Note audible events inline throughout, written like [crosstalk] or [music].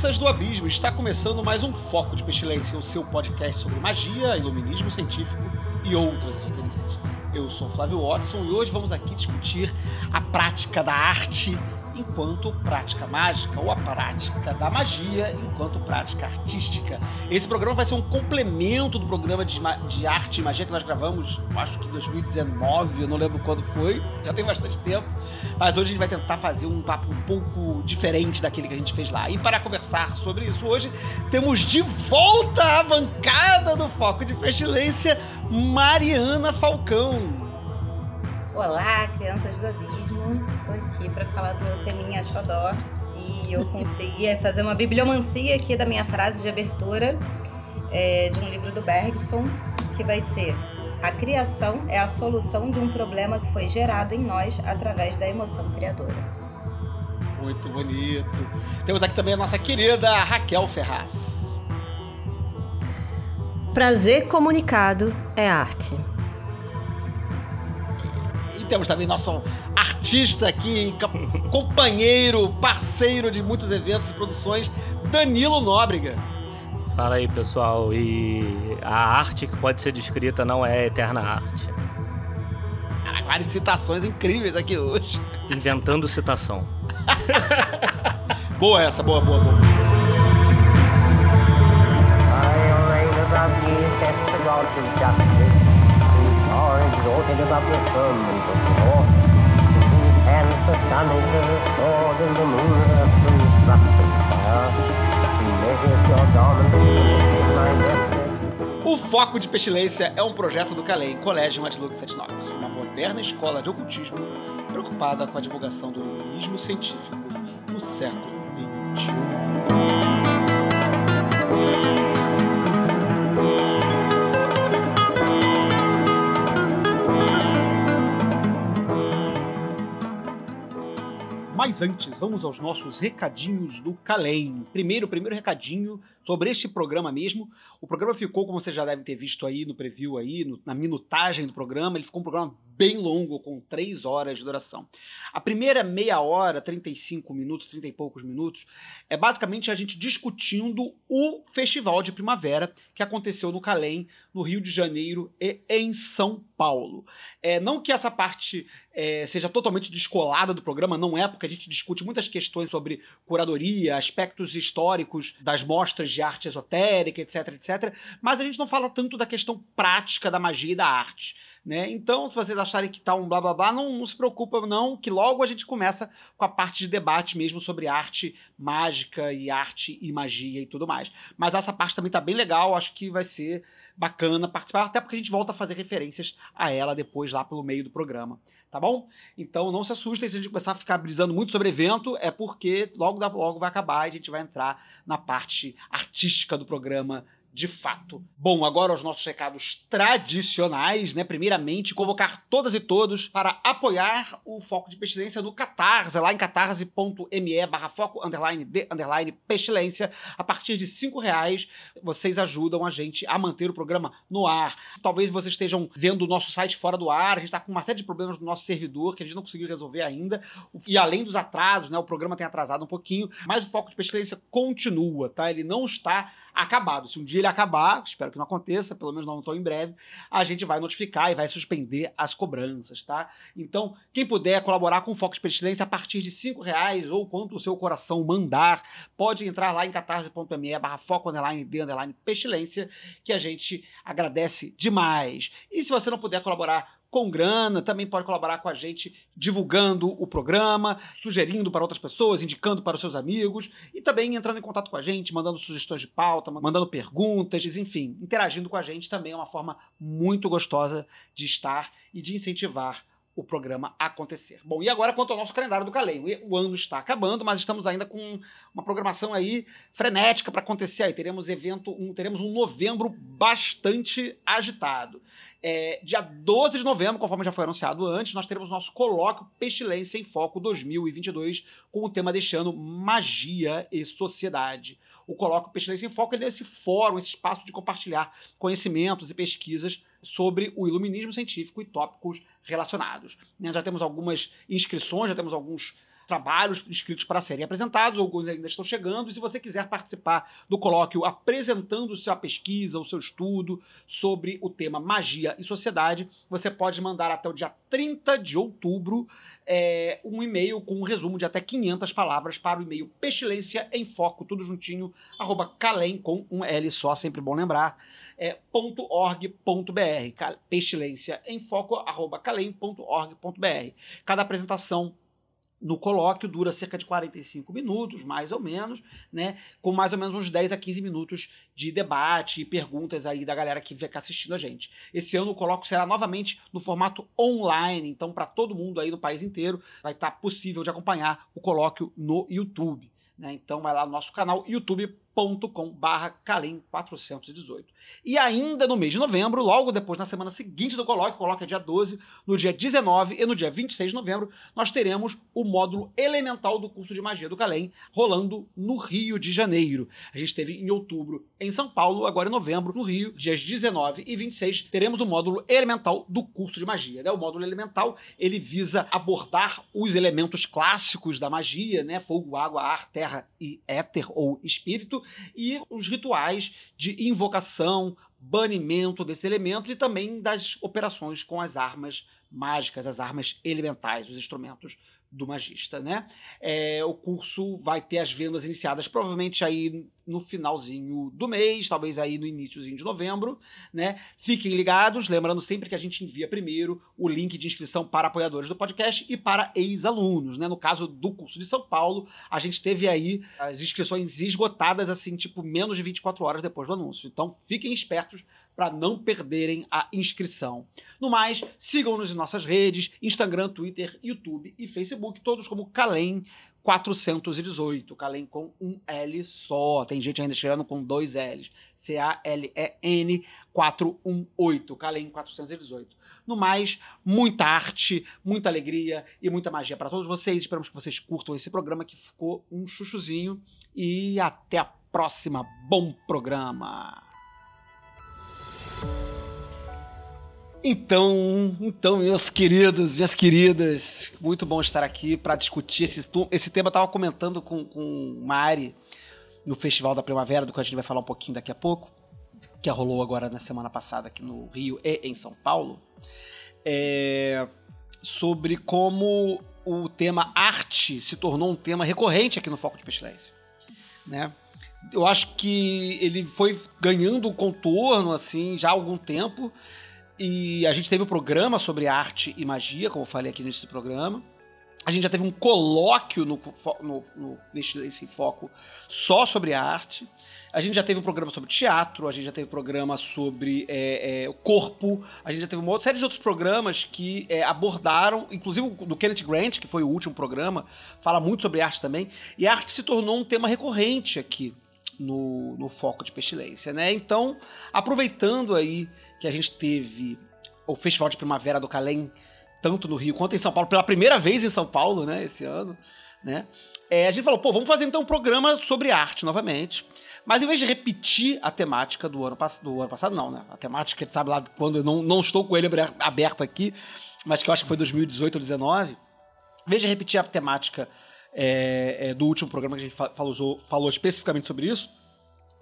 Crianças do abismo! Está começando mais um Foco de Pestilência, o seu podcast sobre magia, iluminismo científico e outras esoterices. Eu sou Flávio Watson e hoje vamos aqui discutir a prática da arte enquanto prática mágica ou a prática da magia enquanto prática artística. Esse programa vai ser um complemento do programa de, de arte e magia que nós gravamos, acho que em 2019, eu não lembro quando foi, já tem bastante tempo. Mas hoje a gente vai tentar fazer um papo um pouco diferente daquele que a gente fez lá. E para conversar sobre isso hoje, temos de volta a bancada do Foco de Pestilência, Mariana Falcão. Olá, crianças do abismo. Estou aqui para falar do meu teminha xodó. E eu consegui fazer uma bibliomancia aqui da minha frase de abertura é, de um livro do Bergson, que vai ser A criação é a solução de um problema que foi gerado em nós através da emoção criadora. Muito bonito. Temos aqui também a nossa querida Raquel Ferraz. Prazer comunicado é arte. Temos também nosso artista aqui, companheiro, parceiro de muitos eventos e produções, Danilo Nóbrega. Fala aí, pessoal. E a arte que pode ser descrita não é eterna arte. Várias citações incríveis aqui hoje. Inventando citação. [laughs] Boa essa, boa, boa, boa. I the the hands the the sword and the moon instructed fire, measures your my. O Foco de Pestilência é um projeto do Calem, Colégio Matlug Setnox, uma moderna escola de ocultismo preocupada com a divulgação do iluminismo científico no século XXI. Mas antes, vamos aos nossos recadinhos do Calem. Primeiro, primeiro recadinho sobre este programa mesmo. O programa ficou, como vocês já devem ter visto aí no preview aí, no- na minutagem do programa, ele ficou um programa bem longo, com três horas de duração. A primeira meia hora, 35 minutos, 30 e poucos minutos, é basicamente a gente discutindo o festival de primavera que aconteceu no Calem, no Rio de Janeiro e em São Paulo. É, não que essa parte é, seja totalmente descolada do programa, não é, porque a gente discute muitas questões sobre curadoria, aspectos históricos das mostras de arte esotérica, etc, etc, mas a gente não fala tanto da questão prática da magia e da arte. Né? Então, se vocês acharem que tá um blá blá blá, não, não se preocupa, não, que logo a gente começa com a parte de debate mesmo sobre arte mágica e arte e magia e tudo mais. Mas essa parte também tá bem legal, acho que vai ser bacana participar, até porque a gente volta a fazer referências a ela depois lá pelo meio do programa, tá bom? Então não se assustem se a gente começar a ficar brisando muito sobre evento, é porque logo logo vai acabar e a gente vai entrar na parte artística do programa de fato. Bom, agora os nossos recados tradicionais, né? Primeiramente, convocar todas e todos para apoiar o Foco de Pestilência no Catarse, lá em catarse.me barra foco, underline, de, underline, pestilência. A partir de cinco reais, vocês ajudam a gente a manter o programa no ar. Talvez vocês estejam vendo o nosso site fora do ar, a gente está com uma série de problemas no nosso servidor que a gente não conseguiu resolver ainda. E além dos atrasos, né? O programa tem atrasado um pouquinho, mas o Foco de Pestilência continua, tá? Ele não está acabado. Se um dia ele acabar, espero que não aconteça, pelo menos não tão em breve, a gente vai notificar e vai suspender as cobranças, tá? Então, quem puder colaborar com o Foco de Pestilência a partir de cinco reais ou quanto o seu coração mandar, pode entrar lá em catarse.me barra foco underline de underline pestilência, que a gente agradece demais. E se você não puder colaborar com grana, também pode colaborar com a gente divulgando o programa, sugerindo para outras pessoas, indicando para os seus amigos e também entrando em contato com a gente, mandando sugestões de pauta, mandando perguntas, enfim, interagindo com a gente também é uma forma muito gostosa de estar e de incentivar o programa acontecer. Bom, e agora quanto ao nosso calendário do Caleio. O ano está acabando, mas estamos ainda com uma programação aí frenética para acontecer aí. Teremos evento, um, teremos um novembro bastante agitado. É, dia 12 de novembro, conforme já foi anunciado antes, nós teremos nosso colóquio Pestilência em Foco 2022, com o tema deste ano Magia e Sociedade. O colóquio Pestilência em Foco é esse fórum, esse espaço de compartilhar conhecimentos e pesquisas sobre o iluminismo científico e tópicos relacionados. Já temos algumas inscrições, já temos alguns trabalhos inscritos para serem apresentados, alguns ainda estão chegando, e se você quiser participar do colóquio apresentando sua pesquisa, o seu estudo sobre o tema magia e sociedade, você pode mandar até o dia 30 de outubro é, um e-mail com um resumo de até 500 palavras para o e-mail pestilência em foco, tudo juntinho, arroba calem com um L só, sempre bom lembrar, é, .org.br, pestilência em foco, arroba calem.org.br. Cada apresentação no colóquio dura cerca de 45 minutos, mais ou menos, né? Com mais ou menos uns 10 a 15 minutos de debate e perguntas aí da galera que fica assistindo a gente. Esse ano o colóquio será novamente no formato online, então para todo mundo aí no país inteiro vai estar tá possível de acompanhar o colóquio no YouTube. Né? Então vai lá no nosso canal YouTube youtube.com barra Calim 418. E ainda no mês de novembro, logo depois, na semana seguinte do colóquio, colóquio é dia 12, no dia 19 e no dia 26 de novembro, nós teremos o módulo elemental do curso de magia do Calem rolando no Rio de Janeiro. A gente teve em outubro em São Paulo, agora em novembro no Rio, dias 19 e 26, teremos o módulo elemental do curso de magia. Né? O módulo elemental, ele visa abordar os elementos clássicos da magia, né? Fogo, água, ar, terra e éter ou espírito, e os rituais de invocação, banimento desses elementos e também das operações com as armas mágicas, as armas elementais, os instrumentos do magista, né? É, o curso vai ter as vendas iniciadas provavelmente aí no finalzinho do mês, talvez aí no iníciozinho de novembro, né? Fiquem ligados, lembrando sempre que a gente envia primeiro o link de inscrição para apoiadores do podcast e para ex-alunos, né? No caso do curso de São Paulo, a gente teve aí as inscrições esgotadas assim, tipo menos de 24 horas depois do anúncio. Então, fiquem espertos para não perderem a inscrição. No mais, sigam-nos em nossas redes, Instagram, Twitter, YouTube e Facebook, todos como Calem 418, Calem com um L só. Tem gente ainda escrevendo com dois L's. C-A-L-E-N 418, Calem 418. No mais, muita arte, muita alegria e muita magia para todos vocês. Esperamos que vocês curtam esse programa que ficou um chuchuzinho. E até a próxima. Bom programa! Então, então, meus queridos, minhas queridas, muito bom estar aqui para discutir esse, esse tema. Eu estava comentando com, com Mari no Festival da Primavera, do que a gente vai falar um pouquinho daqui a pouco, que rolou agora na semana passada aqui no Rio e em São Paulo, é, sobre como o tema arte se tornou um tema recorrente aqui no Foco de Pestilência. Né? Eu acho que ele foi ganhando contorno assim já há algum tempo e a gente teve um programa sobre arte e magia, como eu falei aqui no início do programa. A gente já teve um colóquio no, no, no, nesse foco só sobre arte. A gente já teve um programa sobre teatro, a gente já teve um programa sobre é, é, o corpo, a gente já teve uma série de outros programas que é, abordaram, inclusive o do Kenneth Grant, que foi o último programa, fala muito sobre arte também. E a arte se tornou um tema recorrente aqui no, no foco de pestilência, né? Então, aproveitando aí que a gente teve o Festival de Primavera do Calém, tanto no Rio quanto em São Paulo, pela primeira vez em São Paulo, né, esse ano, né? É, a gente falou, pô, vamos fazer então um programa sobre arte novamente. Mas em vez de repetir a temática do ano, do ano passado, não, né? A temática, sabe lá quando eu não, não estou com ele aberto aqui, mas que eu acho que foi 2018 ou 2019. Em vez de repetir a temática é, é, do último programa que a gente falou, falou especificamente sobre isso,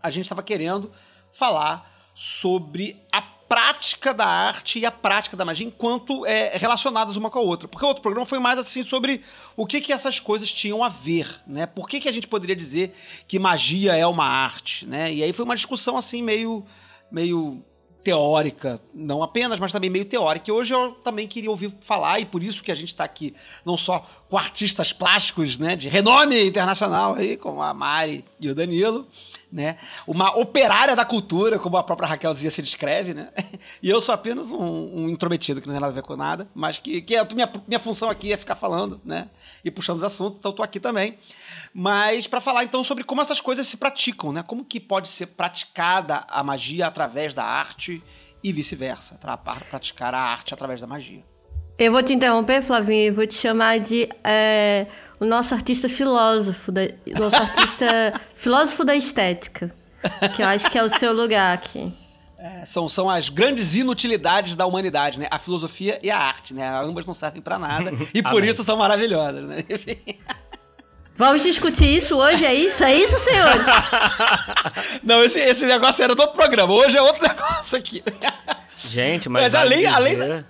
a gente estava querendo falar sobre a prática da arte e a prática da magia enquanto é, relacionadas uma com a outra. Porque o outro programa foi mais assim sobre o que, que essas coisas tinham a ver, né? Por que, que a gente poderia dizer que magia é uma arte, né? E aí foi uma discussão assim meio meio teórica, não apenas, mas também meio teórica. E hoje eu também queria ouvir falar, e por isso que a gente está aqui, não só com artistas plásticos né, de renome internacional, aí, como a Mari e o Danilo, né? Uma operária da cultura, como a própria Raquelzinha se descreve, né? [laughs] E eu sou apenas um, um intrometido que não tem nada a ver com nada, mas que, que a minha, minha função aqui é ficar falando, né? E puxando os assuntos, então estou aqui também. Mas para falar então sobre como essas coisas se praticam, né? Como que pode ser praticada a magia através da arte e vice-versa, praticar a arte através da magia. Eu vou te interromper, Flavinho, e vou te chamar de é, o nosso artista filósofo, da, nosso artista [laughs] filósofo da estética, que eu acho que é o seu lugar aqui. É, são, são as grandes inutilidades da humanidade, né? A filosofia e a arte, né? Ambas não servem para nada [laughs] e por Amém. isso são maravilhosas, né? Vamos discutir isso hoje? É isso? É isso, senhores? [laughs] Não, esse, esse negócio era do outro programa. Hoje é outro negócio aqui. Gente, mas, Mas além- além dizer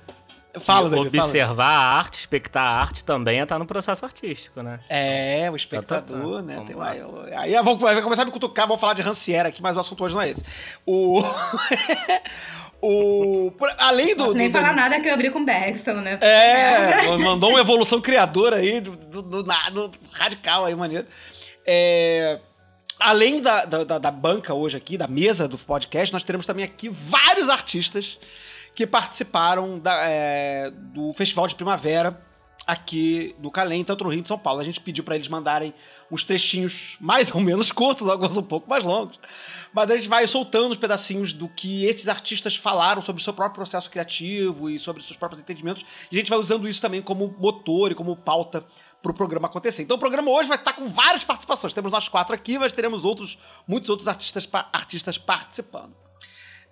Fala, Danilo, fala. observar a arte, expectar a arte também é estar no processo artístico, né? É, o espectador, Tá, tá, tá. né? Vamos Tem aí eu vou, vai começar a me cutucar, vamos falar de Rancière aqui, mas o assunto hoje não é esse. O. [laughs] o por- além do. Posso nem do- falar nada que eu abri com Bergson, né? É, [laughs] mandou uma evolução criadora aí, do, do, do nada, radical aí, maneiro. É, além da, da, da- da banca hoje aqui, da mesa do podcast, nós teremos também aqui vários artistas que participaram da, é, do Festival de Primavera aqui no Calém, tanto no Rio de São Paulo. A gente pediu para eles mandarem uns trechinhos mais ou menos curtos, [laughs] alguns um pouco mais longos. Mas a gente vai soltando os pedacinhos do que esses artistas falaram sobre o seu próprio processo criativo e sobre seus próprios entendimentos. E a gente vai usando isso também como motor e como pauta para o programa acontecer. Então o programa hoje vai estar com várias participações. Temos nós quatro aqui, mas teremos outros, muitos outros artistas, artistas participando.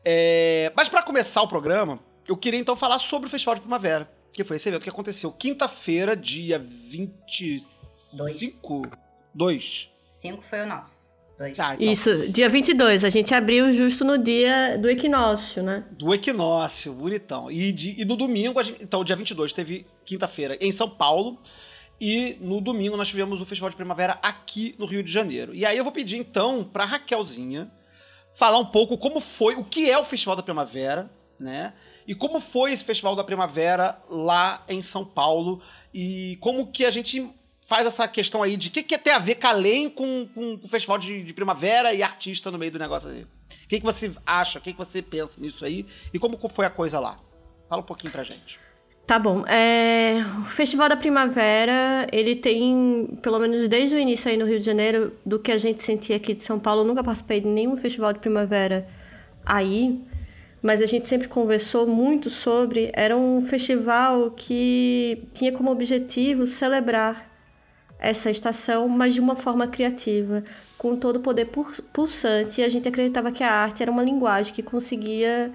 É, mas para começar o programa, eu queria então falar sobre o Festival de Primavera, que foi esse evento que aconteceu quinta-feira, dia 25? 2. Cinco foi o nosso. Dois. Tá, então, Isso, dia 22. A gente abriu justo no dia do equinócio, né? do equinócio, bonitão. E, de- e no domingo, a gente- então, dia 22, teve quinta-feira em São Paulo. E no domingo nós tivemos o Festival de Primavera aqui no Rio de Janeiro. E aí eu vou pedir então pra Raquelzinha falar um pouco como foi, o que é o Festival da Primavera, né? E como foi esse Festival da Primavera lá em São Paulo e como que a gente faz essa questão aí de o que, que tem a ver Calém com, com o Festival de, de Primavera e artista no meio do negócio aí. O que, que você acha, o que, que você pensa nisso aí e como foi a coisa lá? Fala um pouquinho pra gente. Tá bom. É, o Festival da Primavera, ele tem, pelo menos desde o início aí no Rio de Janeiro, do que a gente sentia aqui de São Paulo. Eu nunca participei de nenhum festival de primavera aí, mas a gente sempre conversou muito sobre. Era um festival que tinha como objetivo celebrar essa estação, mas de uma forma criativa, com todo o poder pul- pulsante. E a gente acreditava que a arte era uma linguagem que conseguia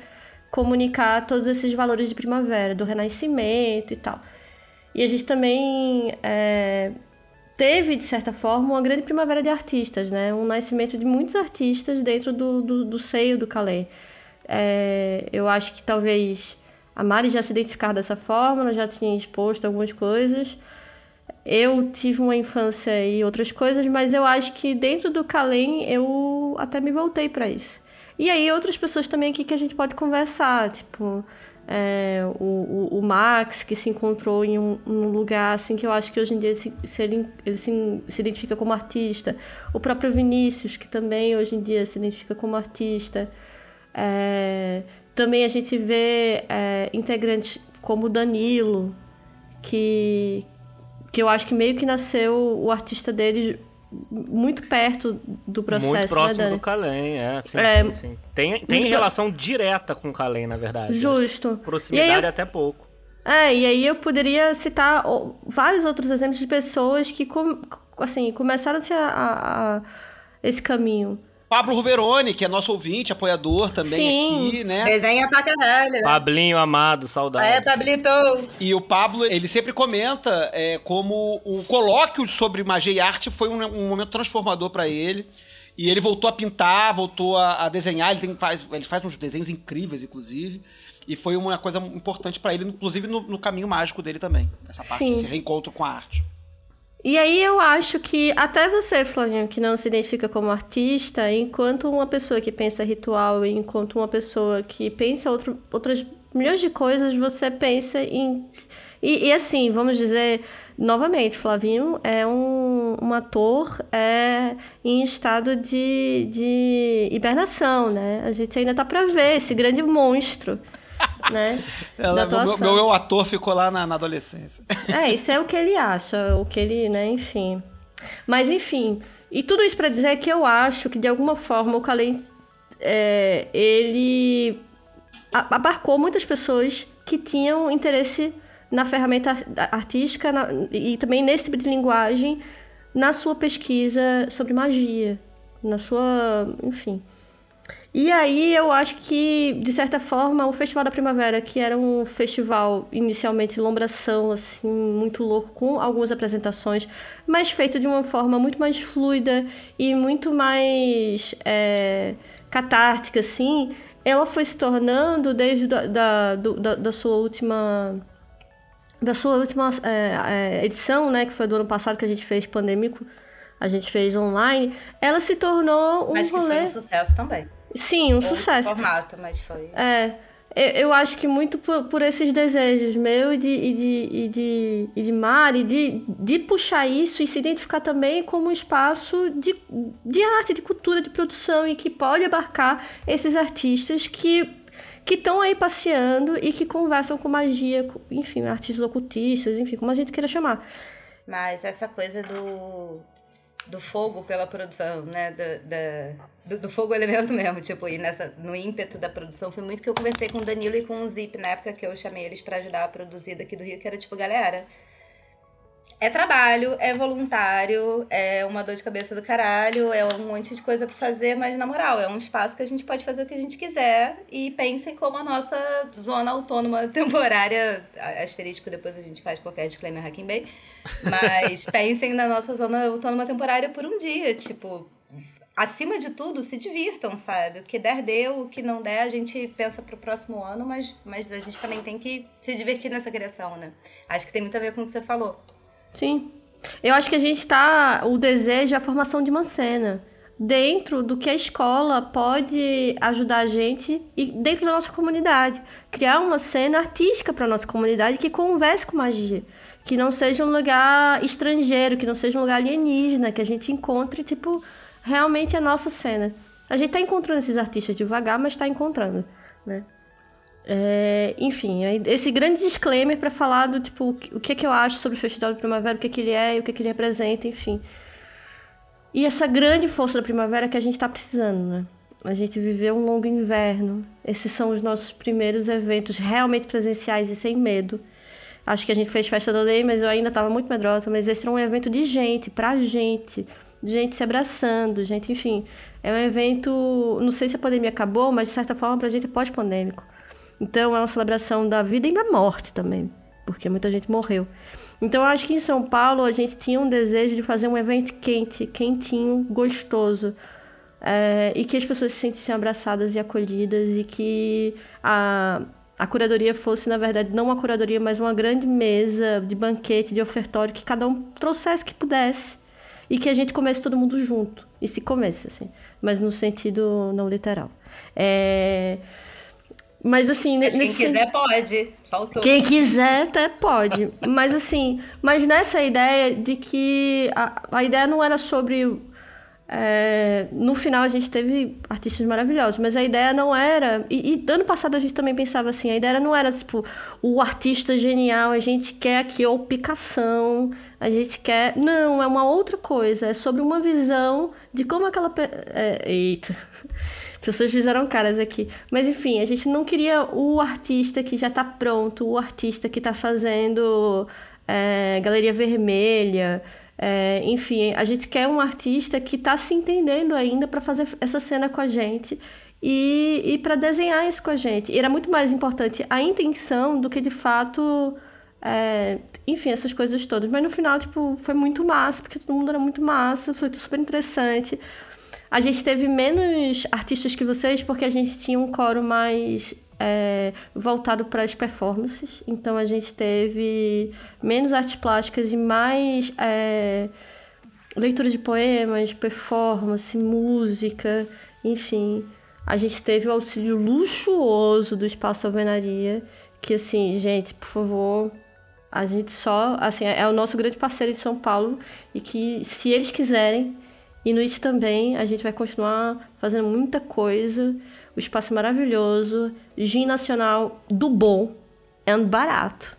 comunicar todos esses valores de primavera, do renascimento e tal. E a gente também é, teve, de certa forma, uma grande primavera de artistas, né? Um nascimento de muitos artistas dentro do, do, do seio do Calais. É, eu acho que talvez a Mari já se identificar dessa forma, ela já tinha exposto algumas coisas. Eu tive uma infância e outras coisas, mas eu acho que dentro do Calém eu até me voltei para isso. E aí outras pessoas também aqui que a gente pode conversar, tipo é, o, o, o Max, que se encontrou em um, um lugar assim que eu acho que hoje em dia se, se ele, ele se, se identifica como artista. O próprio Vinícius, que também hoje em dia se identifica como artista. É, também a gente vê é, integrantes como Danilo, que, que eu acho que meio que nasceu o artista dele muito perto do processo, Muito próximo né, Dani? do Calém, é, sim, É, sim, sim. Tem, tem relação direta com o Calém, na verdade. Justo. E aí Proximidade eu- até pouco. É, e aí eu poderia citar vários outros exemplos de pessoas que, com- assim, começaram-se a, a- a- esse caminho. Pablo Ruveroni, que é nosso ouvinte, apoiador também Sim. aqui, né? Desenha pra caralho. Pablinho amado, saudade. É, Pablito. E o Pablo, ele sempre comenta é, como o colóquio sobre magia e arte foi um, um momento transformador pra ele. E ele voltou a pintar, voltou a, a desenhar. Ele, tem, faz, ele faz uns desenhos incríveis, inclusive. E foi uma coisa importante pra ele, inclusive no, no caminho mágico dele também. Essa parte, Sim. esse reencontro com a arte. E aí eu acho que até você, Flavinho, que não se identifica como artista, enquanto uma pessoa que pensa ritual, enquanto uma pessoa que pensa outro, outras milhões de coisas, você pensa em. E, e assim, vamos dizer, novamente, Flavinho é um, um ator é, em estado de, de hibernação, né? A gente ainda tá pra ver esse grande monstro [laughs] né? Ela, meu, meu, meu ator ficou lá na, na, adolescência. É, isso é o que ele acha, o que ele, né, enfim. Mas enfim, e tudo isso para dizer que eu acho que de alguma forma o Kalei, é, ele abarcou muitas pessoas que tinham interesse na ferramenta artística na, e também nesse tipo de linguagem na sua pesquisa sobre magia, na sua, enfim. E aí eu acho que, de certa forma, o Festival da Primavera, que era um festival inicialmente lombração, assim, muito louco, com algumas apresentações, mas feito de uma forma muito mais fluida e muito mais é, catártica, assim, ela foi se tornando, desde da, da, da, da sua última da sua última é, é, edição, né, que foi do ano passado que a gente fez pandêmico, a gente fez online, ela se tornou um Mas que rolê... foi um sucesso também. Sim, um Ou sucesso. formato, mas foi. É. Eu, eu acho que muito por, por esses desejos meu e de, e de, e de, e de Mari, de, de puxar isso e se identificar também como um espaço de, de arte, de cultura, de produção e que pode abarcar esses artistas que que estão aí passeando e que conversam com magia, enfim, artistas ocultistas, enfim, como a gente queira chamar. Mas essa coisa do do fogo pela produção, né? Do, do, do, fogo elemento [laughs] mesmo, tipo, e nessa, no ímpeto da produção foi muito que eu conversei com o Danilo e com o Zip na época que eu chamei eles para ajudar a produzir daqui do Rio, que era tipo, galera, é trabalho, é voluntário, é uma dor de cabeça do caralho, é um monte de coisa para fazer, mas na moral, é um espaço que a gente pode fazer o que a gente quiser e pensem como a nossa zona autônoma [laughs] temporária, asterístico, depois a gente faz qualquer disclaimer Hacking Bay, mas pensem na nossa zona autônoma temporária por um dia, tipo, acima de tudo, se divirtam, sabe? O que der, deu, o que não der, a gente pensa pro próximo ano, mas, mas a gente também tem que se divertir nessa criação, né? Acho que tem muito a ver com o que você falou. Sim. Eu acho que a gente tá. O desejo é a formação de uma cena. Dentro do que a escola pode ajudar a gente e dentro da nossa comunidade. Criar uma cena artística para nossa comunidade que converse com magia que não seja um lugar estrangeiro, que não seja um lugar alienígena, que a gente encontre, tipo, realmente a nossa cena. A gente tá encontrando esses artistas devagar, mas tá encontrando, né? É, enfim, esse grande disclaimer para falar do tipo o que, é que eu acho sobre o Festival da Primavera, o que, é que ele é, o que, é que ele representa, enfim. E essa grande força da primavera que a gente está precisando, né? A gente viveu um longo inverno. Esses são os nossos primeiros eventos realmente presenciais e sem medo. Acho que a gente fez festa do Lei, mas eu ainda estava muito medrosa. Mas esse era um evento de gente, pra gente. Gente se abraçando, gente, enfim. É um evento. Não sei se a pandemia acabou, mas de certa forma pra gente é pós-pandêmico. Então é uma celebração da vida e da morte também, porque muita gente morreu. Então eu acho que em São Paulo a gente tinha um desejo de fazer um evento quente, quentinho, gostoso. É, e que as pessoas se sentissem abraçadas e acolhidas e que a a curadoria fosse, na verdade, não uma curadoria, mas uma grande mesa de banquete, de ofertório, que cada um trouxesse que pudesse e que a gente comesse todo mundo junto. E se comesse, assim. Mas no sentido não literal. É... Mas assim. Mas nesse... Quem quiser pode. Faltou. Quem quiser até pode. mas assim, mas nessa ideia de que a, a ideia não era sobre é, no final a gente teve artistas maravilhosos, mas a ideia não era. E, e, ano passado a gente também pensava assim: a ideia não era tipo o artista genial, a gente quer aqui a picação, a gente quer. Não, é uma outra coisa. É sobre uma visão de como aquela. É, eita. [laughs] Pessoas fizeram caras aqui. Mas enfim, a gente não queria o artista que já está pronto, o artista que está fazendo é, Galeria Vermelha. É, enfim, a gente quer um artista que está se entendendo ainda para fazer essa cena com a gente e, e para desenhar isso com a gente. E era muito mais importante a intenção do que de fato. É, enfim, essas coisas todas. Mas no final, tipo, foi muito massa, porque todo mundo era muito massa, foi super interessante. A gente teve menos artistas que vocês, porque a gente tinha um coro mais é, voltado para as performances. Então a gente teve menos artes plásticas e mais é, leitura de poemas, performance, música, enfim. A gente teve o auxílio luxuoso do Espaço Alvenaria, que assim, gente, por favor, a gente só, assim, é o nosso grande parceiro em São Paulo e que se eles quiserem, e no Isso também a gente vai continuar fazendo muita coisa. O espaço é maravilhoso, gin nacional do bom, é barato.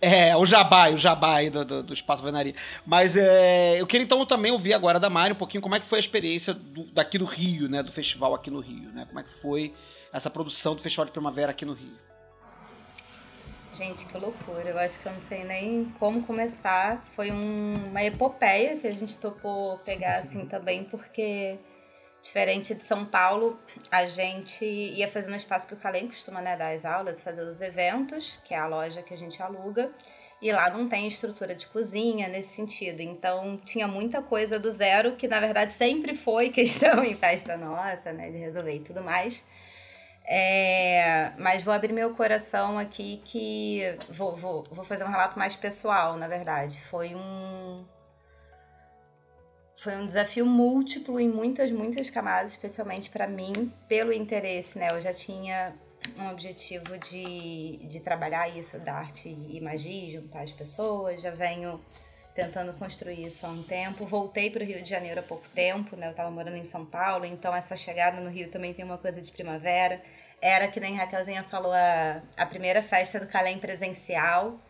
É, o jabá, o jabá aí do, do, do Espaço Venaria. Mas é, eu queria então também ouvir agora da Mari um pouquinho como é que foi a experiência do, daqui do Rio, né? Do festival aqui no Rio, né? Como é que foi essa produção do Festival de Primavera aqui no Rio. Gente, que loucura. Eu acho que eu não sei nem como começar. Foi um, uma epopeia que a gente topou pegar assim também, porque diferente de São Paulo, a gente ia fazer no espaço que o Calem costuma né, dar as aulas, fazer os eventos, que é a loja que a gente aluga. E lá não tem estrutura de cozinha nesse sentido. Então tinha muita coisa do zero, que na verdade sempre foi questão [laughs] em festa nossa, né? De resolver e tudo mais. É, mas vou abrir meu coração aqui que vou, vou, vou fazer um relato mais pessoal, na verdade. Foi um foi um desafio múltiplo em muitas, muitas camadas, especialmente para mim, pelo interesse, né? Eu já tinha um objetivo de, de trabalhar isso da arte e magia, juntar as pessoas, já venho tentando construir isso há um tempo. Voltei para o Rio de Janeiro há pouco tempo, né? Eu estava morando em São Paulo, então essa chegada no Rio também tem uma coisa de primavera. Era, que nem Raquelzinha falou, a, a primeira festa do Calém presencial,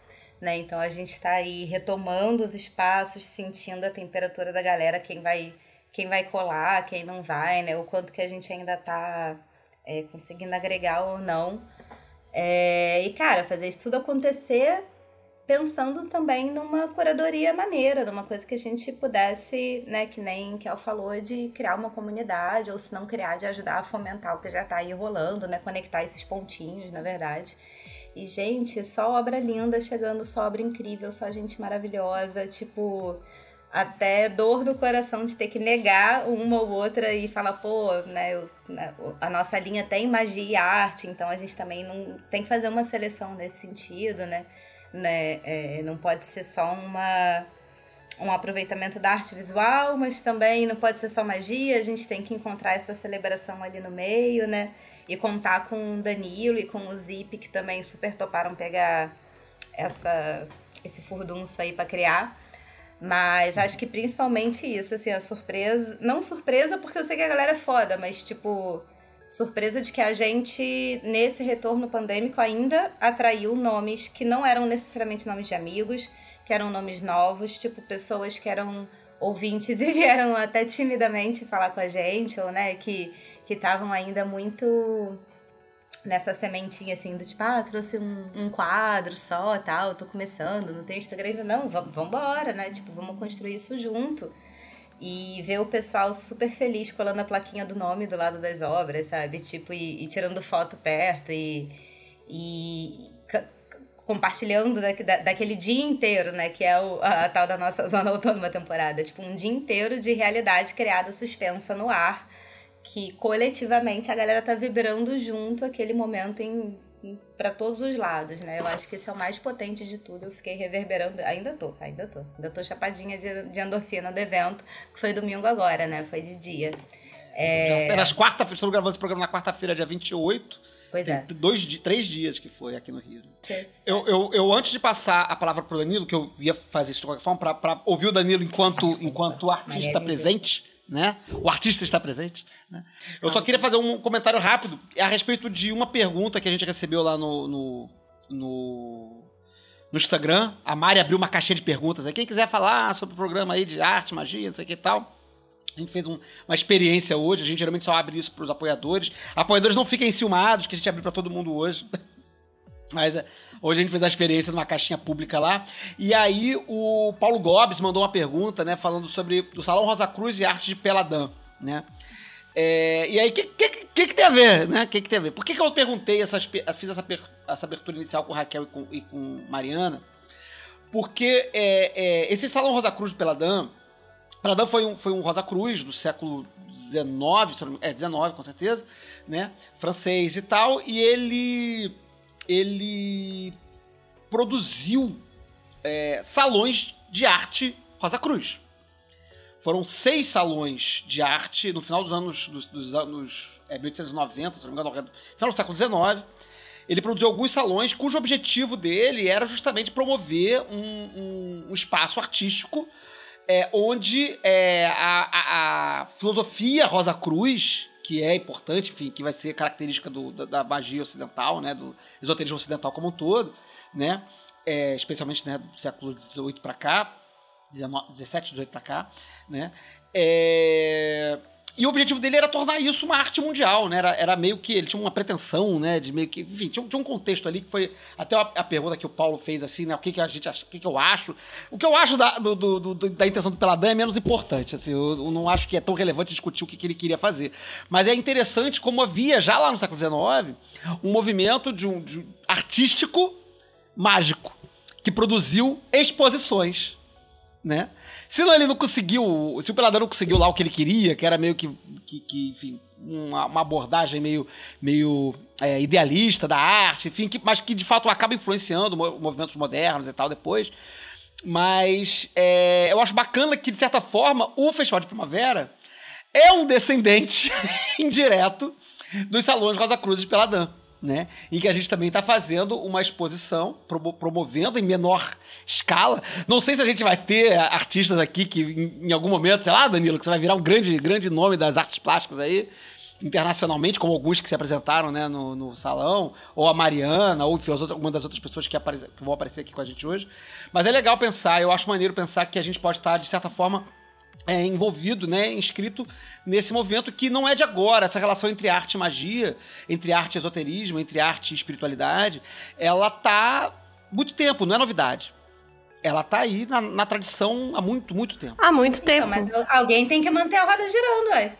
né? Então a gente está aí retomando os espaços, sentindo a temperatura da galera, quem vai, quem vai colar, quem não vai, né? O quanto que a gente ainda está é, conseguindo agregar ou não. É, e, cara, fazer isso tudo acontecer pensando também numa curadoria maneira, numa coisa que a gente pudesse, né, que nem que falou, de criar uma comunidade, ou se não criar, de ajudar a fomentar o que já está aí rolando, né, conectar esses pontinhos, na verdade. E, gente, só obra linda chegando, só obra incrível, só gente maravilhosa, tipo, até dor no coração de ter que negar uma ou outra e falar, pô, né, eu, né, a nossa linha tem magia e arte, então a gente também não tem que fazer uma seleção nesse sentido, né? né? É, não pode ser só uma um aproveitamento da arte visual, mas também não pode ser só magia, a gente tem que encontrar essa celebração ali no meio, né? E contar com o Danilo e com o Zip, que também super toparam pegar essa, esse furdunço aí para criar. Mas acho que principalmente isso, assim, a surpresa. Não surpresa, porque eu sei que a galera é foda, mas tipo surpresa de que a gente, nesse retorno pandêmico, ainda atraiu nomes que não eram necessariamente nomes de amigos, que eram nomes novos, tipo pessoas que eram ouvintes [laughs] e vieram até timidamente falar com a gente, ou né, que estavam ainda muito nessa sementinha assim do tipo, ah, trouxe um, um quadro só, tal, tô começando, não tem Instagram ainda, não, vamos embora, né? Tipo, vamos construir isso junto e ver o pessoal super feliz colando a plaquinha do nome do lado das obras, sabe? Tipo, e, e tirando foto perto e, e compartilhando da, da, daquele dia inteiro, né? Que é o, a, a, tal da nossa [laughs] zona autônoma temporada. Tipo, um dia inteiro de realidade criada suspensa no ar, que coletivamente a galera tá vibrando junto aquele momento em para todos os lados, né? Eu acho que esse é o mais potente de tudo. Eu fiquei reverberando, ainda tô, ainda tô. Ainda tô chapadinha de, de endorfina do evento, que foi domingo agora, né? Foi de dia. É... Apenas quarta-feira, estamos gravando esse programa na quarta-feira, dia 28. Pois é. Dois, três dias que foi aqui no Rio. Eu, eu, eu, antes de passar a palavra pro Danilo, que eu ia fazer isso de qualquer forma, para ouvir o Danilo enquanto, enquanto artista presente, né? O artista está presente. Né? Eu só queria fazer um comentário rápido a respeito de uma pergunta que a gente recebeu lá no, no, no, no Instagram. A Mari abriu uma caixinha de perguntas. Quem quiser falar sobre o programa aí de arte, magia, não sei o que e tal. A gente fez um, uma experiência hoje. A gente geralmente só abre isso para os apoiadores. Apoiadores não fiquem enciumados, que a gente abriu para todo mundo hoje. [laughs] Mas é, hoje a gente fez a experiência numa caixinha pública lá. E aí o Paulo Gobes mandou uma pergunta, né? Falando sobre o Salão Rosa Cruz e arte de Peladã, né? É, e aí, o que, que, que, que, tem a ver, né? Que, que tem a ver? Por que, que eu perguntei, essas, fiz essa, essa abertura inicial com Raquel e com, e com Mariana? Porque é, é, esse Salão Rosa Cruz de Peladã, Pradam foi um, foi um Rosa Cruz do século XIX, é 19 com certeza, né? Francês e tal, e ele ele produziu é, salões de arte Rosa Cruz. Foram seis salões de arte no final dos anos dos, dos anos é, 1890, se não me engano, no final do século XIX. Ele produziu alguns salões cujo objetivo dele era justamente promover um, um, um espaço artístico é, onde é, a, a, a, filosofia Rosa Cruz, que é importante, enfim, que vai ser característica do, da, da, magia ocidental, né, do esoterismo ocidental como um todo, né, é, especialmente né, do século XVIII para cá, 19, 17, 18 para cá, né, é, e o objetivo dele era tornar isso uma arte mundial, né? Era, era meio que. Ele tinha uma pretensão, né? De meio que. Enfim, tinha, tinha um contexto ali que foi. Até a, a, pergunta que o Paulo fez, assim, né? O que, que a gente acha, o que, que eu acho. O que eu acho da, do, do, do, da intenção do Peladão é menos importante. Assim, eu, eu, não acho que é tão relevante discutir o que, que ele queria fazer. Mas é interessante como havia já lá no século XIX um movimento de um, de um artístico mágico que produziu exposições, né? Se não, ele não conseguiu. Se o Peladão não conseguiu lá o que ele queria, que era meio que. que, que enfim, uma, uma, abordagem meio, meio é, idealista da arte, enfim, que, mas que de fato acaba influenciando movimentos modernos e tal depois. Mas é, eu acho bacana que, de certa forma, o Festival de Primavera é um descendente [laughs] indireto dos salões Rosa Cruz de Peladão né? Em que a gente também está fazendo uma exposição, promovendo em menor escala. Não sei se a gente vai ter artistas aqui que em, algum momento, sei lá, Danilo, que você vai virar um grande, grande nome das artes plásticas aí internacionalmente, como alguns que se apresentaram né, no, no salão, ou a Mariana, ou enfim, algumas das outras pessoas que, que vão aparecer aqui com a gente hoje. Mas é legal pensar, eu acho maneiro pensar que a gente pode estar, de certa forma, é, envolvido, né, inscrito nesse movimento que não é de agora. Essa relação entre arte e magia, entre arte e esoterismo, entre arte e espiritualidade, ela tá muito tempo, não é novidade. Ela tá aí na, na tradição há muito, muito tempo. Há muito tempo. Não, mas alguém tem que manter a roda girando, ué.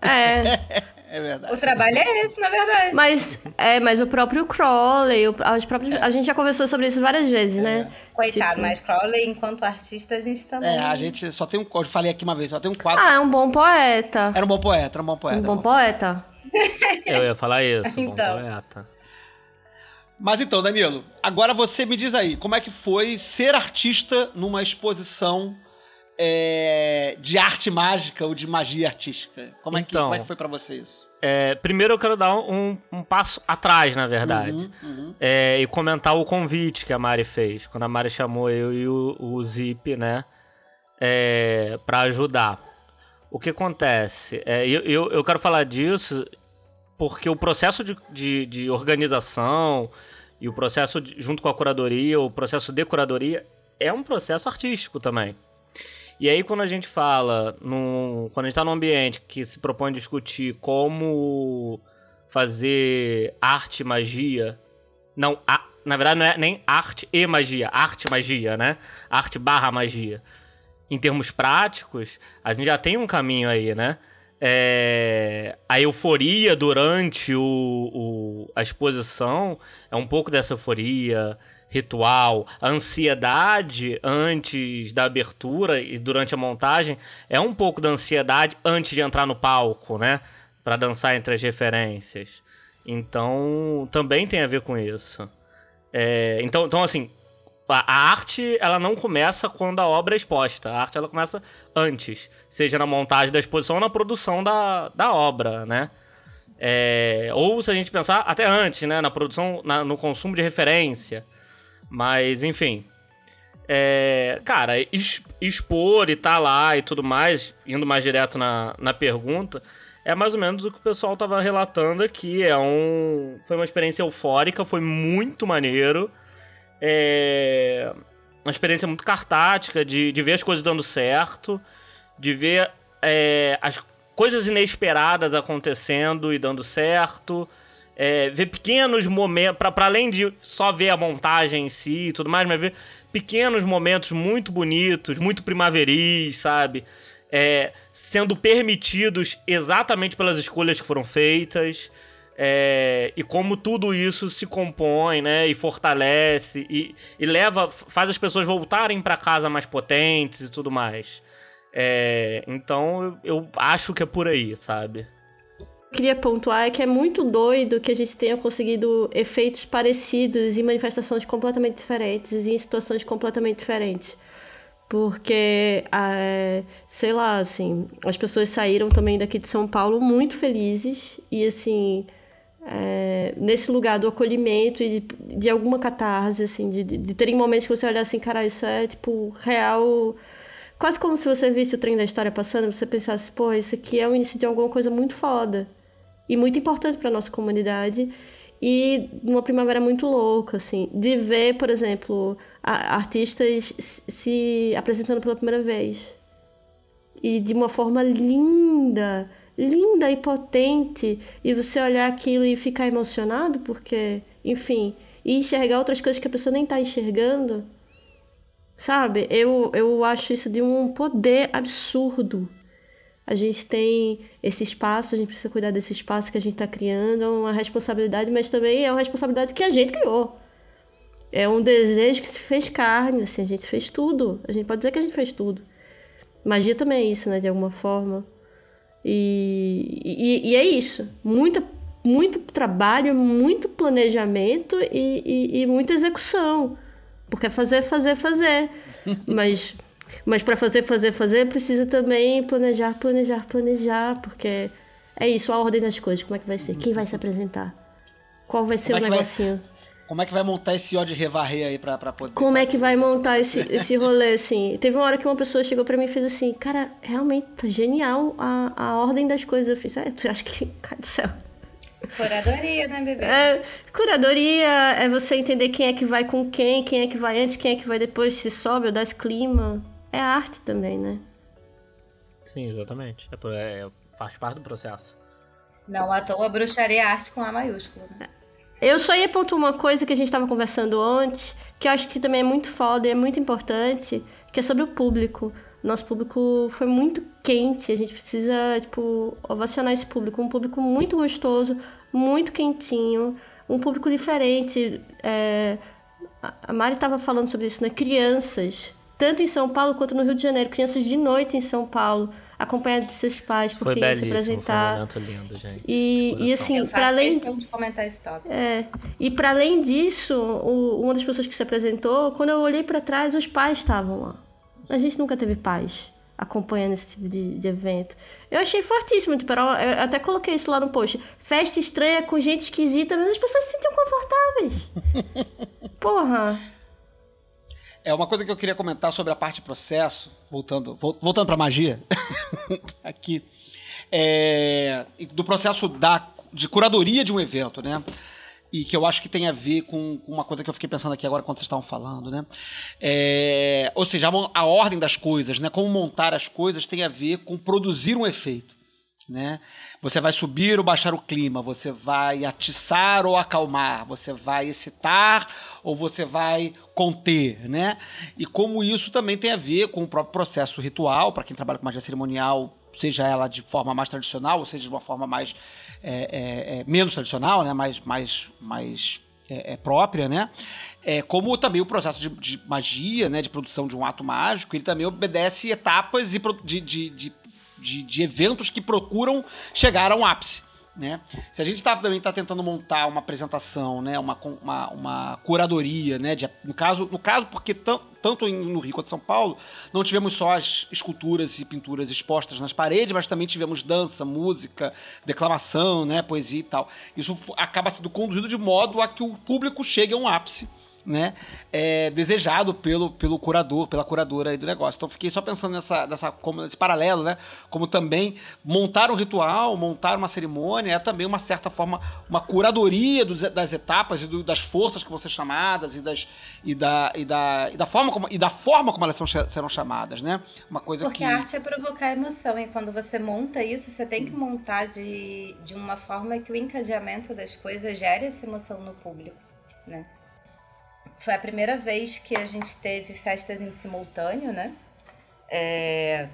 É. [laughs] É verdade. O trabalho é esse, na verdade. Mas, é, mas o próprio Crowley, o, as próprias, a gente já conversou sobre isso várias vezes, né? é. né? Coitado, tipo... mas Crowley, enquanto artista, a gente também. É, a gente só tem um. Eu falei aqui uma vez, só tem um quadro. Ah, é um bom poeta. Era um bom poeta, era um bom poeta. Um bom poeta. Eu ia falar isso, então. bom poeta. Mas então, Danilo, agora você me diz aí, como é que foi ser artista numa exposição é, de arte mágica ou de magia artística? Como é que, então, como é que foi para você isso? É, primeiro eu quero dar um, um passo atrás, na verdade, uhum, uhum. É, e comentar o convite que a Mari fez, quando a Mari chamou eu e o, o Zip, né, é, para ajudar. O que acontece? É, eu, eu, eu, quero falar disso porque o processo de, de, de organização e o processo de, junto com a curadoria, o processo de curadoria, é um processo artístico também. E aí, quando a gente fala, num, quando a gente está num ambiente que se propõe discutir como fazer arte magia, não, a, na verdade não é nem arte e magia, arte magia, né? Arte barra magia. Em termos práticos, a gente já tem um caminho aí, né? É, a euforia durante o, o, a exposição é um pouco dessa euforia ritual, a ansiedade antes da abertura e durante a montagem é um pouco da ansiedade antes de entrar no palco, né? Para dançar entre as referências. Então, também tem a ver com isso. É, então, então, assim, a, arte ela não começa quando a obra é exposta. A arte ela começa antes, seja na montagem da exposição ou na produção da, da obra, né? É, ou se a gente pensar até antes, né? Na produção, na, no consumo de referência. Mas, enfim. É, cara, expor e tá lá e tudo mais, indo mais direto na, na pergunta, é mais ou menos o que o pessoal tava relatando aqui. É um, foi uma experiência eufórica, foi muito maneiro. É uma experiência muito cartática de, de ver as coisas dando certo, de ver é, as coisas inesperadas acontecendo e dando certo é, ver pequenos momentos, para além de só ver a montagem em si e tudo mais, mas ver pequenos momentos muito bonitos, muito primaveris, sabe? É, sendo permitidos exatamente pelas escolhas que foram feitas. É, e como tudo isso se compõe, né, e fortalece e, e leva, faz as pessoas voltarem para casa mais potentes e tudo mais. É, então eu acho que é por aí, sabe? Queria pontuar é que é muito doido que a gente tenha conseguido efeitos parecidos em manifestações completamente diferentes, em situações completamente diferentes. Porque, é, sei lá, assim, as pessoas saíram também daqui de São Paulo muito felizes e, assim, é, nesse lugar do acolhimento e de, de alguma catarse, assim, de, de, de terem momentos que você olha assim, cara, isso é, tipo, real quase como se você visse o trem da história passando, você pensasse, pô, isso aqui é o início de alguma coisa muito foda e muito importante para nossa comunidade. E uma primavera muito louca, assim, de ver, por exemplo, artistas se apresentando pela primeira vez. E de uma forma linda, linda e potente, e você olhar aquilo e ficar emocionado, porque, enfim, e enxergar outras coisas que a pessoa nem está enxergando, sabe? Eu, eu acho isso de um poder absurdo a gente tem esse espaço, a gente precisa cuidar desse espaço que a gente está criando, é uma responsabilidade, mas também é uma responsabilidade que a gente criou. É um desejo que se fez carne, assim, a gente fez tudo. A gente pode dizer que a gente fez tudo. Magia também é isso, né, de alguma forma. E, e, e é isso. Muita, muito trabalho, muito planejamento e, e, e muita execução. Porque é fazer, fazer, fazer. [laughs] Mas mas para fazer, fazer, fazer, precisa também planejar, planejar, planejar, porque é isso, a ordem das coisas, como é que vai ser? Quem vai se apresentar? Qual vai ser como o é negocinho? Vai, como é que vai montar esse ó de revarrer aí pra, pra poder. Como é que vai montar esse, [laughs] esse rolê, assim? Teve uma hora que uma pessoa chegou pra mim e fez assim, cara, realmente tá genial a, a ordem das coisas. Eu fiz, é, tu acha que. [laughs] Cara do céu. Curadoria, né, bebê? É, curadoria é você entender quem é que vai com quem, quem é que vai antes, quem é que vai depois, se sobe ou dá clima é arte também, né? Sim, exatamente. É, é, faz parte do processo. Não à toa bruxaria é arte com A maiúsculo. Né? Eu só ia pontuar uma coisa que a gente estava conversando antes, que eu acho que também é muito foda e é muito importante, que é sobre o público. Nosso público foi muito quente, a gente precisa, tipo, ovacionar esse público. Um público muito gostoso, muito quentinho, um público diferente. É... A Mari estava falando sobre isso, né? Crianças tanto em São Paulo quanto no Rio de Janeiro. Crianças de noite em São Paulo, acompanhadas de seus pais, porque iam se apresentar. Foi um lindo, gente. E, e assim, para além de comentar esse tópico. É, e para além disso, o, uma das pessoas que se apresentou, quando eu olhei para trás, os pais estavam lá. A gente nunca teve pais acompanhando esse tipo de, de evento. Eu achei fortíssimo, tipo, eu até coloquei isso lá no post. Festa estranha com gente esquisita, mas as pessoas se sentiam confortáveis. [laughs] Porra. É uma coisa que eu queria comentar sobre a parte processo, voltando, voltando para magia, [laughs] aqui, é, do processo da, de curadoria de um evento, né? E que eu acho que tem a ver com, com uma coisa que eu fiquei pensando aqui agora quando vocês estavam falando, né? É, ou seja, a, a ordem das coisas, né? Como montar as coisas tem a ver com produzir um efeito. Né? Você vai subir ou baixar o clima, você vai atiçar ou acalmar, você vai excitar ou você vai conter, né? E como isso também tem a ver com o próprio processo ritual, para quem trabalha com magia cerimonial, seja ela de forma mais tradicional, ou seja de uma forma mais é, é, é, menos tradicional, né? Mais, mais, mais é, é, própria, né? É, como também o processo de, de, magia, né? De produção de um ato mágico, ele também obedece etapas de, de, de de, de eventos que procuram chegar a um ápice. Né? Se a gente tá, também está tentando montar uma apresentação, né? uma, uma, uma curadoria, né? De, no, caso, no caso, porque tanto no Rio quanto em São Paulo, não tivemos só as esculturas e pinturas expostas nas paredes, mas também tivemos dança, música, declamação, né? poesia e tal. Isso acaba sendo conduzido de modo a que o público chegue a um ápice né, é, desejado pelo, pelo curador, pela curadora aí do negócio. Então fiquei só pensando nessa, nessa como, nesse paralelo, né, como também montar um ritual, montar uma cerimônia é também uma certa forma uma curadoria dos, das etapas e do, das forças que vão ser chamadas e, das, e, da, e, da, e da forma como e da forma como elas são, serão chamadas, né? Uma coisa Porque que... a arte é provocar emoção e quando você monta isso, você tem que montar de, de uma forma que o encadeamento das coisas gere essa emoção no público, né? Foi a primeira vez que a gente teve festas em simultâneo, né? É,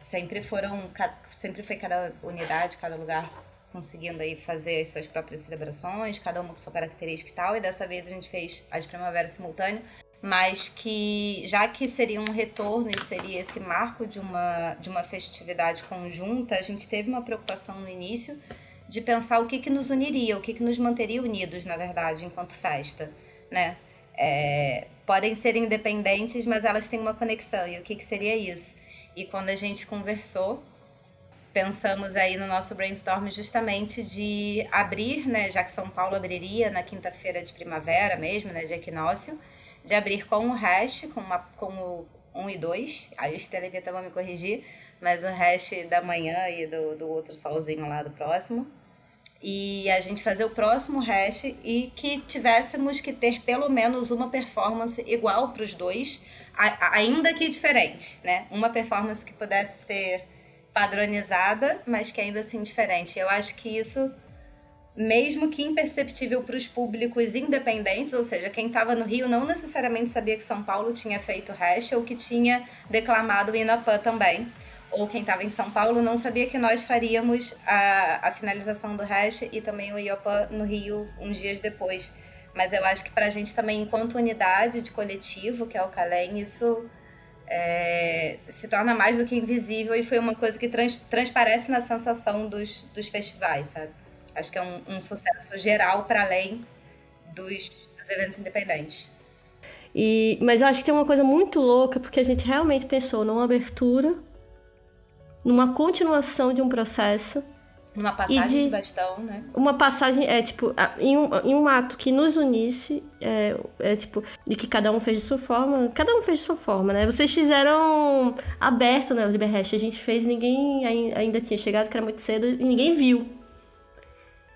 sempre foram, sempre foi cada unidade, cada lugar conseguindo aí fazer as suas próprias celebrações, cada uma com sua característica e tal. E dessa vez a gente fez a de primavera simultâneo. mas que já que seria um retorno e seria esse marco de uma, de uma festividade conjunta, a gente teve uma preocupação no início de pensar o que, que nos uniria, o que, que nos manteria unidos, na verdade, enquanto festa, né? É, podem ser independentes, mas elas têm uma conexão, e o que, que seria isso? E quando a gente conversou, pensamos aí no nosso brainstorm justamente de abrir, né, já que São Paulo abriria na quinta-feira de primavera mesmo, né, de equinócio, de abrir com o hash, com, uma, com o 1 e 2, aí os televisão vão me corrigir, mas o hash da manhã e do, do outro solzinho lá do próximo. E a gente fazer o próximo hash e que tivéssemos que ter pelo menos uma performance igual para os dois, ainda que diferente, né? Uma performance que pudesse ser padronizada, mas que ainda assim diferente. Eu acho que isso, mesmo que imperceptível para os públicos independentes, ou seja, quem estava no Rio não necessariamente sabia que São Paulo tinha feito hash ou que tinha declamado o Inapã também. Ou quem estava em São Paulo não sabia que nós faríamos a, a finalização do hash e também o Iopã no Rio uns dias depois. Mas eu acho que para a gente também, enquanto unidade de coletivo, que é o Calem, isso é, se torna mais do que invisível e foi uma coisa que trans, transparece na sensação dos, dos festivais, sabe? Acho que é um, um sucesso geral para além dos, dos eventos independentes. E, mas eu acho que tem uma coisa muito louca, porque a gente realmente pensou numa abertura, numa continuação de um processo uma passagem de, de, bastão, né? Uma passagem, é tipo, em um, em um ato que nos unisse, é, é tipo, e que cada um fez de sua forma, cada um fez de sua forma, né? Vocês fizeram aberto, né, o Liberrest, a gente fez, ninguém ainda tinha chegado, que era muito cedo, e ninguém viu.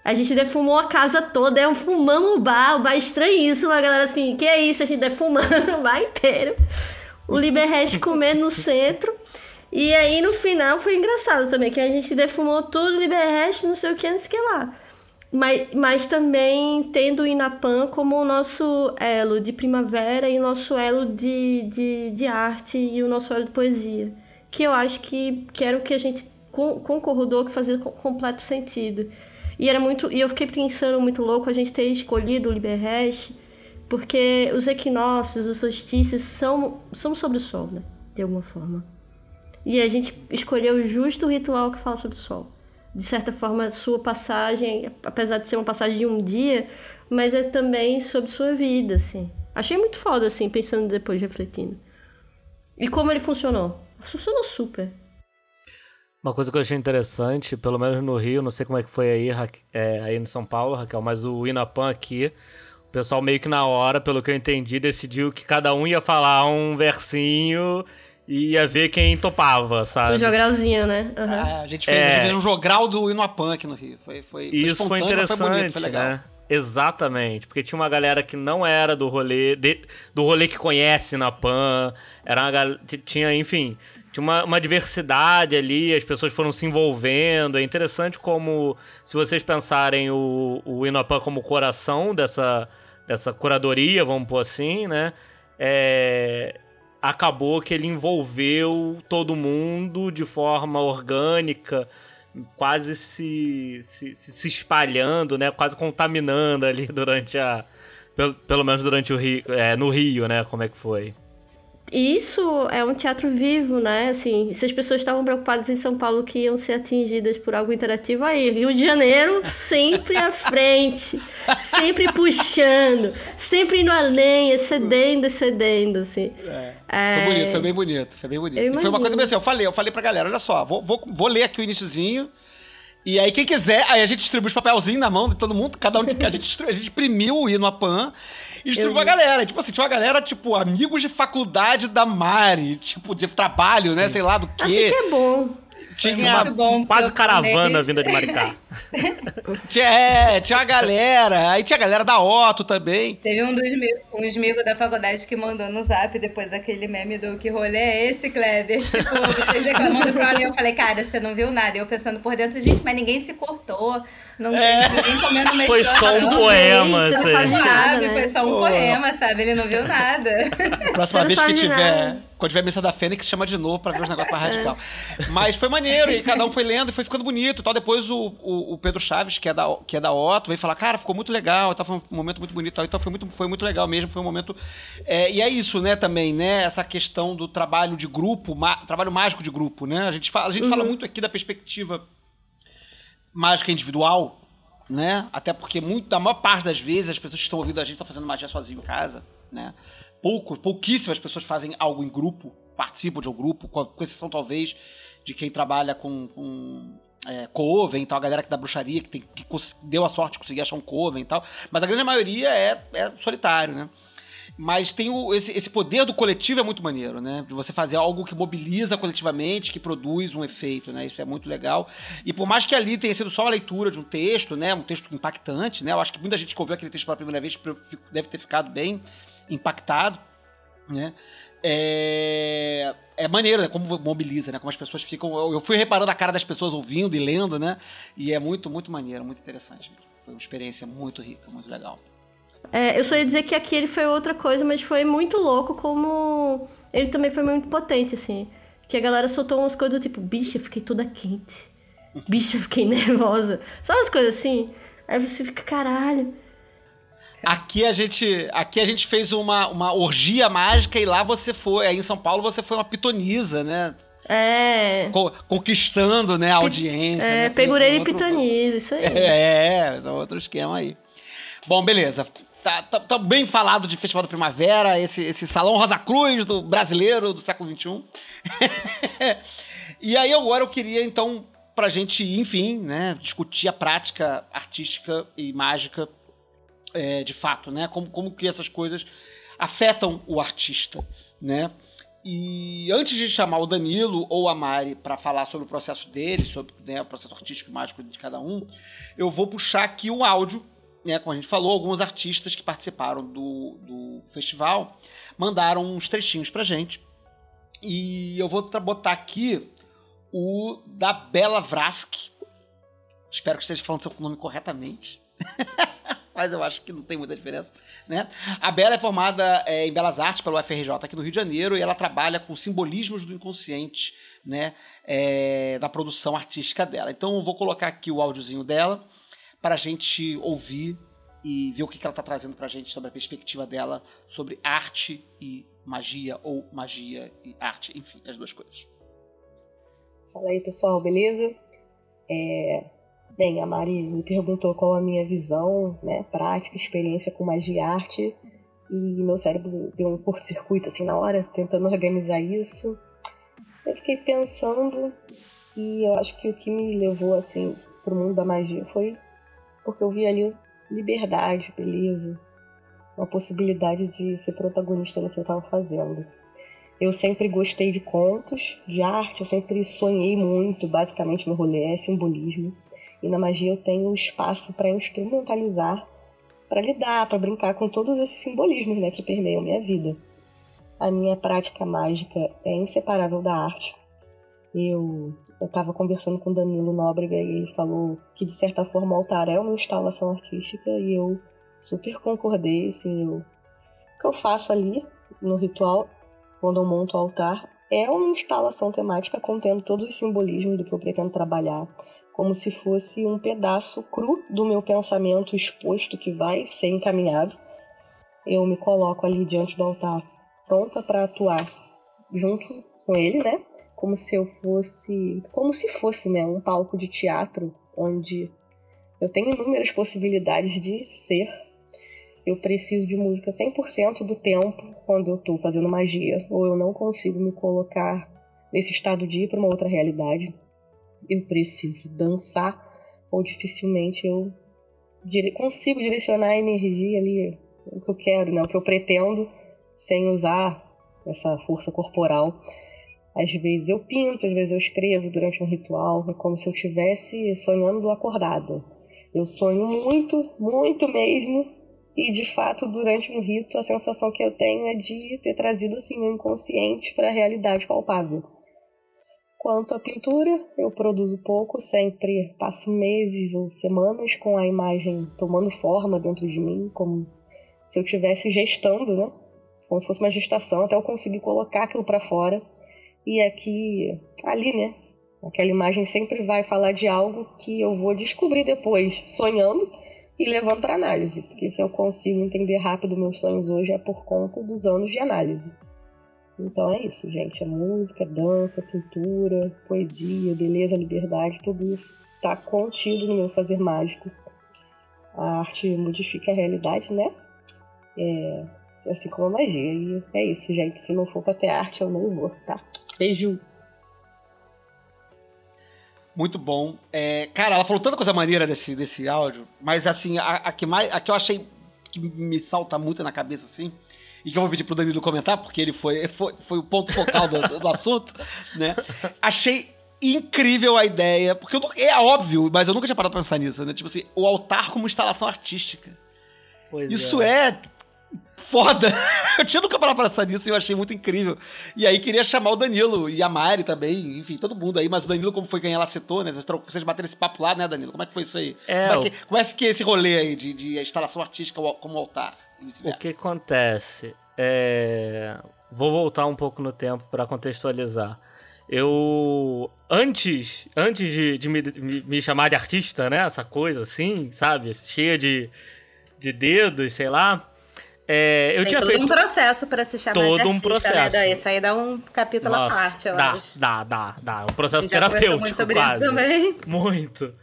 A gente defumou a casa toda, é um fumando o bar, o bar estranhíssimo, a galera assim, que é isso? A gente defumando [laughs] o bar inteiro. O Liberrest comendo no centro. E aí no final foi engraçado também, que a gente defumou tudo, Liberrest, não sei o que, não sei o que lá. Mas, mas também tendo o Inapan como o nosso elo de primavera e o nosso elo de, de, de arte e o nosso elo de poesia. Que eu acho que, que era o que a gente concordou que fazia completo sentido. E era muito. E eu fiquei pensando muito louco a gente ter escolhido o Liberrest, porque os equinócios, os solstícios são, são sobre o sol, né? De alguma forma. E a gente escolheu justo o ritual que fala sobre o sol. De certa forma, sua passagem, apesar de ser uma passagem de um dia, mas é também sobre sua vida, assim. Achei muito foda, assim, pensando depois, refletindo. E como ele funcionou? Funcionou super. Uma coisa que eu achei interessante, pelo menos no Rio, não sei como é que foi aí, é, aí em São Paulo, Raquel, mas o Inapan aqui, o pessoal meio que na hora, pelo que eu entendi, decidiu que cada um ia falar um versinho e ia ver quem topava, sabe? O jogralzinho, né? Uhum. Ah, a, gente fez, é... a gente fez um jogral do Inuapan aqui no Rio. Foi, foi, foi Isso foi interessante, foi bonito, foi legal. Né? Exatamente, porque tinha uma galera que não era do rolê, de, do rolê que conhece na Pan, era uma, tinha, enfim, tinha uma, uma, diversidade ali, as pessoas foram se envolvendo. É interessante como, se vocês pensarem o, o Inapan como coração dessa, dessa curadoria, vamos pôr assim, né? É, acabou que ele envolveu todo mundo de forma orgânica, quase se, se, se espalhando, né? Quase contaminando ali durante a. Pelo, pelo menos durante o Rio. É, no Rio, né? Como é que foi? Isso é um teatro vivo, né? Assim, se as pessoas estavam preocupadas em São Paulo que iam ser atingidas por algo interativo, aí Rio de Janeiro sempre à frente, sempre puxando, sempre indo além, excedendo, excedendo, assim. É. É... Foi bonito, foi bem bonito, foi bem bonito. Foi uma coisa bem assim, eu falei, eu falei pra galera, olha só, vou, vou, vou ler aqui o iníciozinho, e aí, quem quiser, aí a gente distribui os papelzinhos na mão de todo mundo, cada um, a gente, a gente imprimiu o hino a pan e distribuiu a galera. Tipo assim, tinha uma galera, tipo, amigos de faculdade da Mari, tipo, de trabalho, né? Sei lá do quê. Assim que é bom. Tinha uma bom, quase caravana vinda de Maricá. [laughs] tinha, é, tinha uma galera. Aí tinha a galera da Otto também. Teve um dos uns amigos da faculdade que mandou no zap depois aquele meme do que rolê é esse, Kleber? [laughs] Tipo, vocês reclamando pra ali. Eu falei, cara, você não viu nada. Eu pensando por dentro, gente, mas ninguém se cortou. Não é. tem ninguém comendo Foi só um poema. Isso, sabe, né? Foi só um Pô. poema, sabe? Ele não viu nada. Próxima vez que tiver. nada. Quando tiver missa da Fênix, chama de novo pra ver os negócios mais [laughs] radical. Mas foi maneiro, e cada um foi lendo e foi ficando bonito e tal. Depois o, o, o Pedro Chaves, que é, da, que é da Otto, veio falar, cara, ficou muito legal, e tal, foi um momento muito bonito e tal. Então foi muito, foi muito legal mesmo, foi um momento. É, e é isso, né, também, né? Essa questão do trabalho de grupo, trabalho mágico de grupo, né? A gente fala, a gente fala muito aqui da perspectiva mágica individual, né? Até porque muito, da maior parte das vezes as pessoas que estão ouvindo a gente estão fazendo magia sozinho em casa, né? Pouco, pouquíssimas pessoas fazem algo em grupo, participam de um grupo, com com exceção talvez de quem trabalha com, com é, coven e tal, a galera que da bruxaria, que, tem, que deu a sorte de conseguir achar um coven e tal. Mas a grande maioria é, é solitário, né? Mas tem o- esse, esse poder do coletivo é muito maneiro, né? De você fazer algo que mobiliza coletivamente, que produz um efeito, né? Isso é muito legal. E por mais que ali tenha sido só uma leitura de um texto, né? Um texto impactante, né? Eu acho que muita gente que ouviu aquele texto pela primeira vez deve ter ficado bem impactado, né? É, é maneiro, né? Como mobiliza, né? Como as pessoas ficam. Eu eu fui reparando a cara das pessoas ouvindo e lendo, né? E é muito, muito maneiro, muito interessante. Foi uma experiência muito rica, muito legal. É, eu só ia dizer que aqui ele foi outra coisa, mas foi muito louco como ele também foi muito potente, assim. Que a galera soltou umas coisas do tipo, bicha, fiquei toda quente. Bicha, fiquei [laughs] nervosa. Sabe umas coisas assim? Aí você fica, caralho. Aqui a gente, aqui a gente fez uma, uma orgia mágica e lá você foi, aí em São Paulo você foi uma pitonisa, né? É. Co- conquistando, né, a audiência. É, né? Um e pitoniza, isso aí. [laughs] É, é outro esquema aí. Bom, beleza. Tá, tá- tá bem falado de Festival da Primavera, esse, esse Salão Rosa Cruz do brasileiro do século XXI. [laughs] e aí agora eu queria, então, pra gente, enfim, né, discutir a prática artística e mágica é, de fato, né? Como, como que essas coisas afetam o artista, né? E antes de chamar o Danilo ou a Mari para falar sobre o processo deles, sobre né, o processo artístico e mágico de cada um, eu vou puxar aqui um áudio, né? Como a gente falou, alguns artistas que participaram do, do festival mandaram uns trechinhos pra gente. E eu vou botar aqui o da Bela Vrask. Espero que esteja falando seu nome corretamente. [laughs] Mas eu acho que não tem muita diferença, né? A Bela é formada é, em Belas Artes pelo UFRJ aqui no Rio de Janeiro e ela trabalha com simbolismos do inconsciente, né? é, da produção artística dela. Então eu vou colocar aqui o áudiozinho dela para a gente ouvir e ver o que que ela está trazendo para a gente sobre a perspectiva dela sobre arte e magia ou magia e arte, enfim, as duas coisas. Fala aí, pessoal, beleza? É, Bem, a Mari me perguntou qual a minha visão, né, prática, experiência com magia e arte, e meu cérebro deu um curto-circuito assim na hora, tentando organizar isso. Eu fiquei pensando e eu acho que o que me levou assim pro mundo da magia foi porque eu vi ali liberdade, beleza, uma possibilidade de ser protagonista no que eu estava fazendo. Eu sempre gostei de contos, de arte, eu sempre sonhei muito, basicamente meu rolê é simbolismo. E na magia eu tenho espaço para instrumentalizar, para lidar, para brincar com todos esses simbolismos né, que permeiam minha vida. A minha prática mágica é inseparável da arte. Eu estava conversando com Danilo Nóbrega e ele falou que de certa forma o altar é uma instalação artística e eu super concordei. Assim, eu, o que eu faço ali no ritual, quando eu monto o altar, é uma instalação temática contendo todos os simbolismos do que eu pretendo trabalhar como se fosse um pedaço cru do meu pensamento exposto que vai ser encaminhado. Eu me coloco ali diante do altar, pronta para atuar junto com ele, né? Como se eu fosse, como se fosse, né, um palco de teatro onde eu tenho inúmeras possibilidades de ser. Eu preciso de música 100% do tempo quando eu estou fazendo magia, ou eu não consigo me colocar nesse estado de ir para uma outra realidade eu preciso dançar, ou dificilmente eu dire consigo direcionar a energia ali, o que eu quero, né? o que eu pretendo, sem usar essa força corporal. Às vezes eu pinto, às vezes eu escrevo durante um ritual, é como se eu estivesse sonhando acordada. Eu sonho muito, muito mesmo, e de fato, durante um rito, a sensação que eu tenho é de ter trazido assim, o inconsciente para a realidade palpável. Quanto à pintura, eu produzo pouco, sempre passo meses ou semanas com a imagem tomando forma dentro de mim, como se eu estivesse gestando, né? como se fosse uma gestação, até eu conseguir colocar aquilo para fora. E aqui, ali, né? Aquela imagem sempre vai falar de algo que eu vou descobrir depois, sonhando e levando para análise. Porque se eu consigo entender rápido meus sonhos hoje é por conta dos anos de análise. Então é isso, gente. É música, dança, pintura, poesia, beleza, liberdade, tudo isso está contido no meu fazer mágico. A arte modifica a realidade, né? É, assim como a magia. E é isso, gente. Se não for pra ter arte, eu não vou, tá? Beijo! Muito bom. É, cara, ela falou tanta coisa maneira desse, desse áudio, mas assim, a, a, que mais, a que eu achei que me salta muito na cabeça, assim, e que eu vou pedir pro Danilo comentar, porque ele foi, foi, foi o ponto focal do, do assunto, né? Achei incrível a ideia, porque é óbvio, mas eu nunca tinha parado pra pensar nisso, né? Tipo assim, o altar como instalação artística. Pois Isso é, é foda. [laughs] Eu tinha nunca parado pra pensar nisso e eu achei muito incrível. E aí queria chamar o Danilo e a Mari também, enfim, todo mundo aí. Mas o Danilo, como foi quem ela citou, né? Vocês bateram esse papo lá, né, Danilo? Como é que foi isso aí? É, como, é que, como é que é esse rolê aí de, de instalação artística como altar? O que acontece? É... Vou voltar um pouco no tempo para contextualizar. Eu. Antes, antes de, de me, me, chamar de artista, né? Essa coisa assim, sabe? Cheia de, de dedos, sei lá. É, eu Tem tinha todo feito... um processo para se chamar todo de artista, um processo. né? Isso aí dá um capítulo Nossa, à parte, eu dá, acho. Dá, dá, dá. Um processo terapêutico. muito sobre quase. isso também. [laughs] Muito.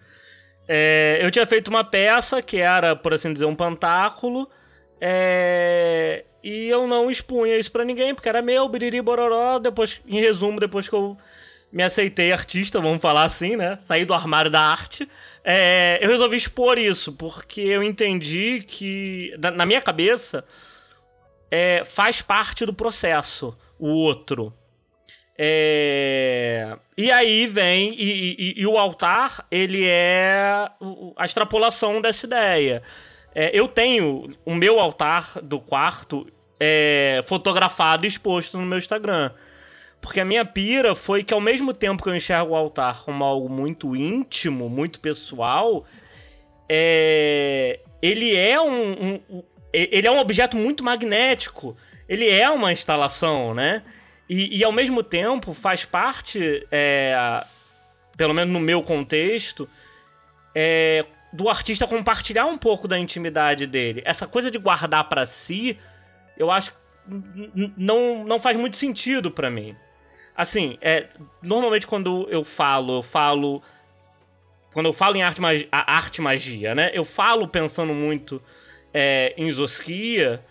É, eu tinha feito uma peça que era, por assim dizer, um pantáculo. É, e eu não expunha isso para ninguém, porque era meu, biriri bororó. Depois, em resumo, depois que eu me aceitei artista, vamos falar assim, né? Saí do armário da arte. É, eu resolvi expor isso, porque eu entendi que, na minha cabeça, é, faz parte do processo o outro. É, e aí vem, e, e, e, o altar, ele é a extrapolação dessa ideia. É, eu tenho o meu altar do quarto é, fotografado e exposto no meu Instagram. Porque a minha pira foi que ao mesmo tempo que eu enxergo o altar como algo muito íntimo, muito pessoal, é... ele é um, um, ele é um objeto muito magnético. Ele é uma instalação, né? E, e ao mesmo tempo faz parte, é... pelo menos no meu contexto, é... do artista compartilhar um pouco da intimidade dele. Essa coisa de guardar para si, eu acho não, não faz muito sentido para mim. Assim, é, normalmente quando eu falo, eu falo. Quando eu falo em arte, magia, arte magia, né? Eu falo pensando muito é, em Zoskia.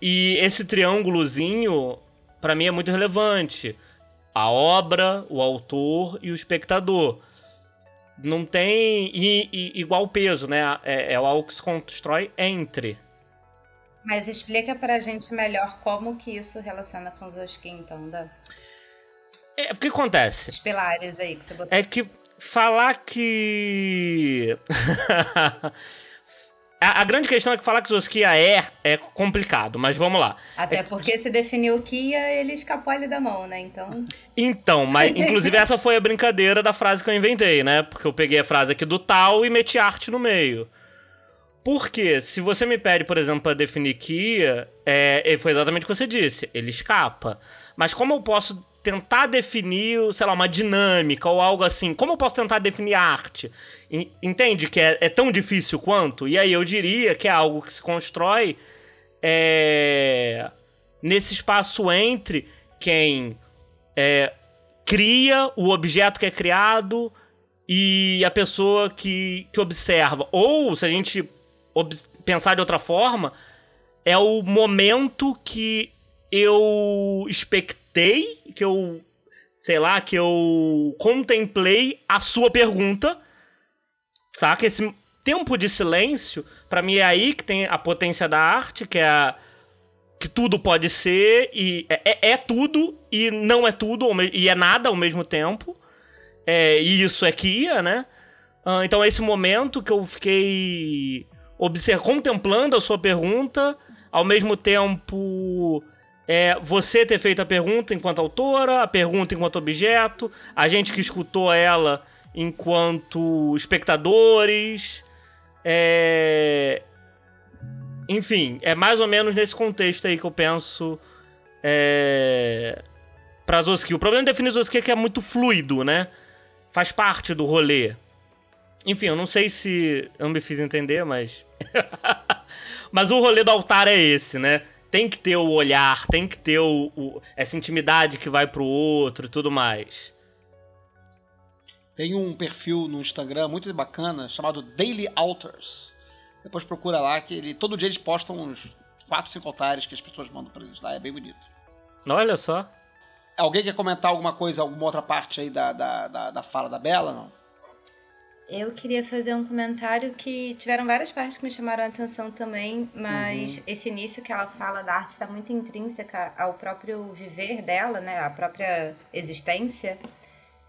E esse triângulozinho, para mim, é muito relevante. A obra, o autor e o espectador. Não tem e, e, igual peso, né? É, é algo que se constrói entre. Mas explica pra gente melhor como que isso relaciona com Zoskia, então, da. É, o que acontece? Esses pilares aí que você botou. É que falar que. [laughs] [laughs] a, a, grande questão é que falar que Zoskia é é complicado, mas vamos lá. Até é... porque se definiu Kia, ele escapou ali da mão, né? Então. Então, mas [laughs] inclusive essa foi a brincadeira da frase que eu inventei, né? Porque eu peguei a frase aqui do tal e meti arte no meio. Porque se você me pede, por exemplo, para definir Kia, é, foi exatamente o que você disse. Ele escapa. Mas como eu posso tentar definir, sei lá, uma dinâmica ou algo assim. Como eu posso tentar definir arte? Entende que é, é tão difícil quanto? E aí eu diria que é algo que se constrói é, nesse espaço entre quem é, cria o objeto que é criado e a pessoa que, que observa. Ou, se a gente pensar de outra forma, é o momento que eu que eu, sei lá, que eu contemplei a sua pergunta, saca? Esse tempo de silêncio, para mim é aí que tem a potência da arte, que é a, que tudo pode ser e é, é, é tudo e não é tudo e é nada ao mesmo tempo. É, e isso é que ia, né? Uh, então esse momento que eu fiquei observ contemplando a sua pergunta, ao mesmo tempo é, você ter feito a pergunta enquanto autora, a pergunta enquanto objeto, a gente que escutou ela enquanto espectadores. É... Enfim, é mais ou menos nesse contexto aí que eu penso é, pra Zoski. O problema de definir Zoski é que é muito fluido, né? Faz parte do rolê. Enfim, eu não sei se eu me fiz entender, mas. [laughs] mas o rolê do altar é esse, né? Tem que ter o olhar, tem que ter o, o, essa intimidade que vai pro outro e tudo mais. Tem um perfil no Instagram muito bacana chamado Daily Altars. Depois procura lá que ele todo dia eles postam uns 4, 5 altares que as pessoas mandam pra eles lá, é bem bonito. Olha só. Alguém quer comentar alguma coisa, alguma outra parte aí da, da, da, da fala da Bela, não? Eu queria fazer um comentário que tiveram várias partes que me chamaram a atenção também, mas uhum. esse início que ela fala da arte está muito intrínseca ao próprio viver dela, né? A própria existência.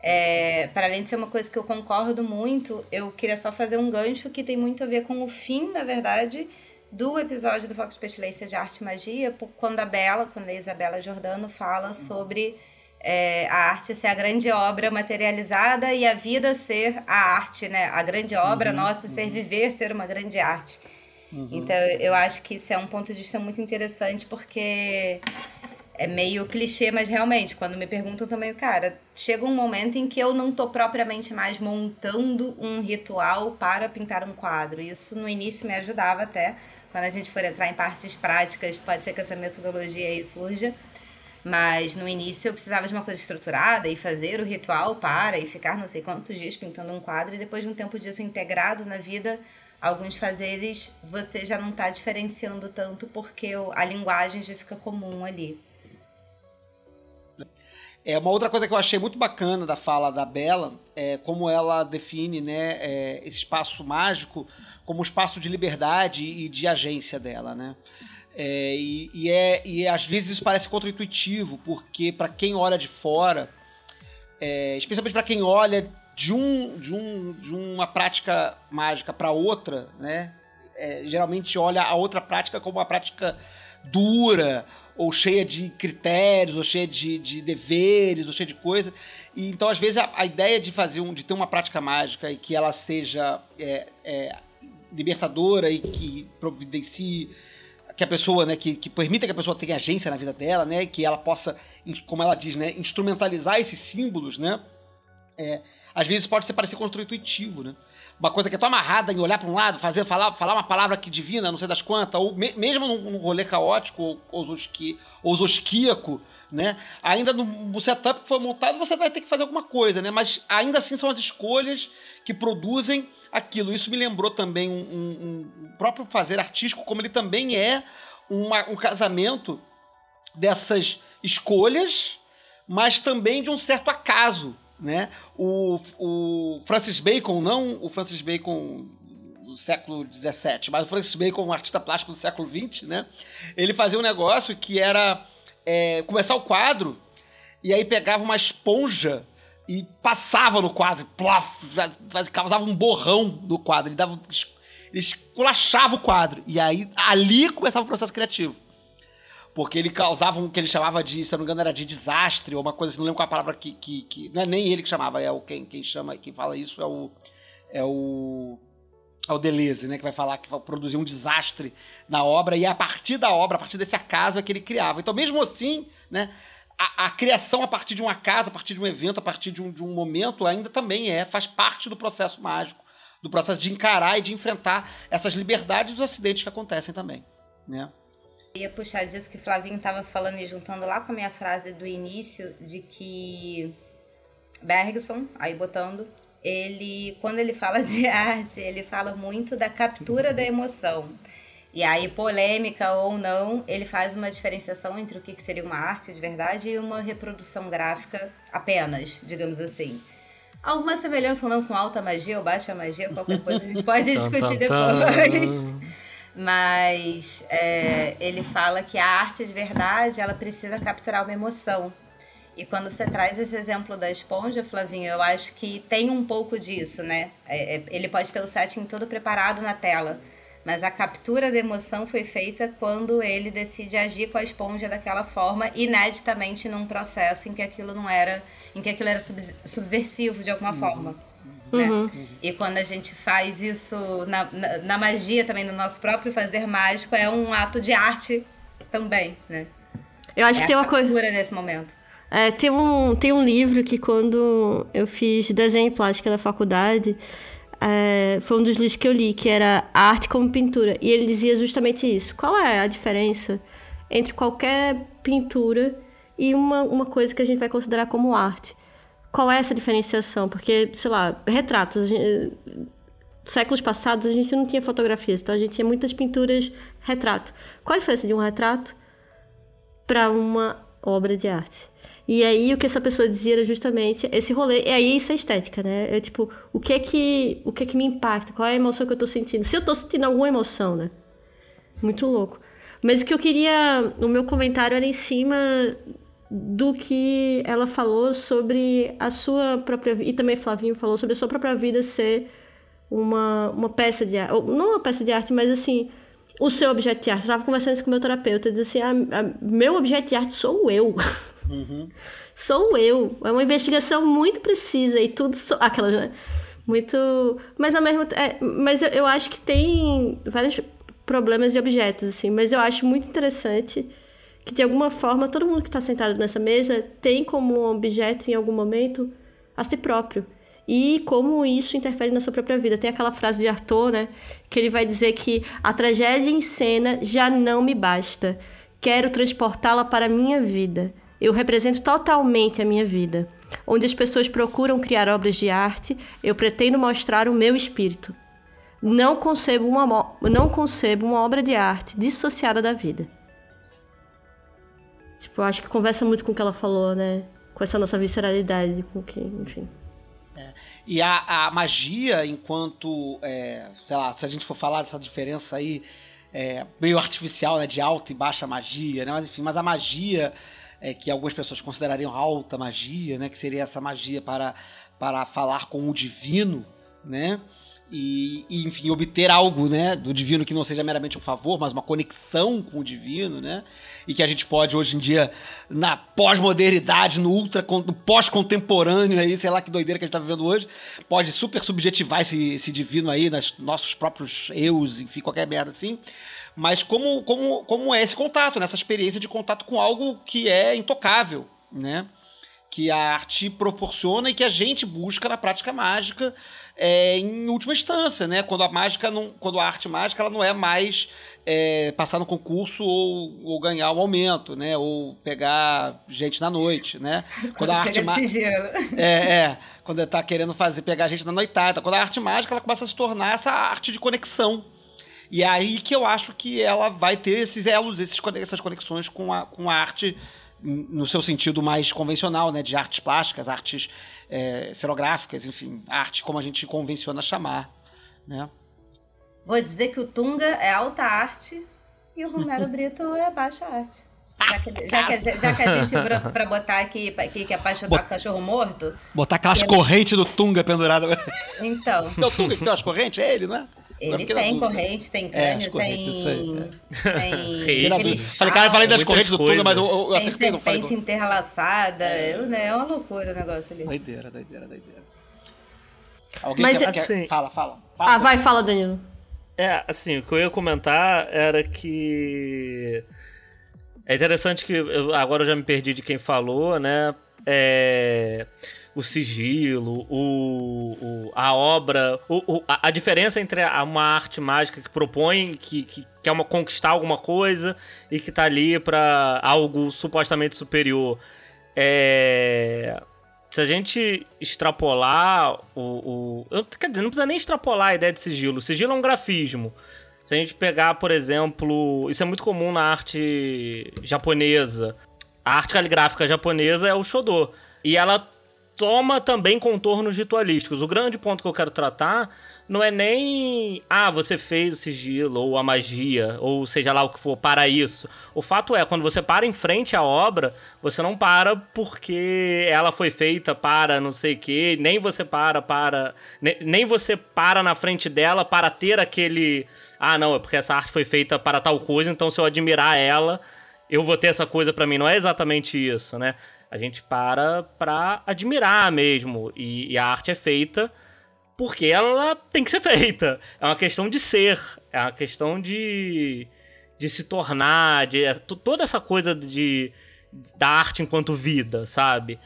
É, para além de ser uma coisa que eu concordo muito, eu queria só fazer um gancho que tem muito a ver com o fim, na verdade, do episódio do Fox Specialista de Arte e Magia, quando a Bela, quando a Isabela Jordano fala sobre é, a arte ser a grande obra materializada e a vida ser a arte, né? A grande obra uhum, nossa ser uhum. viver ser uma grande arte. Uhum. Então eu acho que isso é um ponto de vista muito interessante porque é meio clichê, mas realmente, quando me perguntam também, cara, chega um momento em que eu não tô propriamente mais montando um ritual para pintar um quadro. Isso no início me ajudava até. Quando a gente for entrar em partes práticas, pode ser que essa metodologia aí surja. Mas no início eu precisava de uma coisa estruturada e fazer o ritual para e ficar não sei quantos dias pintando um quadro e depois de um tempo disso integrado na vida, alguns fazeres você já não está diferenciando tanto porque a linguagem já fica comum ali. É uma outra coisa que eu achei muito bacana da fala da Bela é como ela define né, é, esse espaço mágico como um espaço de liberdade e de agência dela, né? É, e, e, é, e às vezes isso parece contraintuitivo, porque para quem olha de fora, é, especialmente para quem olha de, um, de, um, de uma prática mágica para outra, né? É, geralmente olha a outra prática como uma prática dura, ou cheia de critérios, ou cheia de, de deveres, ou cheia de coisa. E então, às vezes, a, a, ideia de fazer um, de ter uma prática mágica e que ela seja é, é, libertadora e que providencie que a pessoa, né, que, que permita que a pessoa tenha agência na vida dela, né, que ela possa, como ela diz, né, instrumentalizar esses símbolos, né, é, às vezes pode ser parecer contra-intuitivo, né, uma coisa que é tão amarrada em olhar para um lado, fazer, falar, falar uma palavra que divina, não sei das quantas, ou me, mesmo num, num rolê caótico ou, ou, zosqui, ou zosquíaco, né? Ainda no setup que foi montado, você vai ter que fazer alguma coisa, né? Mas ainda assim são as escolhas que produzem aquilo. Isso me lembrou também um, um, um próprio fazer artístico, como ele também é uma, um casamento dessas escolhas, mas também de um certo acaso, né? O, o Francis Bacon, não o Francis Bacon do século XVII, mas o Francis Bacon, um artista plástico do século XX, né? Ele fazia um negócio que era é, começar o quadro e aí pegava uma esponja e passava no quadro, plof, causava um borrão no quadro, ele dava ele esculachava o quadro e aí ali começava o processo criativo. Porque ele causava um que ele chamava de, se eu não me engano, era de desastre, ou uma coisa assim, não lembro qual a palavra que, que, que. Não é nem ele que chamava, é o quem, quem chama, quem fala isso é o. É o ao é Deleuze, né, que vai falar que vai produzir um desastre na obra, e a partir da obra, a partir desse acaso é que ele criava. Então, mesmo assim, né, a, a criação a partir de um acaso, a partir de um evento, a partir de um, de um momento, ainda também é, faz parte do processo mágico, do processo de encarar e de enfrentar essas liberdades dos acidentes que acontecem também, né. Eu ia puxar disso que Flavinho estava falando e juntando lá com a minha frase do início, de que Bergson, aí botando, ele, quando ele fala de [laughs] arte, ele fala muito da captura da emoção. E aí, polêmica ou não, ele faz uma diferenciação entre o que seria uma arte de verdade e uma reprodução gráfica apenas, digamos assim. Alguma semelhança ou não com alta magia ou baixa magia, qualquer coisa a gente [laughs] pode discutir depois. Mas é, ele fala que a arte de verdade, ela precisa capturar uma emoção. E quando você traz esse exemplo da esponja, Flavinho, eu acho que tem um pouco disso, né? É, é, ele pode ter o setting todo preparado na tela, mas a captura da emoção foi feita quando ele decide agir com a esponja daquela forma, ineditamente num processo em que aquilo não era, em que aquilo era sub, subversivo de alguma uhum. forma. né? Uhum. E quando a gente faz isso na, na, na, magia também, no nosso próprio fazer mágico, é um ato de arte também, né? Eu acho é que tem uma coisa. nesse momento. É, tem, um, tem um livro que quando eu fiz desenho e plástica na faculdade, é, foi um dos livros que eu li, que era Arte como Pintura. E ele dizia justamente isso. Qual é a diferença entre qualquer pintura e uma, uma coisa que a gente vai considerar como arte? Qual é essa diferenciação? Porque, sei lá, retratos. Gente, séculos passados a gente não tinha fotografias, então a gente tinha muitas pinturas retrato. Qual a diferença de um retrato para uma obra de arte? E aí o que essa pessoa dizia era justamente esse rolê. E aí isso é estética, né? É tipo, o que é que, o que é que me impacta? Qual é a emoção que eu tô sentindo? Se eu tô sentindo alguma emoção, né? Muito louco. Mas o que eu queria. O meu comentário era em cima do que ela falou sobre a sua própria vida. E também Flavinho falou sobre a sua própria vida ser uma, uma peça de arte. Não uma peça de arte, mas assim. O seu objeto de arte. Eu tava conversando isso com o meu terapeuta. Disse assim: ah, meu objeto de arte sou eu. Uhum. [laughs] Sou eu. É uma investigação muito precisa e tudo. So... Aquelas, né? Muito. Mas ao mesmo. É, mas eu, eu acho que tem vários problemas de objetos, assim. Mas eu acho muito interessante que, de alguma forma, todo mundo que está sentado nessa mesa tem como objeto, em algum momento, a si próprio. E como isso interfere na sua própria vida. Tem aquela frase de Arthur, né? Que ele vai dizer que a tragédia em cena já não me basta. Quero transportá-la para a minha vida. Eu represento totalmente a minha vida. Onde as pessoas procuram criar obras de arte, eu pretendo mostrar o meu espírito. Não concebo uma, não concebo uma obra de arte dissociada da vida. Tipo, acho que conversa muito com o que ela falou, né? Com essa nossa visceralidade, com que, enfim. E a, a, magia, enquanto, é, sei lá, se a gente for falar dessa diferença aí, é, meio artificial, né? De alta e baixa magia, né? Mas enfim, mas a magia é, que algumas pessoas considerariam alta magia, né? Que seria essa magia para, para falar com o divino, né? E, e, enfim, obter algo, né, do divino que não seja meramente um favor, mas uma conexão com o divino, né? E que a gente pode hoje em dia, na pós-modernidade, no ultra, no pós-contemporâneo aí, sei lá que doideira que a gente tá vivendo hoje, pode super subjetivar esse, esse divino aí nas nossos próprios eus, enfim, qualquer merda assim. Mas como, como, como é esse contato, nessa experiência de contato com algo que é intocável, né? Que a arte proporciona e que a gente busca na prática mágica é, em última instância, né? Quando a mágica não, quando a arte mágica ela não é mais é, passar no concurso ou, ou ganhar um aumento, né? Ou pegar gente na noite, né? Quando, [laughs] quando a arte mágica é, é, quando está querendo fazer pegar gente na noitada, quando a arte mágica ela começa a se tornar essa arte de conexão, e é aí que eu acho que ela vai ter esses elos, esses, essas conexões com a, com a arte no seu sentido mais convencional, né? De artes plásticas, artes é, cenográficas, enfim, arte como a gente convenciona chamar, né? Vou dizer que o Tunga é alta arte e o Romero [laughs] Brito é baixa arte. Já que, já que, já que a gente, pra, pra botar aqui, aqui que é Bot... cachorro morto. Botar aquelas é... correntes do Tunga pendurada. Então. É o Tunga que tem umas correntes? É ele, não é? Ele tem corrente, tem crânio, é, tem. Isso aí, é. tem [laughs] falei, cara, eu falei das correntes do Tunga, mas eu, eu tem acertei. Tem serpente interlaçada. É. né, é uma loucura o negócio ali. Doideira, doideira, doideira. Alguém mas, quer, assim, quer... Fala, fala, fala. Ah, vai, fala, Danilo. É, assim, o que eu ia comentar era que. É interessante que. Eu, agora eu já me perdi de quem falou, né? É o sigilo, o, o a obra, o, o, a, a, diferença entre uma arte mágica que propõe, que, que quer uma, conquistar alguma coisa e que tá ali para algo supostamente superior. É, se a gente extrapolar o, o. Quer dizer, não precisa nem extrapolar a ideia de sigilo. O sigilo é um grafismo. Se a gente pegar, por exemplo. Isso é muito comum na arte japonesa. A arte caligráfica japonesa é o Shodo. E ela toma também contornos ritualísticos. O grande ponto que eu quero tratar não é nem ah, você fez o sigilo ou a magia, ou seja lá o que for para isso. O fato é, quando você para em frente à obra, você não para porque ela foi feita para não sei o que, nem você para para nem você para na frente dela para ter aquele ah, não, é porque essa arte foi feita para tal coisa, então se eu admirar ela, eu vou ter essa coisa para mim. Não é exatamente isso, né? A gente para pra admirar mesmo. E, e a arte é feita porque ela tem que ser feita. É uma questão de ser, é uma questão de, de se tornar, de é, toda essa coisa de da arte enquanto vida, sabe?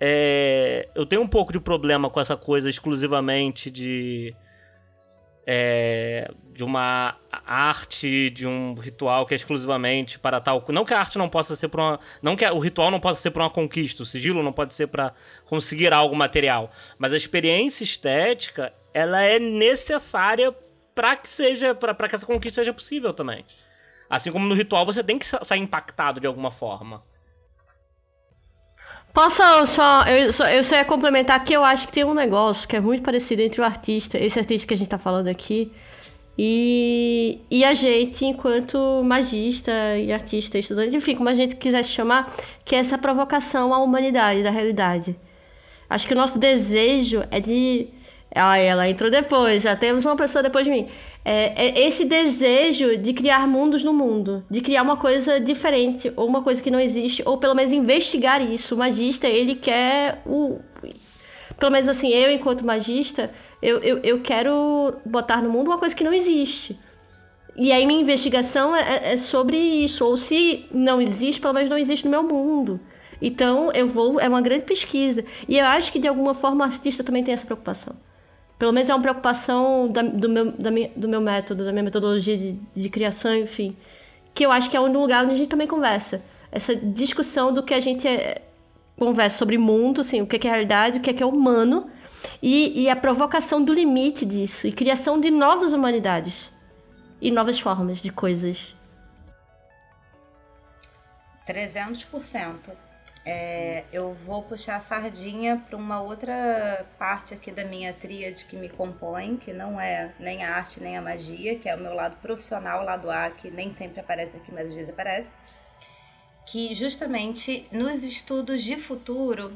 É, eu tenho um pouco de problema com essa coisa exclusivamente de é, de uma arte, de um ritual que é exclusivamente para tal. Não que a arte não possa ser para uma. Não que o ritual não possa ser para uma conquista, o sigilo não pode ser para conseguir algo material. Mas a experiência estética, ela é necessária para que seja. para que essa conquista seja possível também. Assim como no ritual você tem que sair impactado de alguma forma. Posso só eu, só. eu só ia complementar que eu acho que tem um negócio que é muito parecido entre o artista, esse artista que a gente tá falando aqui, e, e a gente, enquanto magista e artista, estudante, enfim, como a gente quiser chamar, que é essa provocação à humanidade, da realidade. Acho que o nosso desejo é de. Ah, ela entrou depois, já temos uma pessoa depois de mim é, é esse desejo de criar mundos no mundo, de criar uma coisa diferente, ou uma coisa que não existe, ou pelo menos investigar isso. O magista, ele quer o. Pelo menos assim, eu, enquanto magista, eu, eu, eu quero botar no mundo uma coisa que não existe. E aí minha investigação é, é sobre isso. Ou se não existe, pelo menos não existe no meu mundo. Então eu vou. É uma grande pesquisa. E eu acho que de alguma forma o artista também tem essa preocupação. Pelo menos é uma preocupação da, do, meu, da minha, do meu método, da minha metodologia de, de criação, enfim. Que eu acho que é um lugar onde a gente também conversa. Essa discussão do que a gente é, conversa sobre mundo, assim, o que é, realidade, o que é, que é humano, e, e a provocação do limite disso, e criação de novas humanidades e novas formas de coisas. 300%. É, eu vou puxar a sardinha para uma outra parte aqui da minha tríade que me compõe, que não é nem a arte nem a magia, que é o meu lado profissional, lado A, que nem sempre aparece aqui, mas às vezes aparece. Que justamente nos estudos de futuro,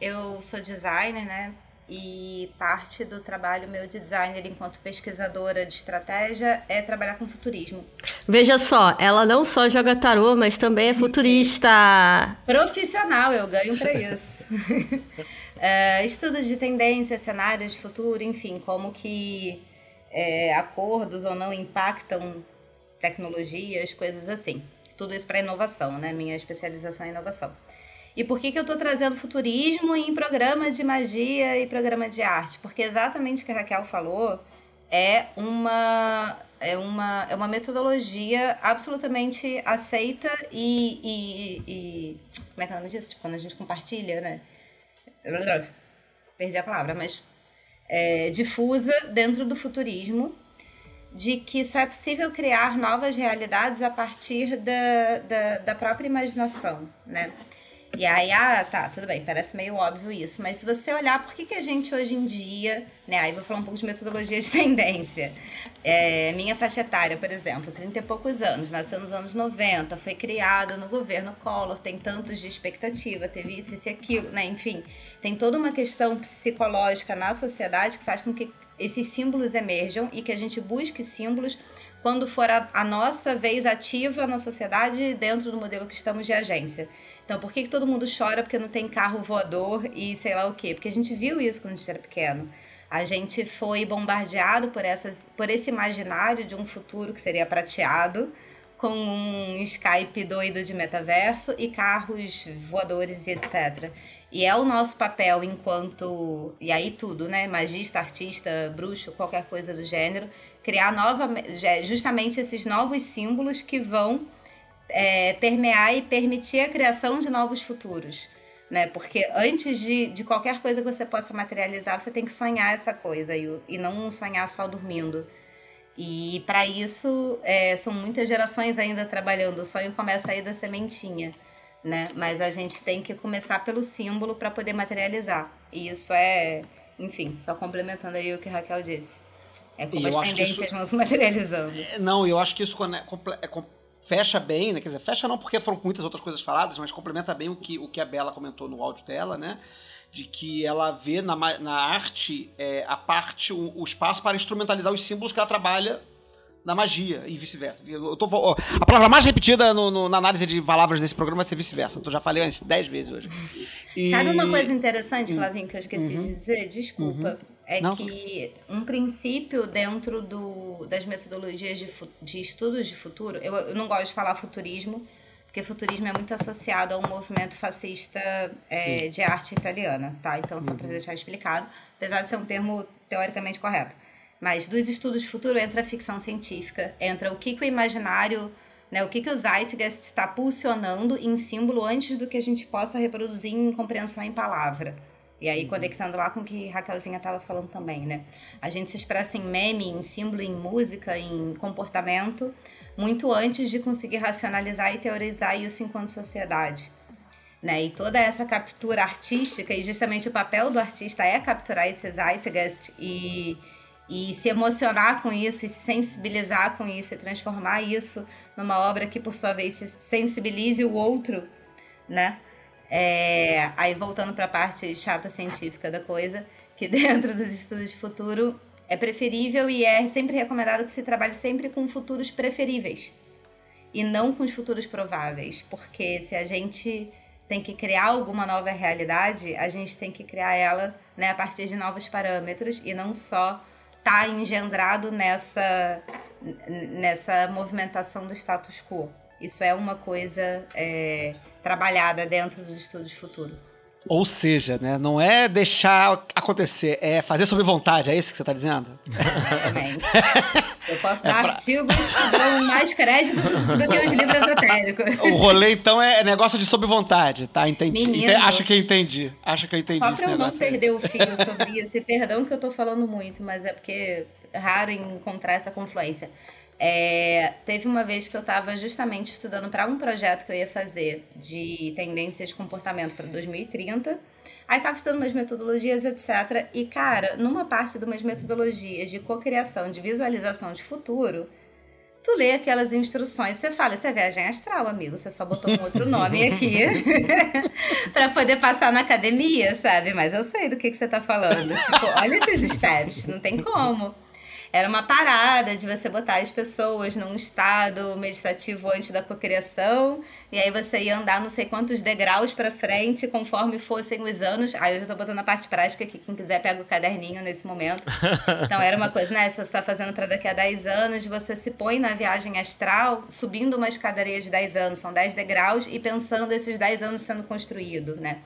eu sou designer, né? E parte do trabalho meu de designer enquanto pesquisadora de estratégia é trabalhar com futurismo. Veja só, ela não só joga tarô, mas também é futurista. [laughs] Profissional, eu ganho para isso. uh, [laughs] estudos de tendência, cenários de futuro, enfim, como que é, acordos ou não impactam tecnologias, coisas assim. Tudo isso para inovação, né? Minha especialização é inovação. E por que, que eu estou trazendo futurismo em programa de magia e programa de arte? Porque exatamente o que a Raquel falou é uma, é uma, é uma metodologia absolutamente aceita e, e, e Como é que é o nome disso? Tipo, quando a gente compartilha, né? Perdi a palavra, mas. É, difusa dentro do futurismo de que só é possível criar novas realidades a partir da, da, da própria imaginação, né? E aí, ah, tá, tudo bem, parece meio óbvio isso, mas se você olhar por que, que a gente hoje em dia, né, aí vou falar um pouco de metodologia de [laughs] tendência. É, minha faixa etária, por exemplo, 30 e poucos anos, nasceu nos anos 90, foi criada no governo Collor, tem tantos de expectativa, teve isso, e aquilo, né, enfim. Tem toda uma questão psicológica na sociedade que faz com que esses símbolos emerjam e que a gente busque símbolos quando for a, a nossa vez ativa na sociedade dentro do modelo que estamos de agência. Então, por que, que todo mundo chora porque não tem carro voador e sei lá o quê? Porque a gente viu isso quando a gente era pequeno. A gente foi bombardeado por, essas, por esse imaginário de um futuro que seria prateado, com um Skype doido de metaverso e carros voadores e etc. E é o nosso papel enquanto. E aí tudo, né? Magista, artista, bruxo, qualquer coisa do gênero, criar nova, justamente esses novos símbolos que vão é, permear e permitir a criação de novos futuros. Né? Porque antes de, de qualquer coisa que você possa materializar, você tem que sonhar essa coisa e, e não sonhar só dormindo. E para isso, é, são muitas gerações ainda trabalhando. O sonho começa aí da sementinha, né? Mas a gente tem que começar pelo símbolo para poder materializar. E isso é, enfim, só complementando aí o que a Raquel disse. É como as tendências isso... vão se materializando. É, não, eu acho que isso é, é fecha bem, né? Quer dizer, fecha não porque foram muitas outras coisas faladas, mas complementa bem o que, o que a Bela comentou no áudio dela, né? De que ela vê na, na arte é, a parte, o, o, espaço para instrumentalizar os símbolos que ela trabalha na magia e vice-versa. A palavra mais repetida no, no, na análise de palavras desse programa vai ser vice-versa. Eu já falei antes dez vezes hoje. E... Sabe uma coisa interessante, Flavinho, que eu esqueci uhum. de dizer? Desculpa. Uhum. É Não? que um princípio dentro do, das metodologias de, de estudos de futuro, eu, eu não gosto de falar futurismo, porque futurismo é muito associado a um movimento fascista é, de arte italiana, tá? Então, só para deixar explicado, apesar de ser um termo teoricamente correto. Mas dos estudos de futuro entra a ficção científica, entra o que, que o imaginário, né, o que, que o Zeitgeist está pulsionando em símbolo antes do que a gente possa reproduzir em compreensão em palavra. E aí, conectando lá com o que Raquelzinha estava falando também, né? A gente se expressa em meme, em símbolo, em música, em comportamento, muito antes de conseguir racionalizar e teorizar isso enquanto sociedade. Né? E toda essa captura artística, e justamente o papel do artista é capturar esse zeitgeist e, e se emocionar com isso, e se sensibilizar com isso, e transformar isso numa obra que, por sua vez, se sensibilize o outro, né? É, aí voltando para a parte chata científica da coisa, que [laughs] dentro dos estudos de futuro é preferível e é sempre recomendado que se trabalhe sempre com futuros preferíveis e não com os futuros prováveis, porque se a gente tem que criar alguma nova realidade, a gente tem que criar ela né, a partir de novos parâmetros e não só tá engendrado nessa, nessa movimentação do status quo. Isso é uma coisa é, trabalhada dentro dos estudos de futuro. Ou seja, né, não é deixar acontecer, é fazer sob vontade, é isso que você tá dizendo? Exatamente. [laughs] Eu posso dar artigos que dão mais crédito do, do que os livros esotéricos. O rolê, então, é negócio de sob vontade, tá? Entendi. Menino. Ente- Acho que eu entendi. Acho que eu entendi Só pra eu não aí. perder o fio [laughs] sobre isso, e perdão que eu tô falando muito, mas é porque é raro encontrar essa confluência. É, teve uma vez que eu estava justamente estudando para um projeto que eu ia fazer de tendências de comportamento para 2030. Aí tava estudando umas metodologias, etc. E, cara, numa parte de umas metodologias de cocriação, de visualização de futuro, tu lê aquelas instruções, você fala, isso é viagem astral, amigo, você só botou um outro nome aqui [laughs] pra poder passar na academia, sabe? Mas eu sei do que, que você tá falando. Tipo, olha esses steps, não tem como. Era uma parada de você botar as pessoas num estado meditativo antes da cocriação, e aí você ia andar não sei quantos degraus pra frente conforme fossem os anos. Aí eu já tô botando a parte prática aqui, quem quiser pega o caderninho nesse momento. Então era uma coisa, né? Se você tá fazendo para daqui a 10 anos, você se põe na viagem astral, subindo uma escadaria de 10 anos, são 10 degraus, e pensando esses 10 anos sendo construído, né?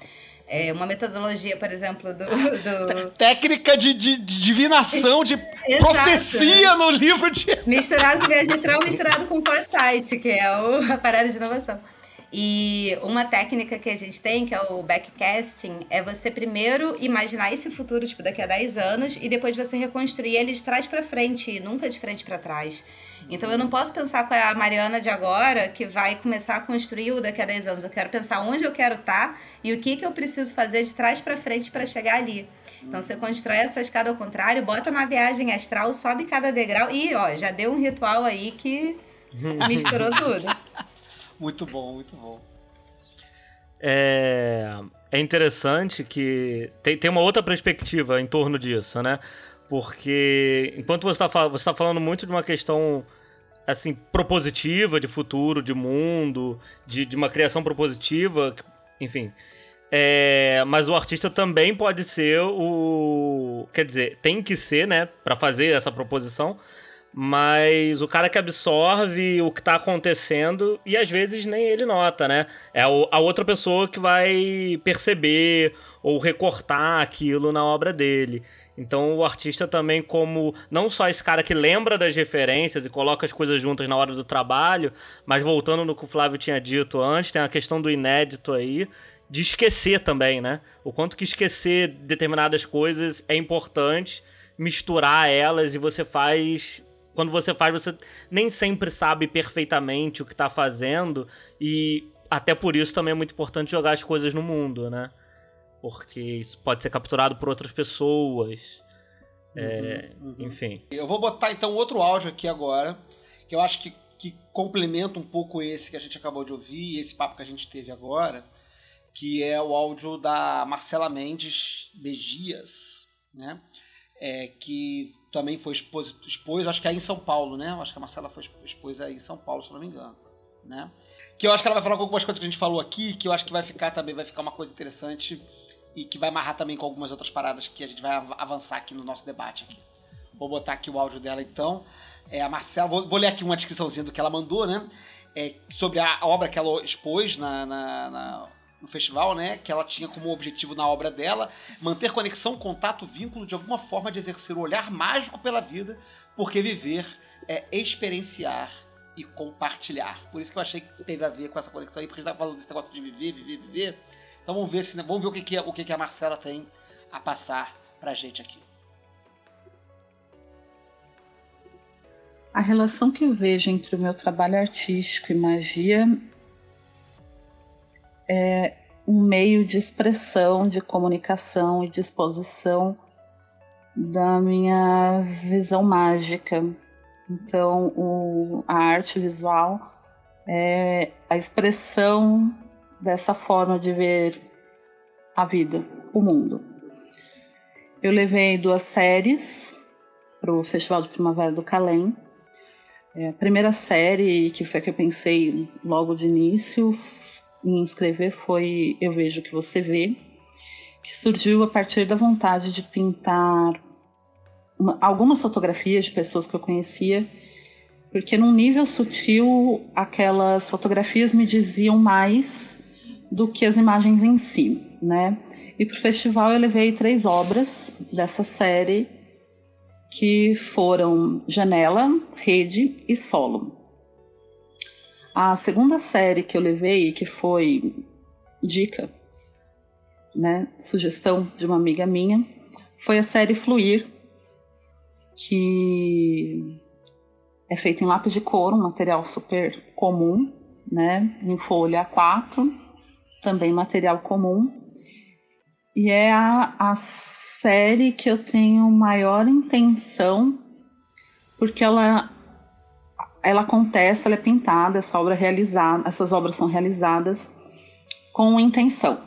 É uma metodologia, por exemplo, do. do... Técnica de, de- de divinação, de [laughs] profecia no livro de. [laughs] Misturado com viagem astral, misturado com foresight, que é o, a parada de inovação. E uma técnica que a gente tem, que é o backcasting, é você primeiro imaginar esse futuro, tipo, daqui a 10 anos, e depois você reconstruir ele de trás pra frente, nunca de frente pra trás. Então eu não posso pensar com a Mariana de agora, que vai começar a construir o daqui a 10 anos. Eu quero pensar onde eu quero estar e o que, que eu preciso fazer de trás pra frente pra chegar ali. Então você constrói essa escada ao contrário, bota na viagem astral, sobe cada degrau e, ó, já deu um ritual aí que [laughs] misturou tudo. Muito bom, muito bom. É, é interessante que tem, tem uma outra perspectiva em torno disso, né? Porque enquanto você está você tá falando muito de uma questão assim propositiva de futuro, de mundo, de, de uma criação propositiva, enfim. É, mas o artista também pode ser o, quer dizer, tem que ser, né, para fazer essa proposição, mas o cara que absorve o que tá acontecendo e às vezes nem ele nota, né? É a outra pessoa que vai perceber ou recortar aquilo na obra dele. Então o artista também como não só esse cara que lembra das referências e coloca as coisas juntas na hora do trabalho, mas voltando no que o Flávio tinha dito antes, tem a questão do inédito aí, de esquecer também, né? O quanto que esquecer determinadas coisas é importante, misturar elas e você faz quando você faz, você nem sempre sabe perfeitamente o que tá fazendo. E até por isso também é muito importante jogar as coisas no mundo, né? Porque isso pode ser capturado por outras pessoas. É, Enfim. Eu vou botar então outro áudio aqui agora, que eu acho que, que complementa um pouco esse que a gente acabou de ouvir, esse papo que a gente teve agora, que é o áudio da Marcela Mendes Begias, né? É, que também foi expôs, expôs, acho que é aí em São Paulo, né? Eu acho que a Marcela foi expôs aí em São Paulo, se eu não me engano, né? Que eu acho que ela vai falar com algumas coisas que a gente falou aqui, que eu acho que vai ficar também, vai ficar uma coisa interessante e que vai amarrar também com algumas outras paradas que a gente vai avançar aqui no nosso debate aqui. Vou botar aqui o áudio dela então. É, a Marcela, vou, vou ler aqui uma descriçãozinha do que ela mandou, né? É, sobre a obra que ela expôs na, na, na, no festival, né? Que ela tinha como objetivo na obra dela manter conexão, contato, vínculo, de alguma forma de exercer o olhar mágico pela vida, porque viver é experienciar e compartilhar. Por isso que eu achei que teve a ver com essa conexão aí, porque a gente tá falando desse negócio de viver, viver, viver. Então vamos ver se vamos ver o que, que, o que, que a Marcela tem a passar pra gente aqui. A relação que eu vejo entre o meu trabalho artístico e magia é um meio de expressão, de comunicação e de exposição da minha visão mágica. Então, o, a arte visual é a expressão dessa forma de ver a vida, o mundo. Eu levei duas séries para o Festival de Primavera do Calém. É, a primeira série, que foi que eu pensei logo de início em escrever, foi Eu Vejo o que Você Vê, que surgiu a partir da vontade de pintar uma, algumas fotografias de pessoas que eu conhecia, porque num nível sutil aquelas fotografias me diziam mais do que as imagens em si, né? E para o festival eu levei três obras dessa série que foram Janela, Rede e Solo. A segunda série que eu levei, que foi dica, né, sugestão de uma amiga minha, foi a série Fluir, que é feita em lápis de couro, um material super comum, né, em folha A4, também material comum. E é a, a série que eu tenho maior intenção, porque ela ela acontece, ela é pintada, essa obra é realizada, essas obras são realizadas com intenção,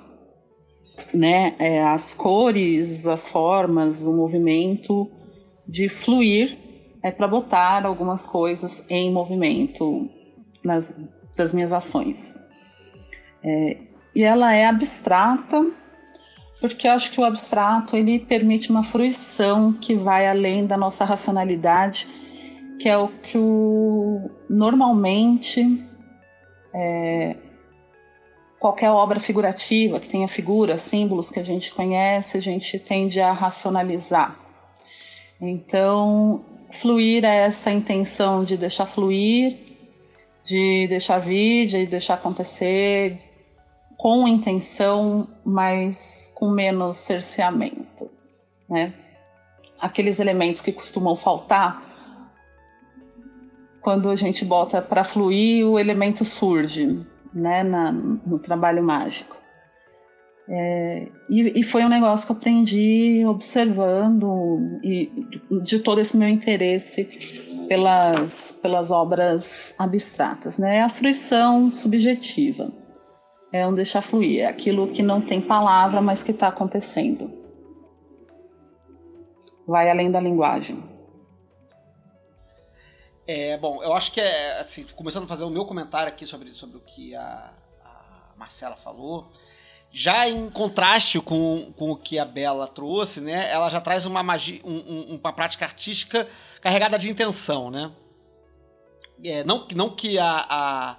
né? É, as cores, as formas, o movimento de fluir é para botar algumas coisas em movimento nas das minhas ações. É, e ela é abstrata porque eu acho que o abstrato ele permite uma fruição que vai além da nossa racionalidade que é o que o, normalmente é, qualquer obra figurativa que tenha figuras, símbolos que a gente conhece, a gente tende a racionalizar. Então, fluir é essa intenção de deixar fluir, de deixar vir, de deixar acontecer, com intenção, mas com menos cerceamento, né? Aqueles elementos que costumam faltar quando a gente bota para fluir, o elemento surge né, na, no trabalho mágico. É, e, e, foi um negócio que eu aprendi observando e de todo esse meu interesse pelas, pelas obras abstratas, né? A fruição subjetiva é um deixar fluir, é aquilo que não tem palavra, mas que está acontecendo. Vai além da linguagem. É, bom, eu acho que é, assim, começando a fazer o meu comentário aqui sobre, sobre o que a, a Marcela falou, já em contraste com, com o que a Bela trouxe, né, ela já traz uma, magia, um, um, uma prática artística carregada de intenção, né? É, não, não que a, a,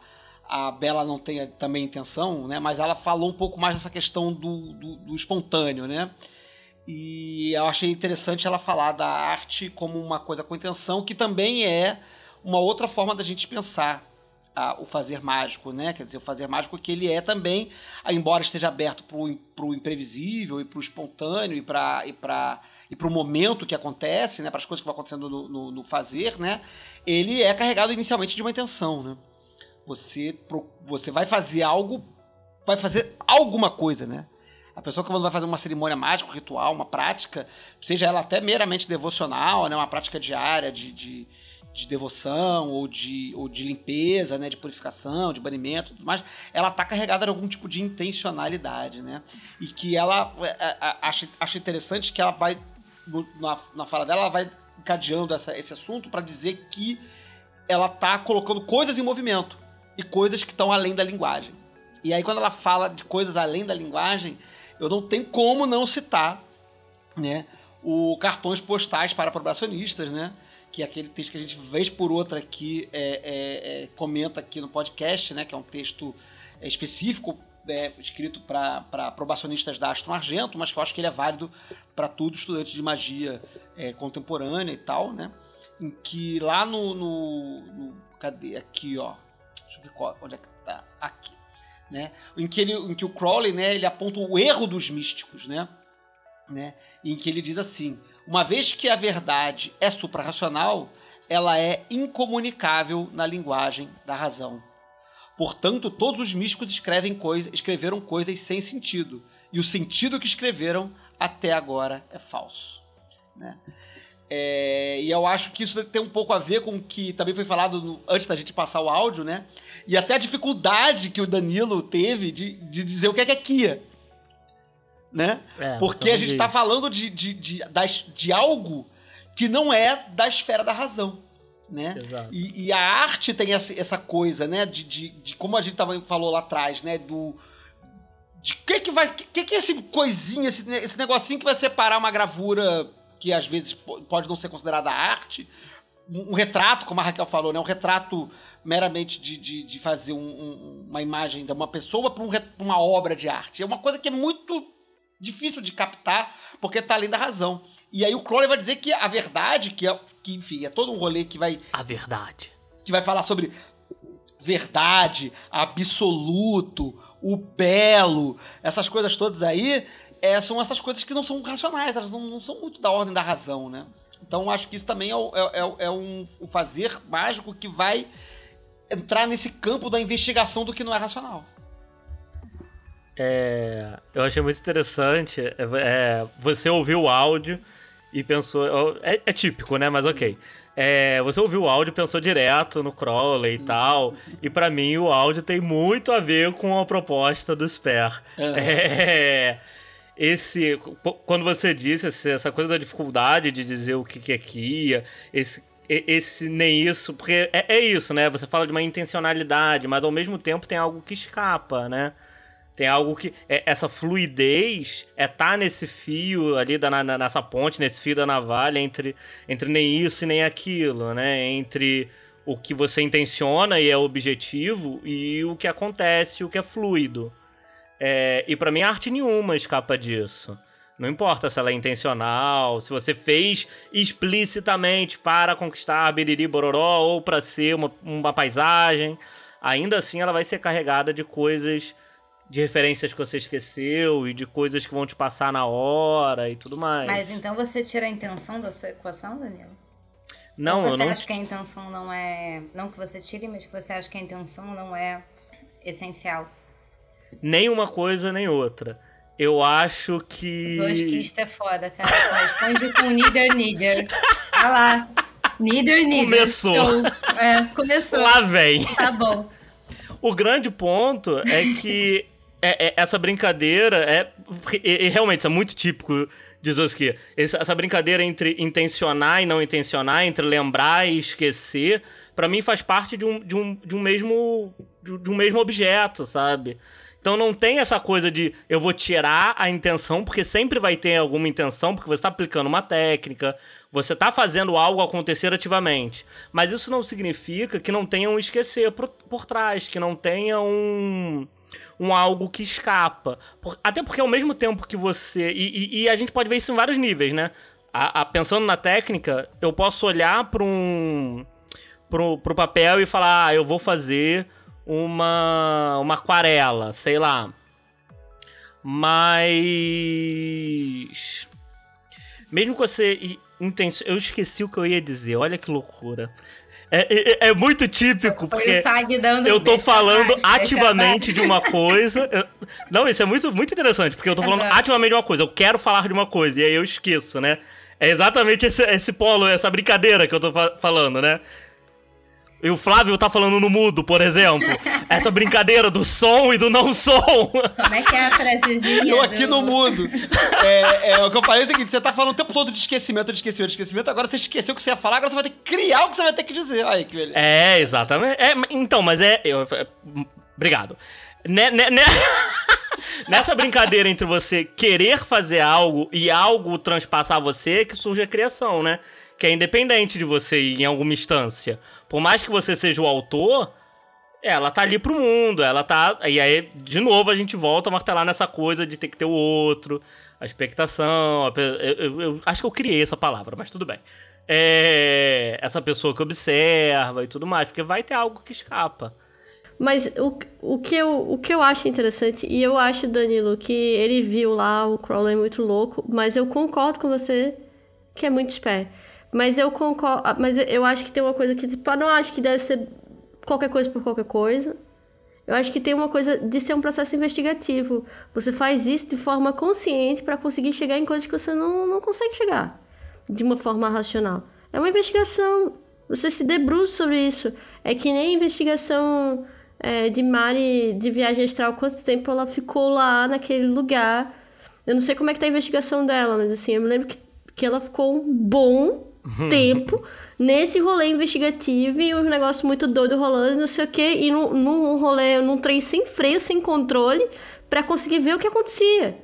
a Bela não tenha também intenção, né, mas ela falou um pouco mais dessa questão do, do, do espontâneo, né? E eu achei interessante ela falar da arte como uma coisa com intenção, que também é uma outra forma da gente pensar a, o fazer mágico, né? Quer dizer, o fazer mágico que ele é também, embora esteja aberto para o imprevisível e para o espontâneo e para e para e para o momento que acontece, né? Para as coisas que vão acontecendo no, no, no, fazer, né? Ele é carregado inicialmente de uma intenção, né? Você você vai fazer algo, vai fazer alguma coisa, né? A pessoa que vai fazer uma cerimônia mágica, um ritual, uma prática, seja ela até meramente devocional, né? Uma prática diária de, de de devoção ou de, ou de limpeza, né, de purificação, de banimento, tudo mais, ela está carregada de algum tipo de intencionalidade, né? E que ela acha, acha interessante que ela vai na, na fala dela, ela vai encadeando essa, esse assunto para dizer que ela está colocando coisas em movimento e coisas que estão além da linguagem. E aí quando ela fala de coisas além da linguagem, eu não tenho como não citar, né, o cartões postais para probacionistas, né, que é aquele texto que a gente vez por outra aqui é, é, é, comenta aqui no podcast, né, que é um texto específico é, escrito para probacionistas da Aston Argento, mas que eu acho que ele é válido para todo estudante de magia é, contemporânea e tal, né? Em que lá no, no, no, Cadê? Aqui, ó. Deixa eu ver qual, onde é que tá. Aqui. Né? Em, que ele, em que o Crowley né, ele aponta o erro dos místicos, né? né? Em que ele diz assim: uma vez que a verdade é suprarracional, ela é incomunicável na linguagem da razão. Portanto, todos os místicos escrevem coisa, escreveram coisas sem sentido, e o sentido que escreveram até agora é falso. Né? É, e eu acho que isso tem um pouco a ver com o que também foi falado no, antes da gente passar o áudio, né? E até a dificuldade que o Danilo teve de, de dizer o que é que é Kia. Né? É, Porque a gente está falando de, de, de, das, de algo que não é da esfera da razão né? E, e, a arte tem essa, essa coisa, né? De, de, de, como a gente tava, falou lá atrás, né? Do de que que vai, que que é esse coisinha, esse, esse negocinho que vai separar uma gravura que às vezes pode não ser considerada arte, um, retrato, como a Raquel falou, né? Um retrato meramente de, de, de fazer um, um, uma imagem de uma pessoa para um, uma obra de arte. É uma coisa que é muito difícil de captar porque tá além da razão. E aí o Crowley vai dizer que a verdade, que, é, que enfim, é todo um rolê que vai. A verdade. Que vai falar sobre verdade, absoluto, o belo, essas coisas todas aí, é, são essas coisas que não são racionais, elas não, não, são muito da ordem da razão, né? Então acho que isso também é, é, é, é um, um fazer mágico que vai entrar nesse campo da investigação do que não é racional. É, eu achei muito interessante. É, é, você ouviu o áudio e pensou. É, é típico, né? Mas ok. É, você ouviu o áudio e pensou direto no Crowley e tal. E para mim o áudio tem muito a ver com a proposta do Sper. É, esse. Quando você disse essa coisa da dificuldade de dizer o que é Kia, esse esse nem isso, porque é, é, isso, né? Você fala de uma intencionalidade, mas ao mesmo tempo tem algo que escapa, né? Tem algo que. É, essa fluidez é tá nesse fio ali, da, na, nessa ponte, nesse fio da navalha, entre, entre nem isso e nem aquilo, né? Entre o que você intenciona e é objetivo e o que acontece, o que é fluido. É, e para mim, arte nenhuma escapa disso. Não importa se ela é intencional, se você fez explicitamente para conquistar Biriri Bororó ou para ser uma, uma paisagem, ainda assim ela vai ser carregada de coisas de referências que você esqueceu e de coisas que vão te passar na hora e tudo mais. Mas então você tira a intenção da sua equação, Daniel? Não, Ou você eu não. acha que a intenção não é. Não que você tire, mas que você acha que a intenção não é essencial? Nem uma coisa nem outra. Eu acho que. Zosquista é foda, cara. Só responde com neither, neither. Olha lá. Neither, neither. Começou. Então, é, começou. Lá vem. Tá bom. O grande ponto é que é, é, essa brincadeira é, é, realmente isso é muito típico de Zoski. Essa brincadeira entre intencionar e não intencionar, entre lembrar e esquecer, para mim faz parte de um, de um, de um mesmo de um mesmo objeto, sabe? Então não tem essa coisa de eu vou tirar a intenção, porque sempre vai ter alguma intenção, porque você está aplicando uma técnica, você está fazendo algo acontecer ativamente. Mas isso não significa que não tenha um esquecer por, por trás, que não tenha um um algo que escapa. Até porque ao mesmo tempo que você. E, e, e, a gente pode ver isso em vários níveis, né? A, a, pensando na técnica, eu posso olhar para um. Pro, pro papel e falar, ah, eu vou fazer uma, uma aquarela, sei lá. Mas. Mesmo que você. Eu esqueci o que eu ia dizer, olha que loucura. É, é, é, muito típico, porque eu tô falando ativamente de uma coisa. Eu, não, isso é muito, muito interessante, porque eu tô falando ativamente de uma coisa. Eu quero falar de uma coisa, e aí eu esqueço, né? É exatamente esse, esse polo, essa brincadeira que eu tô fa falando, né? E o Flávio tá falando no mudo, por exemplo. Essa brincadeira do som e do não som. Como é que é a frasezinha? Eu aqui do... no mudo. É, é, o que eu falei é o seguinte: você tá falando o tempo todo de esquecimento, de esquecimento, de esquecimento. Agora você esqueceu o que você ia falar, agora você vai ter que criar o que você vai ter que dizer. Aí, que beleza. É, exatamente. É, então, mas é. Eu, é, obrigado. Né, né, né... [laughs] Nessa brincadeira entre você querer fazer algo e algo transpassar você, que surge a criação, né? Que é independente de você em alguma instância. Por mais que você seja o autor, ela tá ali pro mundo, ela tá. E aí, de novo, a gente volta a martelar nessa coisa de ter que ter o outro, a expectação. A... Eu, eu, eu, acho que eu criei essa palavra, mas tudo bem. É... Essa pessoa que observa e tudo mais, porque vai ter algo que escapa. Mas o, o, que eu, o que eu acho interessante, e eu acho, Danilo, que ele viu lá o Crowley muito louco, mas eu concordo com você que é muito espé. Mas eu concordo. Mas eu acho que tem uma coisa que. Tipo, eu não acho que deve ser qualquer coisa por qualquer coisa. Eu acho que tem uma coisa de ser um processo investigativo. Você faz isso de forma consciente para conseguir chegar em coisas que você não, não consegue chegar de uma forma racional. É uma investigação. Você se debruça sobre isso. É que nem a investigação é, de Mari de viagem astral, quanto tempo ela ficou lá naquele lugar. Eu não sei como é que tá a investigação dela, mas assim, eu me lembro que, que ela ficou um bom tempo nesse rolê investigativo e um negócio muito doido rolando, não sei o quê, e num, num rolê, num trem sem freio, sem controle, para conseguir ver o que acontecia.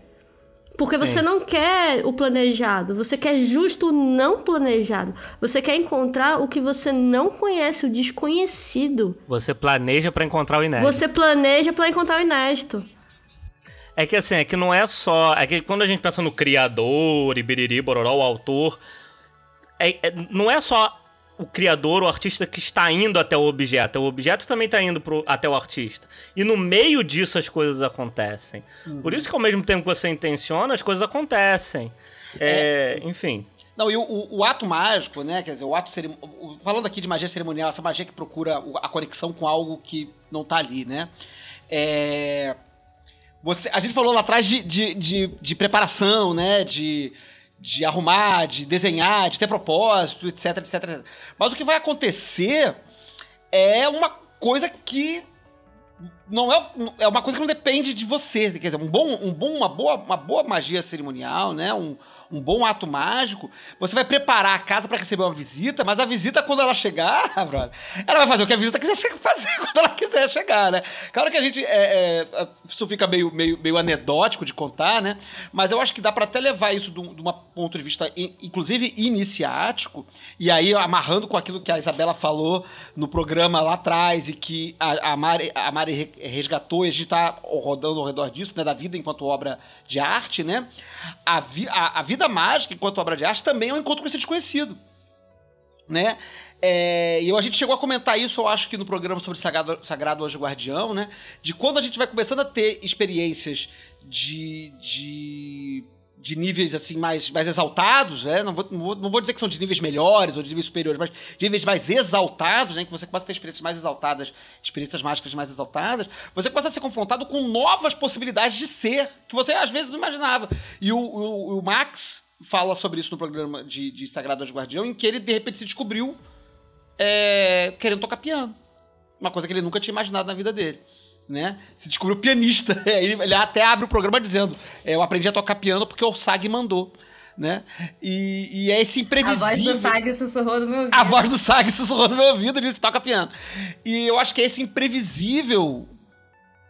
Porque Sim. você não quer o planejado, você quer justo o não planejado. Você quer encontrar o que você não conhece, o desconhecido. Você planeja para encontrar o inédito. Você planeja para encontrar o inédito. É que assim, é que não é só. É que quando a gente pensa no criador, Ibiriri, Bororó, o autor, é, é, não é só o criador, o artista que está indo até o objeto. O objeto também está indo pro, até o artista. E no meio disso as coisas acontecem. Uhum. Por isso que ao mesmo tempo que você intenciona, as coisas acontecem. É, é... Enfim. Não, e o, o, o, ato mágico, né? Quer dizer, o ato Falando aqui de magia cerimonial, essa magia que procura a conexão com algo que não está ali, né? É. Você, a gente falou lá atrás de, de, de, de preparação, né? De de arrumar, de desenhar, de ter propósito, etc, etc, etc. Mas o que vai acontecer é uma coisa que não é, é uma coisa que não depende de você. Quer dizer, um bom, um bom, uma, boa, uma boa magia cerimonial, né? Um, um bom ato mágico. Você vai preparar a casa para receber uma visita, mas a visita, quando ela chegar, [laughs] brother, ela vai fazer o que a visita quiser fazer [laughs] quando ela quiser chegar, né? Claro que a gente. É, é, isso fica meio, meio, meio anedótico de contar, né? Mas eu acho que dá para até levar isso de um, de um ponto de vista, inclusive iniciático, e aí amarrando com aquilo que a Isabela falou no programa lá atrás e que a, a Mari, a Mari resgatou, e a gente está rodando ao redor disso, né, da vida enquanto obra de arte, né? A, vi, a, a, vida mágica enquanto obra de arte também é um encontro com esse desconhecido, né? É, e a gente chegou a comentar isso, eu acho que no programa sobre Sagrado, Sagrado Anjo Guardião, né? De quando a gente vai começando a ter experiências de, de de níveis assim mais, mais exaltados, né? Não vou, não, vou, não vou dizer que são de níveis melhores ou de níveis superiores, mas de níveis mais exaltados, né? Que você começa a ter experiências mais exaltadas, experiências mágicas mais exaltadas, você começa a ser confrontado com novas possibilidades de ser, que você às vezes não imaginava. E o, o, o Max fala sobre isso no programa de, de Sagrado Anjo Guardião, em que ele de repente se descobriu é, querendo tocar piano. Uma coisa que ele nunca tinha imaginado na vida dele né? Se descobriu pianista. [laughs] Ele, ele até abre o programa dizendo: é, Eu aprendi a tocar piano porque o SAG mandou. Né? E, e é esse imprevisível. A voz do SAG sussurrou no meu ouvido. A voz do SAG sussurrou no meu ouvido e disse: toca piano. E eu acho que é esse imprevisível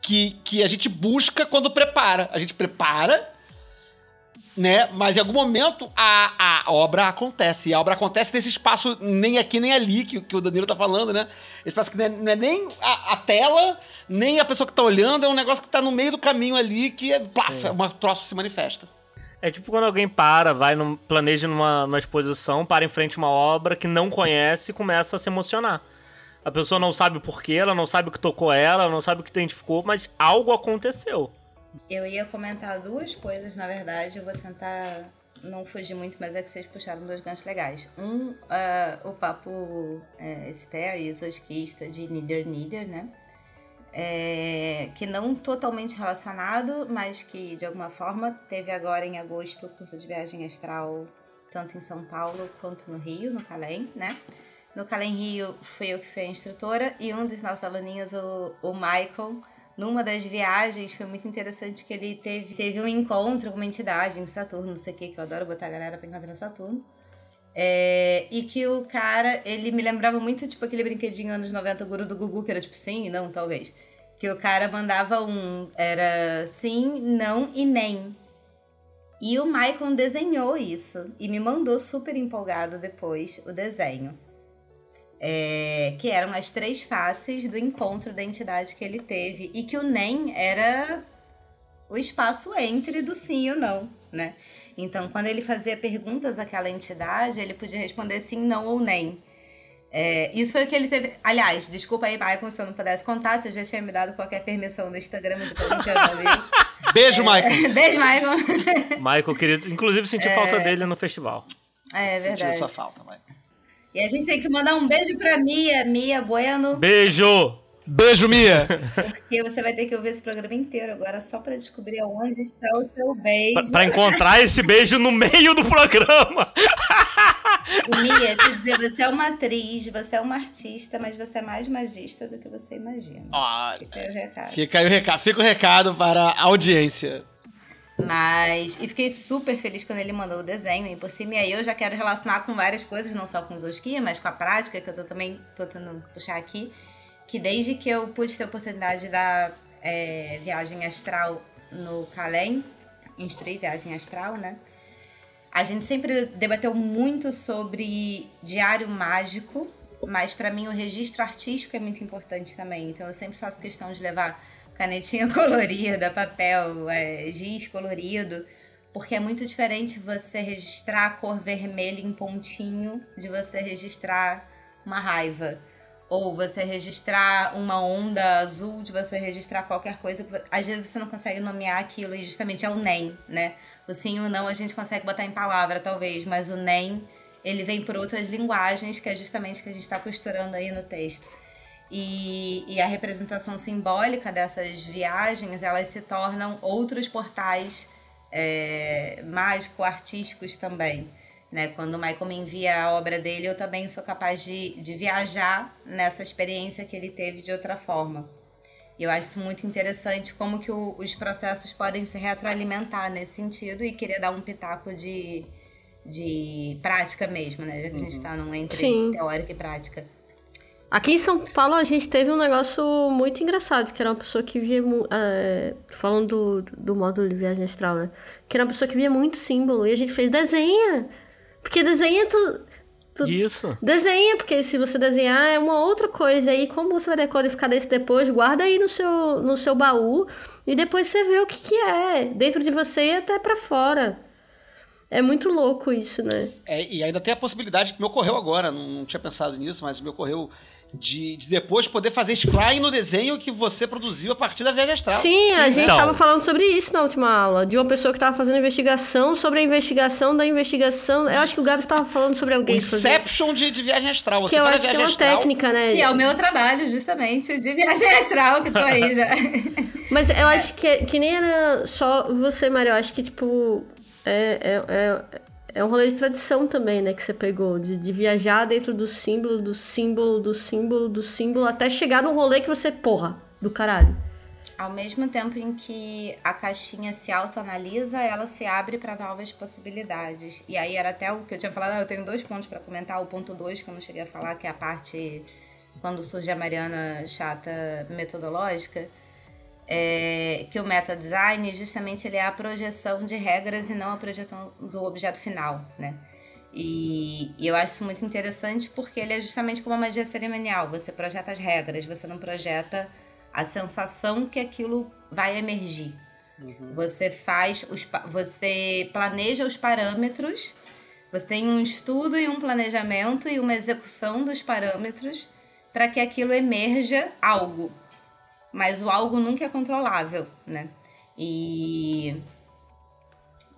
que, que a gente busca quando prepara. A gente prepara né? Mas em algum momento a, a obra acontece. E a obra acontece nesse espaço nem aqui nem ali que, que o Danilo tá falando, né? Esse espaço que não é, não é nem a, a, tela, nem a pessoa que tá olhando, é um negócio que tá no meio do caminho ali que é, plaf, é uma troço se manifesta. É tipo quando alguém para, vai, num, planeja numa, numa exposição, para em frente a uma obra que não conhece e começa a se emocionar. A pessoa não sabe o porquê, ela não sabe o que tocou ela, não sabe o que identificou, mas algo aconteceu. Eu ia comentar duas coisas, na verdade. Eu vou tentar não fugir muito, mas é que vocês puxaram dois ganchos legais. Um, uh, o papo uh, spare, exosquista de Nieder Nieder, né? É, que não totalmente relacionado, mas que de alguma forma teve agora em agosto o curso de viagem astral, tanto em São Paulo quanto no Rio, no Calem, né? No Calem Rio fui eu que fui a instrutora e um dos nossos aluninhos, o, o Michael, numa das viagens foi muito interessante que ele teve, teve um encontro com uma entidade em Saturno, não sei o que, que eu adoro botar a galera pra encontrar Saturno. É, e que o cara, ele me lembrava muito, tipo, aquele brinquedinho anos 90, o guru do Gugu, que era tipo sim e não, talvez. Que o cara mandava um, era sim, não e nem. E o Maicon desenhou isso e me mandou super empolgado depois o desenho. É, que eram as três faces do encontro da entidade que ele teve. E que o NEM era o espaço entre do sim e o não, né? Então, quando ele fazia perguntas àquela entidade, ele podia responder sim, não ou nem. É, isso foi o que ele teve. Aliás, desculpa aí, Michael, se eu não pudesse contar, você já tinha me dado qualquer permissão no Instagram, depois a gente resolve isso. [laughs] Beijo, É, Michael. [laughs] Beijo, Michael. Michael, querido. Inclusive, senti falta dele no festival. É Sentindo verdade. sua falta, Michael. E a gente tem que mandar um beijo pra Mia, Mia Bueno, Beijo! Beijo, Mia. porque você vai ter que ouvir esse programa inteiro agora só pra descobrir onde está o seu beijo. Pra, pra encontrar esse beijo no meio do programa. Mia, te dizer, você é uma atriz, você é uma artista, mas você é mais magista do que você imagina. Ó, Fica aí o recado. fica aí o recado, fica o recado para a audiência. Mas. E fiquei super feliz quando ele mandou o desenho e por cima. E aí eu já quero relacionar com várias coisas, não só com os Oskia, mas com a prática, que eu tô também tô tentando puxar aqui. Que desde que eu pude ter a oportunidade de dar é, viagem astral no Calem, instruir viagem astral, né? A gente sempre debateu muito sobre diário mágico, mas pra mim o registro artístico é muito importante também. Então eu sempre faço questão de levar canetinha [laughs] colorida, papel, é, giz colorido, porque é muito diferente você registrar a cor vermelha em pontinho de você registrar uma raiva. Ou você registrar uma onda azul, de você registrar qualquer coisa. Às vezes você não consegue nomear aquilo e justamente é o NEM, né? O sim e o não a gente consegue botar em palavra, talvez, mas o NEM, ele vem por outras linguagens, que é justamente o que a gente está costurando aí no texto. E, e a representação simbólica dessas viagens, elas se tornam outros portais é, mágico-artísticos também. Né? Quando o Michael me envia a obra dele, eu também sou capaz de, de viajar nessa experiência que ele teve de outra forma. E eu acho muito interessante como que o- os processos podem se retroalimentar nesse sentido e queria dar um pitaco de, de prática mesmo, né? Já que a gente está num entre Sim. teórica e prática. Aqui em São Paulo a gente teve um negócio muito engraçado, que era uma pessoa que via. é, falando do, do módulo de viagem astral, né? Que era uma pessoa que via muito símbolo. E a gente fez desenha. Porque desenha tu. tu Isso. Desenha, porque se você desenhar é uma outra coisa. E como você vai decodificar isso depois, guarda aí no seu, no seu baú. E depois você vê o que, que é. Dentro de você e até pra fora. É muito louco isso, né? É, e ainda tem a possibilidade que me ocorreu agora, não, não tinha pensado nisso, mas me ocorreu de, de depois poder fazer scrying no desenho que você produziu a partir da viagem astral. Sim, a gente Então. tava falando sobre isso na última aula. De uma pessoa que tava fazendo investigação sobre a investigação da investigação. Eu acho que o Gabi tava falando sobre O alguém fazia. Inception de, de viagem astral. Você Que eu acho que é uma astral, técnica, né? Que é o meu trabalho, justamente, de viagem astral, que tô aí já. [laughs] Mas eu acho que, que nem era só você, Mário. Eu acho que, tipo, é, é, é, é um rolê de tradição também, né? Que você pegou. De, de viajar dentro do símbolo, do símbolo, do símbolo, do símbolo, até chegar num rolê que você, porra, do caralho. Ao mesmo tempo em que a caixinha se autoanalisa, ela se abre para novas possibilidades. E aí era até o que eu tinha falado, ah, eu tenho dois pontos para comentar. O ponto dois, que eu não cheguei a falar, que é a parte quando surge a Mariana chata metodológica, é que o meta-design, justamente, ele é a projeção de regras e não a projeção do objeto final, né? E, e eu acho isso muito interessante porque ele é justamente como uma magia cerimonial. Você projeta as regras, você não projeta a sensação que aquilo vai emergir. Você faz os, você planeja os parâmetros, você tem um estudo e um planejamento e uma execução dos parâmetros para que aquilo emerja algo. Mas o algo nunca é controlável, né? E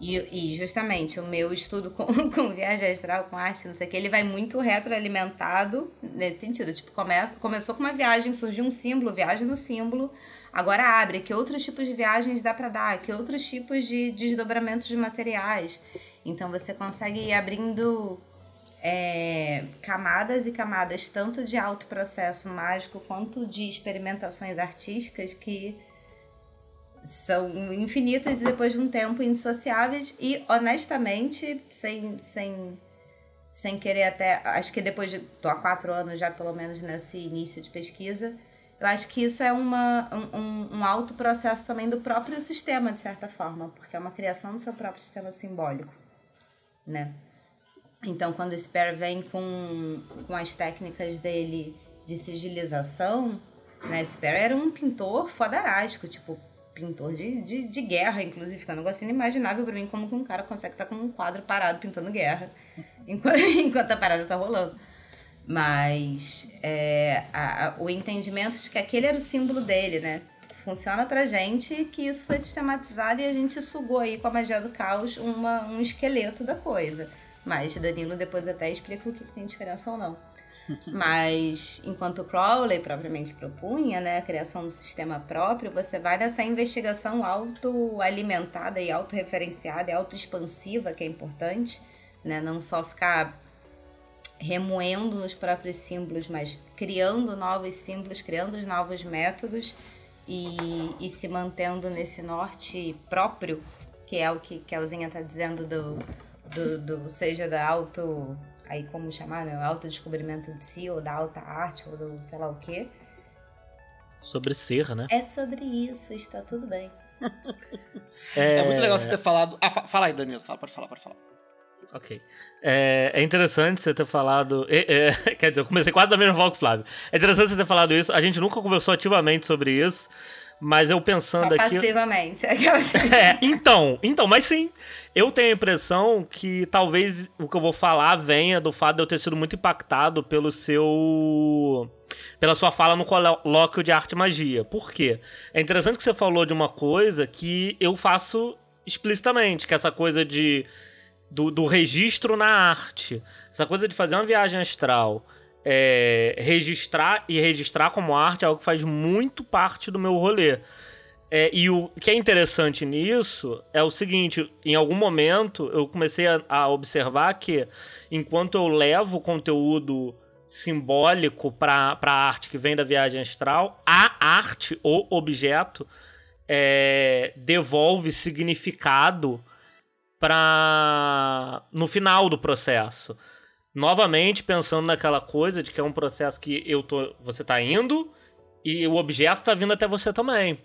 e, e justamente o meu estudo com, [laughs] com viagem astral, com arte, não sei o que, ele vai muito retroalimentado nesse sentido. Tipo, começa, começou com uma viagem, surgiu um símbolo, viagem no símbolo, agora abre. Que outros tipos de viagens dá para dar? Que outros tipos de desdobramentos de materiais? Então você consegue ir abrindo é, camadas e camadas, tanto de alto processo mágico quanto de experimentações artísticas que são infinitas e depois de um tempo indissociáveis e honestamente sem sem sem querer até acho que depois de tô há quatro anos já pelo menos nesse início de pesquisa eu acho que isso é uma, um, um alto processo também do próprio sistema, de certa forma, porque é uma criação do seu próprio sistema simbólico, né? Então, quando o Spare vem com, com as técnicas dele de sigilização, né? Spare era um pintor fodarásco, tipo, pintor de, de, de guerra, inclusive, é um negócio inimaginável para mim como que um cara consegue estar com um quadro parado pintando guerra [laughs] enquanto, enquanto a parada tá rolando. Mas é, a, o entendimento de que aquele era o símbolo dele, né? Funciona pra gente que isso foi sistematizado e a gente sugou aí com a magia do caos uma, um esqueleto da coisa. Mas Danilo depois até explica o que tem diferença ou não. [laughs] Mas enquanto Crowley propriamente propunha, né, a criação do sistema próprio, você vai nessa investigação autoalimentada e autorreferenciada e autoexpansiva, que é importante, né, não só ficar remoendo nos próprios símbolos, mas criando novos símbolos, criando novos métodos e, e se mantendo nesse norte próprio, que é o que Kelzinha está dizendo do, do, do, seja da auto, aí como chamar, né, autodescobrimento de si, ou da alta arte, ou do sei lá o quê. Sobre ser, né? É sobre isso, está tudo bem. [laughs] é... é muito legal você ter falado. Ah, fala aí, Danilo, fala, pode falar, pode falar. Ok. É, é, interessante você ter falado. É, é, [laughs] quer dizer, eu comecei quase da mesma forma que o Flávio. É interessante você ter falado isso. A gente nunca conversou ativamente sobre isso. Mas eu pensando Só aqui. Passivamente. [laughs] É, então, então, mas sim. Eu tenho a impressão que talvez o que eu vou falar venha do fato de eu ter sido muito impactado pelo seu. pela sua fala no colóquio de arte e magia. Por quê? É interessante que você falou de uma coisa que eu faço explicitamente, que é essa coisa de do, do registro na arte. Essa coisa de fazer uma viagem astral, é, registrar e registrar como arte é algo que faz muito parte do meu rolê. É, e o que é interessante nisso é o seguinte: em algum momento eu comecei a, a observar que enquanto eu levo conteúdo simbólico para a arte que vem da viagem astral, a arte, o objeto, é, devolve significado para no final do processo. Novamente pensando naquela coisa de que é um processo que eu tô, você está indo e o objeto está vindo até você também.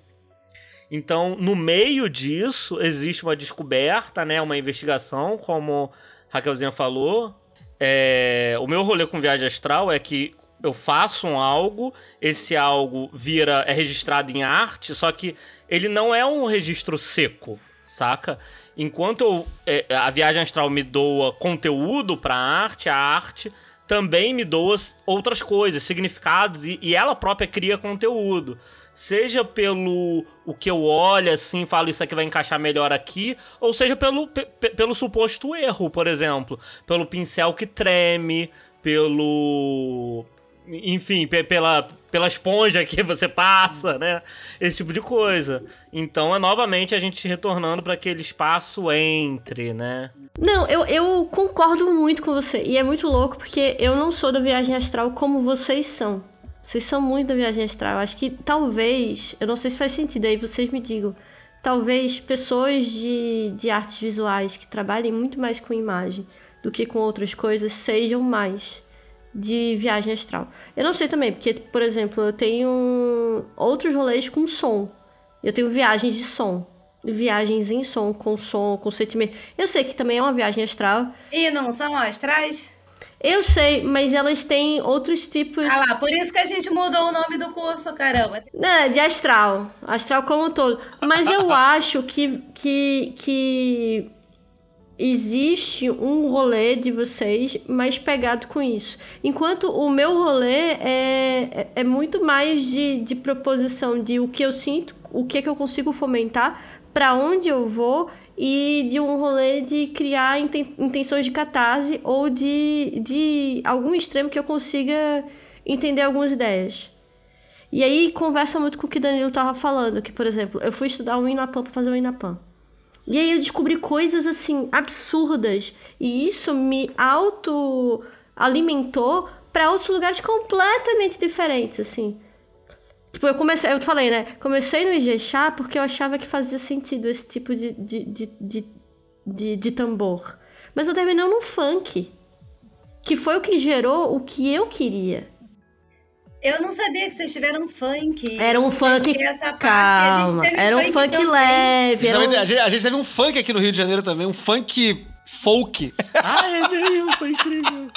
Então, no meio disso, existe uma descoberta, né, uma investigação, como Raquelzinha falou. É, o meu rolê com viagem astral é que eu faço um algo, esse algo vira é registrado em arte, só que ele não é um registro seco, saca? enquanto eu, é, a viagem astral me doa conteúdo para arte, a arte também me doa outras coisas, significados, e, e, ela própria cria conteúdo. Seja pelo o que eu olho assim, falo isso aqui vai encaixar melhor aqui, ou seja pelo, pelo suposto erro, por exemplo. Pelo pincel que treme, pelo enfim, pela, pela esponja que você passa, né? Esse tipo de coisa. Então é novamente a gente retornando para aquele espaço entre, né? Não, eu, eu concordo muito com você. E é muito louco porque eu não sou da viagem astral como vocês são. Vocês são muito da viagem astral. Acho que talvez, eu não sei se faz sentido, aí vocês me digam. Talvez pessoas de, de artes visuais que trabalhem muito mais com imagem do que com outras coisas sejam mais de viagem astral. Eu não sei também, porque, por exemplo, eu tenho outros rolês com som. Eu tenho viagens de som. Viagens em som, com som, com sentimento. Eu sei que também é uma viagem astral. E não são astrais? Eu sei, mas elas têm outros tipos. Ah lá, por isso que a gente mudou o nome do curso, caramba. Não, de astral. Astral como um todo. Mas eu [laughs] acho que, que, que existe um rolê de vocês mais pegado com isso. Enquanto o meu rolê é, é, é muito mais de, de proposição de o que eu sinto, o que, é que eu consigo fomentar, para onde eu vou e de um rolê de criar intenções de catarse ou de, de algum extremo que eu consiga entender algumas ideias. E aí conversa muito com o que Danilo tava falando, que, por exemplo, eu fui estudar um Inapam para fazer um Inapam. E aí eu descobri coisas assim absurdas e isso me auto alimentou para outros lugares completamente diferentes, assim. Tipo, eu comecei, eu falei, né? Comecei no Ijexá porque eu achava que fazia sentido esse tipo de, de, de, de, de, de tambor. Mas eu terminei no funk. Que foi o que gerou o que eu queria. Eu não sabia que vocês tiveram funk. Era um funk. Calma. Era um funk também. leve. Era A um... gente, a gente- a gente teve um funk aqui no Rio de Janeiro também, um funk folk. Ah, é mesmo, foi incrível.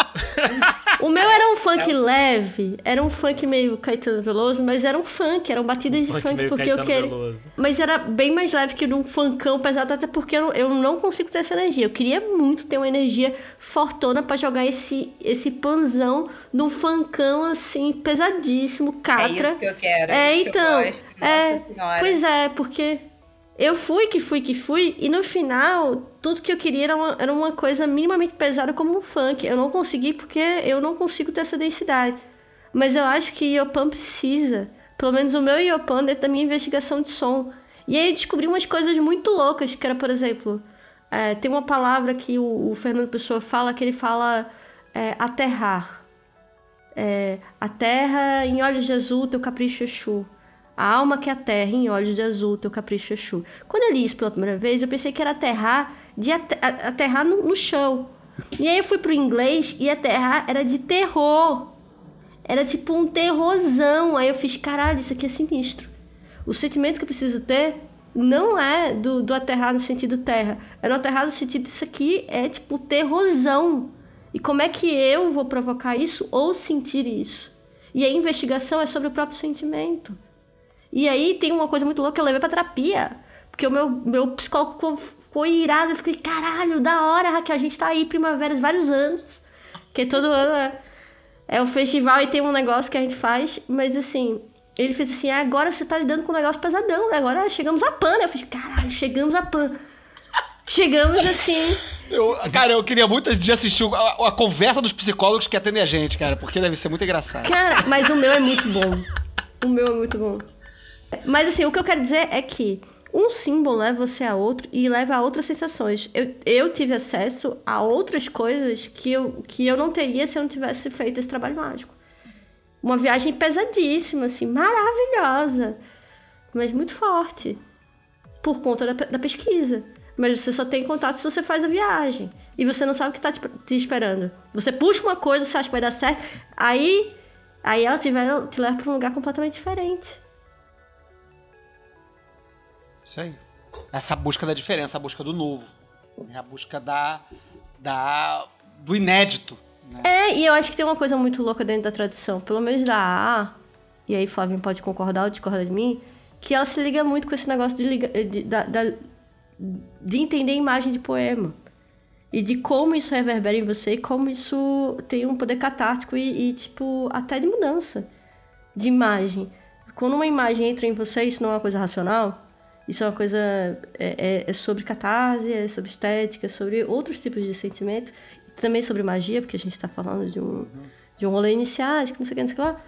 Funk leve. Era um funk meio Caetano Veloso, mas era um funk. Eram batidas de Funk funk porque eu Caetano queria. Veloso. Mas era bem mais leve que num funkão pesado, até porque eu, eu não consigo ter essa energia. Eu queria muito ter uma energia fortona pra jogar esse, esse panzão no funkão, assim, pesadíssimo, É catra. isso que eu quero. É, é isso então. Que eu gosto. é, Nossa senhora. pois é, porque eu fui que fui que fui, e no final, tudo que eu queria era uma, era uma coisa minimamente pesada como um funk. Eu não consegui porque eu não consigo ter essa densidade. Mas eu acho que Iopan precisa, pelo menos o meu Iopan, dentro da minha investigação de som. E aí eu descobri umas coisas muito loucas, que era, por exemplo, é, tem uma palavra que o, o Fernando Pessoa fala, que ele fala é, aterrar. É, a terra em olhos de azul, teu capricho Exu. A alma que aterra em olhos de azul, teu capricho Exu. Quando eu li isso pela primeira vez, eu pensei que era aterrar, de aterrar no, no chão. E aí eu fui pro inglês e aterrar era de terror. Era tipo um terrorzão. Aí eu fiz, caralho, isso aqui é sinistro. O sentimento que eu preciso ter não é do, do aterrar no sentido terra. É no aterrar no sentido isso aqui é tipo terrorzão. E como é que eu vou provocar isso ou sentir isso? E a investigação é sobre o próprio sentimento. E aí tem uma coisa muito louca que eu levei pra terapia. Porque o meu, meu psicólogo ficou, irado. Eu fiquei, caralho, da hora, Raquel. A gente tá aí primavera de vários anos. Que todo ano é, é um festival e tem um negócio que a gente faz. Mas assim, ele fez assim: "Ah, agora você tá lidando com um negócio pesadão, né? Agora chegamos a pan, né? Eu fiz, caralho, chegamos a pan. Chegamos assim. Eu, cara, eu queria muito de assistir a, a conversa dos psicólogos que atendem a gente, cara, porque deve ser muito engraçado. Cara, mas o meu é muito bom. O meu é muito bom. Mas assim, o que eu quero dizer é que um símbolo leva você a outro e leva a outras sensações. Eu, eu tive acesso a outras coisas que eu, que eu não teria se eu não tivesse feito esse trabalho mágico. Uma viagem pesadíssima, assim, maravilhosa, mas muito forte. Por conta da, da pesquisa. Mas você só tem contato se você faz a viagem. E você não sabe o que tá te, te esperando. Você puxa uma coisa, você acha que vai dar certo. Aí, aí ela te, vai- te leva pra um lugar completamente diferente. Isso aí. Essa busca da diferença, a busca do novo. É a busca da, da do inédito. Né? É, e eu acho que tem uma coisa muito louca dentro da tradição, pelo menos da AA, e aí Flavinho pode concordar ou discordar de mim, que ela se liga muito com esse negócio de, liga, de, da- da- de entender a imagem de poema. E de como isso reverbera em você e como isso tem um poder catártico e, e, tipo, até de mudança de imagem. Quando uma imagem entra em você, isso não é uma coisa racional, isso é uma coisa. É, é- é sobre catarse, é sobre estética, é sobre outros tipos de sentimento, também sobre magia, porque a gente está falando de um, de um rolê iniciático, não sei o que, não sei o que lá.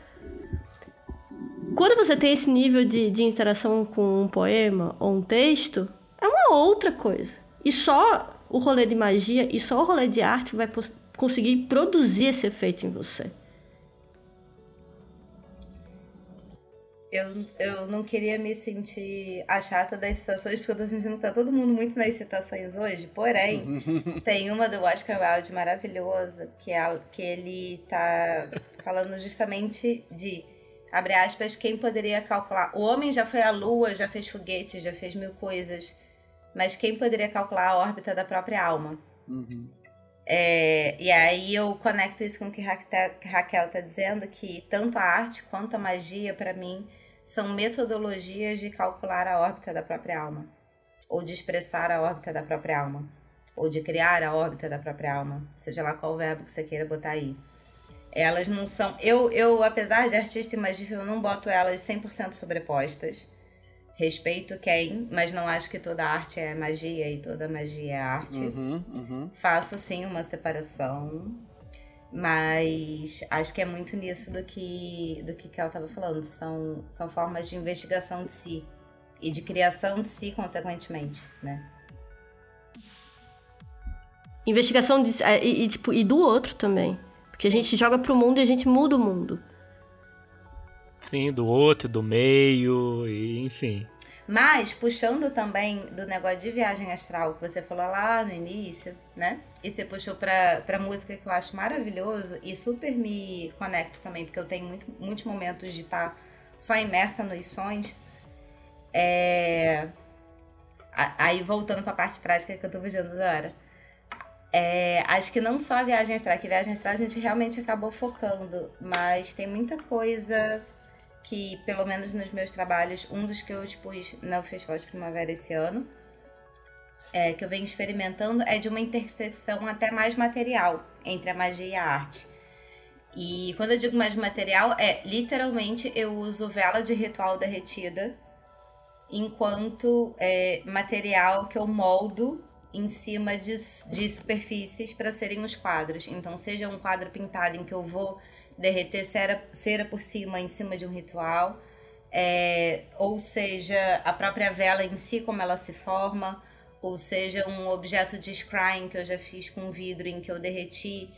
Quando você tem esse nível de, de interação com um poema ou um texto, é uma outra coisa. E só o rolê de magia e só o rolê de arte vai conseguir produzir esse efeito em você. Eu, eu não queria me sentir a chata das citações, porque eu tô sentindo que tá todo mundo muito nas citações hoje. Porém, [laughs] tem uma do Oscar Wilde maravilhosa, que, é, que ele tá falando justamente de, abre aspas, quem poderia calcular. O homem já foi à lua, já fez foguete, já fez mil coisas, mas quem poderia calcular a órbita da própria alma? É, e aí eu conecto isso com o que Raquel, que Raquel tá dizendo, que tanto a arte quanto a magia, para mim, são metodologias de calcular a órbita da própria alma. Ou de expressar a órbita da própria alma. Ou de criar a órbita da própria alma. Seja lá qual verbo que você queira botar aí. Elas não são... Eu, eu apesar de artista e magista, eu não boto elas 100% sobrepostas. Respeito quem, mas não acho que toda arte é magia e toda magia é arte. Uhum, uhum. Faço sim uma separação, mas acho que é muito nisso do que do que Kel estava falando. São, são formas de investigação de si e de criação de si, consequentemente, né? Investigação de, é, e, e, tipo, e do outro também. Porque a gente joga pro mundo e a gente muda o mundo. Sim, do outro, do meio, e enfim. Mas, puxando também do negócio de viagem astral que você falou lá no início, né? E você puxou pra, pra música que eu acho maravilhoso e super me conecto também, porque eu tenho muito, muitos momentos de estar tá só imersa nos sons. É... Aí, voltando pra parte prática que eu tô fugindo da hora. É, acho que não só a viagem astral, que a viagem astral a gente realmente acabou focando, mas tem muita coisa que, pelo menos nos meus trabalhos, um dos que eu expus no Festival de Primavera esse ano, é, que eu venho experimentando, é de uma intersecção até mais material entre a magia e a arte. E quando eu digo mais material, é literalmente eu uso vela de ritual derretida enquanto é, material que eu moldo em cima de, de superfícies para serem os quadros. Então, seja um quadro pintado em que eu vou derreter cera, cera por cima, em cima de um ritual, é, ou seja, a própria vela em si, como ela se forma, ou seja, um objeto de scrying que eu já fiz com vidro, em que eu derreti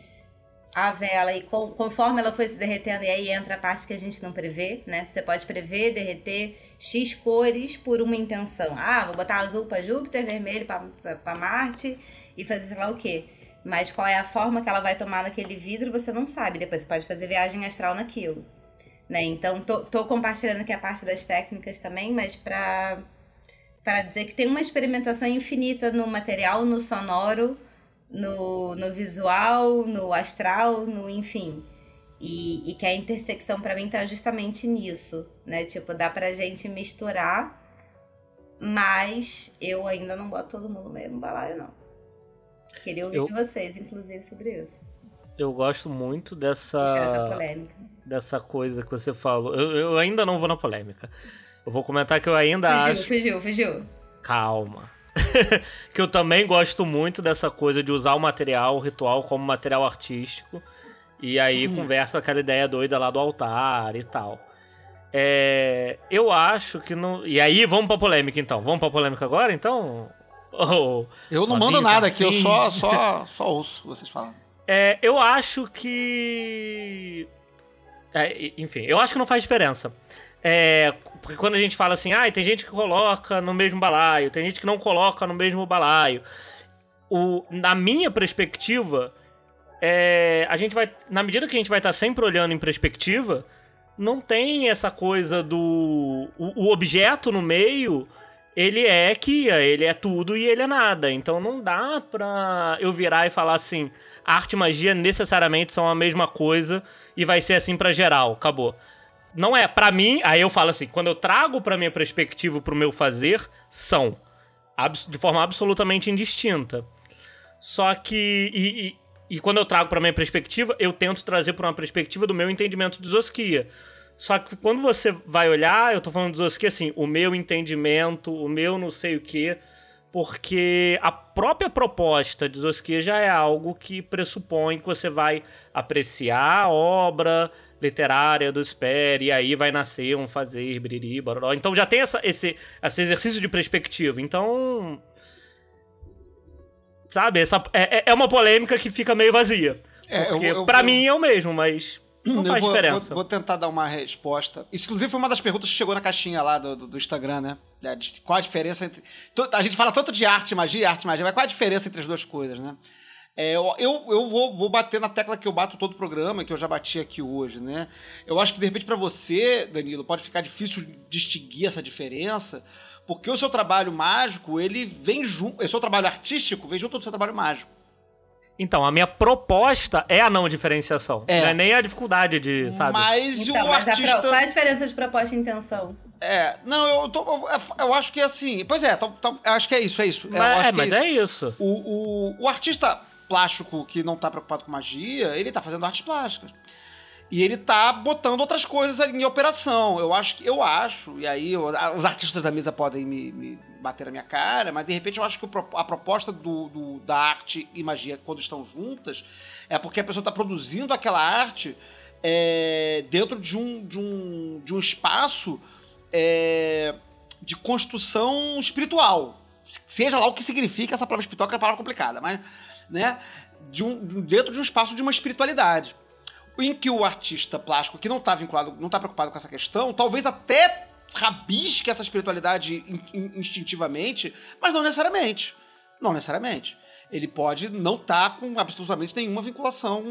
a vela e com, conforme ela foi se derretendo, e aí entra a parte que a gente não prevê, né? Você pode prever, derreter X cores por uma intenção. Ah, vou botar azul para Júpiter, vermelho para Marte e fazer sei lá o quê. Mas qual é a forma que ela vai tomar naquele vidro, você não sabe. Depois você pode fazer viagem astral naquilo. Né? Então, tô, tô compartilhando aqui a parte das técnicas também, mas para para dizer que tem uma experimentação infinita no material, no sonoro, no, no visual, no astral, no enfim. E, e que a intersecção para mim tá justamente nisso, né? Tipo, dá pra gente misturar, mas eu ainda não boto todo mundo no mesmo balaio, não. Queria ouvir eu, de vocês, inclusive, sobre isso. Eu gosto muito dessa. Essa polêmica. Dessa coisa que você falou. Eu, eu ainda não vou na polêmica. Eu vou comentar que eu ainda fugiu, acho. Fugiu, fugiu, fugiu. Calma. [laughs] que eu também gosto muito dessa coisa de usar o material, o ritual, como material artístico. E aí hum. conversa aquela ideia doida lá do altar e tal. É, eu acho que não. E aí, vamos pra polêmica então. Vamos pra polêmica agora então? [laughs] Oh, eu não mando nada aqui, eu só, só, [laughs] só ouço vocês falando. É, eu acho que. É, enfim, eu acho que não faz diferença. É, porque quando a gente fala assim, ah, tem gente que coloca no mesmo balaio, tem gente que não coloca no mesmo balaio. O, na minha perspectiva, é, a gente vai. Na medida que a gente vai estar sempre olhando em perspectiva, não tem essa coisa do. O, o objeto no meio ele é Kia, ele é tudo e ele é nada. Então não dá pra eu virar e falar assim: arte e magia necessariamente são a mesma coisa e vai ser assim para geral, acabou não é, para mim, aí eu falo assim, quando eu trago para minha perspectiva, pro meu fazer, são de forma absolutamente indistinta. Só que e, e, e quando eu trago para minha perspectiva, eu tento trazer para uma perspectiva do meu entendimento de Zosquia. Só que quando você vai olhar, eu tô falando de Zosquia assim, o meu entendimento, o meu não sei o que, porque a própria proposta de Zosquia já é algo que pressupõe que você vai apreciar a obra, literária do Sper, e aí vai nascer um fazer, biriri, bororó. Então já tem essa, esse, esse exercício de perspectiva. Então. Sabe? Essa, é, é, é uma polêmica que fica meio vazia. É, porque eu, eu, pra eu, mim é o mesmo, mas. [clears throat] Não faz vou, diferença. Vou, vou, tentar dar uma resposta. Isso, inclusive, foi uma das perguntas que chegou na caixinha lá do, do, do Instagram, né? Qual a diferença entre. A gente fala tanto de arte e magia, arte e magia, mas qual a diferença entre as duas coisas, né? É, eu eu vou, vou bater na tecla que eu bato todo o programa, que eu já bati aqui hoje, né? Eu acho que de repente para você, Danilo, pode ficar difícil distinguir essa diferença, porque o seu trabalho mágico, ele vem junto, o seu trabalho artístico vem junto do seu trabalho mágico. Então, a minha proposta é a não diferenciação. É. Não é nem a dificuldade de, sabe? Mas então, o mas artista... Pro... Qual é a diferença de proposta e intenção? É, não, eu, tô, eu, eu acho que é assim. Pois é, tô, tô, acho que é isso, é isso. Mas, é, mas é, isso. é isso. O, o, o artista plástico que não tá preocupado com magia, ele tá fazendo artes plásticas. E ele tá botando outras coisas em operação. Eu acho que eu acho, e aí os artistas da mesa podem me, me, bater na minha cara, mas de repente eu acho que a proposta do, do, da arte e magia quando estão juntas é porque a pessoa está produzindo aquela arte é, dentro de um, de um, de um espaço é, de construção espiritual. Seja lá o que significa essa palavra espiritual, que é uma palavra complicada, mas né, de um, dentro de um espaço de uma espiritualidade. Em que o artista plástico que não está vinculado, não está preocupado com essa questão, talvez até rabisque essa espiritualidade in- in- instintivamente, mas não necessariamente. Não necessariamente. Ele pode não estar com absolutamente nenhuma vinculação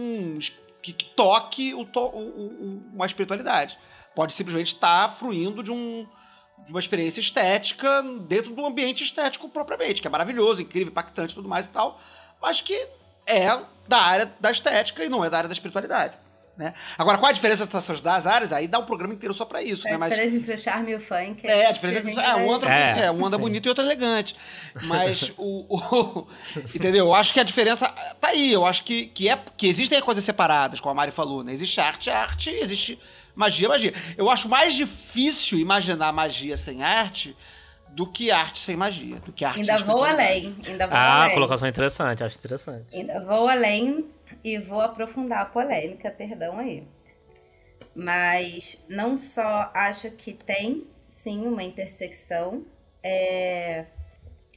que, que toque o o- o- uma espiritualidade. Pode simplesmente estar fruindo de um de uma experiência estética dentro do ambiente estético propriamente, que é maravilhoso, incrível, impactante tudo mais e tal, mas que é da área da estética e não é da área da espiritualidade. Né? Agora, qual a diferença dessas das áreas? Aí dá um programa inteiro só pra isso, É né? a Mas diferença entre o charme e o funk. é, a isso que diferença gente é, é, um, anda, É, é, um anda bonito e outro elegante. Mas o, o- [laughs] Entendeu? Eu acho que a diferença tá aí. Eu acho que, que, é, que existem coisas separadas, como a Mari falou, né? Existe arte, arte, existe magia, magia. Eu acho mais difícil imaginar magia sem arte do que arte sem magia. Do que arte Ainda sem vou além. Ainda vou Ah, além. colocação interessante, acho interessante. Ainda vou além e vou aprofundar a polêmica, perdão aí. Mas não só acho que tem, sim, uma intersecção. É...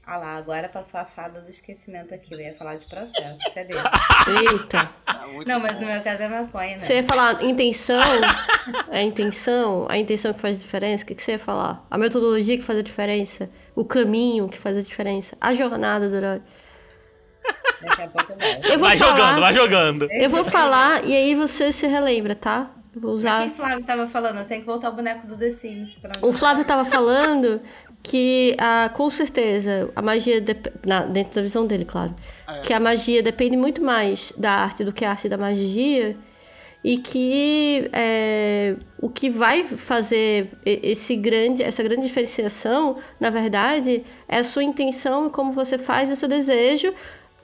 Ah lá, agora passou a fada do esquecimento aqui. Eu ia falar de processo. Cadê? Eita. Ah, muito Não, mas bom. no meu caso é maconha, né? Você ia falar intenção, a intenção, a intenção que faz diferença, o que, que você ia falar? A metodologia que faz a diferença, o caminho que faz a diferença, a jornada do herói. Daqui a pouco vai. Eu vou Vai falar, jogando, vai jogando. eu vou falar e aí você se relembra, tá? Vou O usar. que o Flávio tava falando? Eu tenho que voltar o boneco do The Sims pra O Flávio tava falando que, ah, com certeza, a magia, dep- na- dentro da visão dele, claro, que a magia depende muito mais da arte do que a arte da magia e que é, o que vai fazer esse grande, essa grande diferenciação, na verdade, é a sua intenção e como você faz o seu desejo,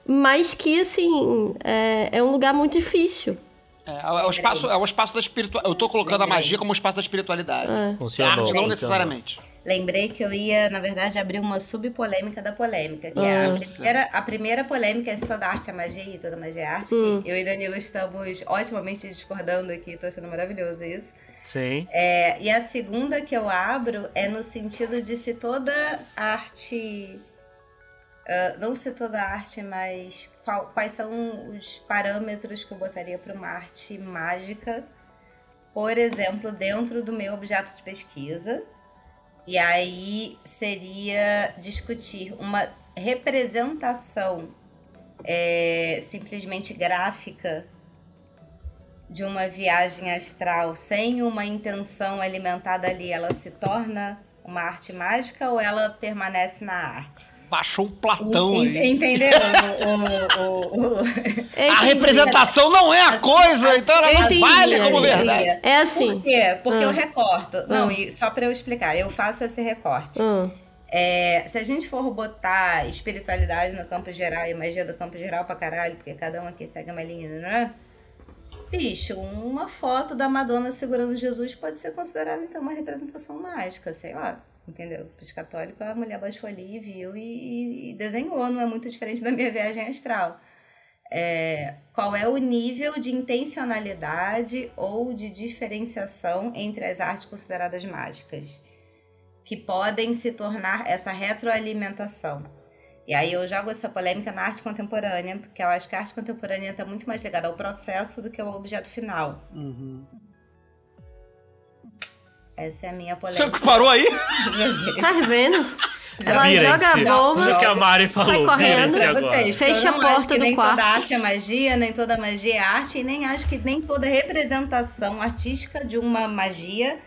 mas que, assim, é, é um lugar muito difícil. É, é o espaço, é o espaço da espiritualidade. Eu tô colocando a Lembrei. magia como o espaço da espiritualidade. A Funcionou. arte não funcionou. necessariamente. Lembrei que eu ia, na verdade, abrir uma subpolêmica da polêmica, que é a primeira, a primeira polêmica é se toda arte é magia e toda magia é arte. que eu e Danilo estamos otimamente discordando aqui, tô achando maravilhoso isso. Sim. É, e a segunda que eu abro é no sentido de se toda arte. Ah, não se toda arte, mas qual- quais são os parâmetros que eu botaria para uma arte mágica, por exemplo, dentro do meu objeto de pesquisa. E aí seria discutir uma representação é, simplesmente gráfica de uma viagem astral sem uma intenção alimentada ali, ela se torna uma arte mágica ou ela permanece na arte? Baixou um Platão En- aí. Entendeu? [laughs] O- o- o- o- A representação não é a coisa, então ela não entendi, vale como verdade. É assim. Por quê? Porque Ah. eu recorto. Não, e só pra eu explicar, eu faço esse recorte. Hum. É, se a gente for botar espiritualidade no campo geral e magia do campo geral pra caralho, porque cada um aqui segue uma linha, né? Bicho, uma foto da Madonna segurando Jesus pode ser considerada então uma representação mágica, sei lá. Entendeu? Para os católicos, a mulher baixou ali, viu e, e desenhou. Não é muito diferente da minha [laughs] viagem astral. É, qual é o nível de intencionalidade ou de diferenciação entre as artes consideradas mágicas? que podem se tornar essa retroalimentação. E aí eu jogo essa polêmica na arte contemporânea, porque eu acho que a arte contemporânea está muito mais ligada ao processo do que ao objeto final. Essa é a minha Você polêmica. que parou aí? [laughs] Tá vendo? Ela joga a bomba. Que a Mari falou. sai correndo. vocês, Fecha a porta acho que do nem quarto. toda arte é magia, nem toda magia é arte, e nem acho que nem toda representação artística de uma magia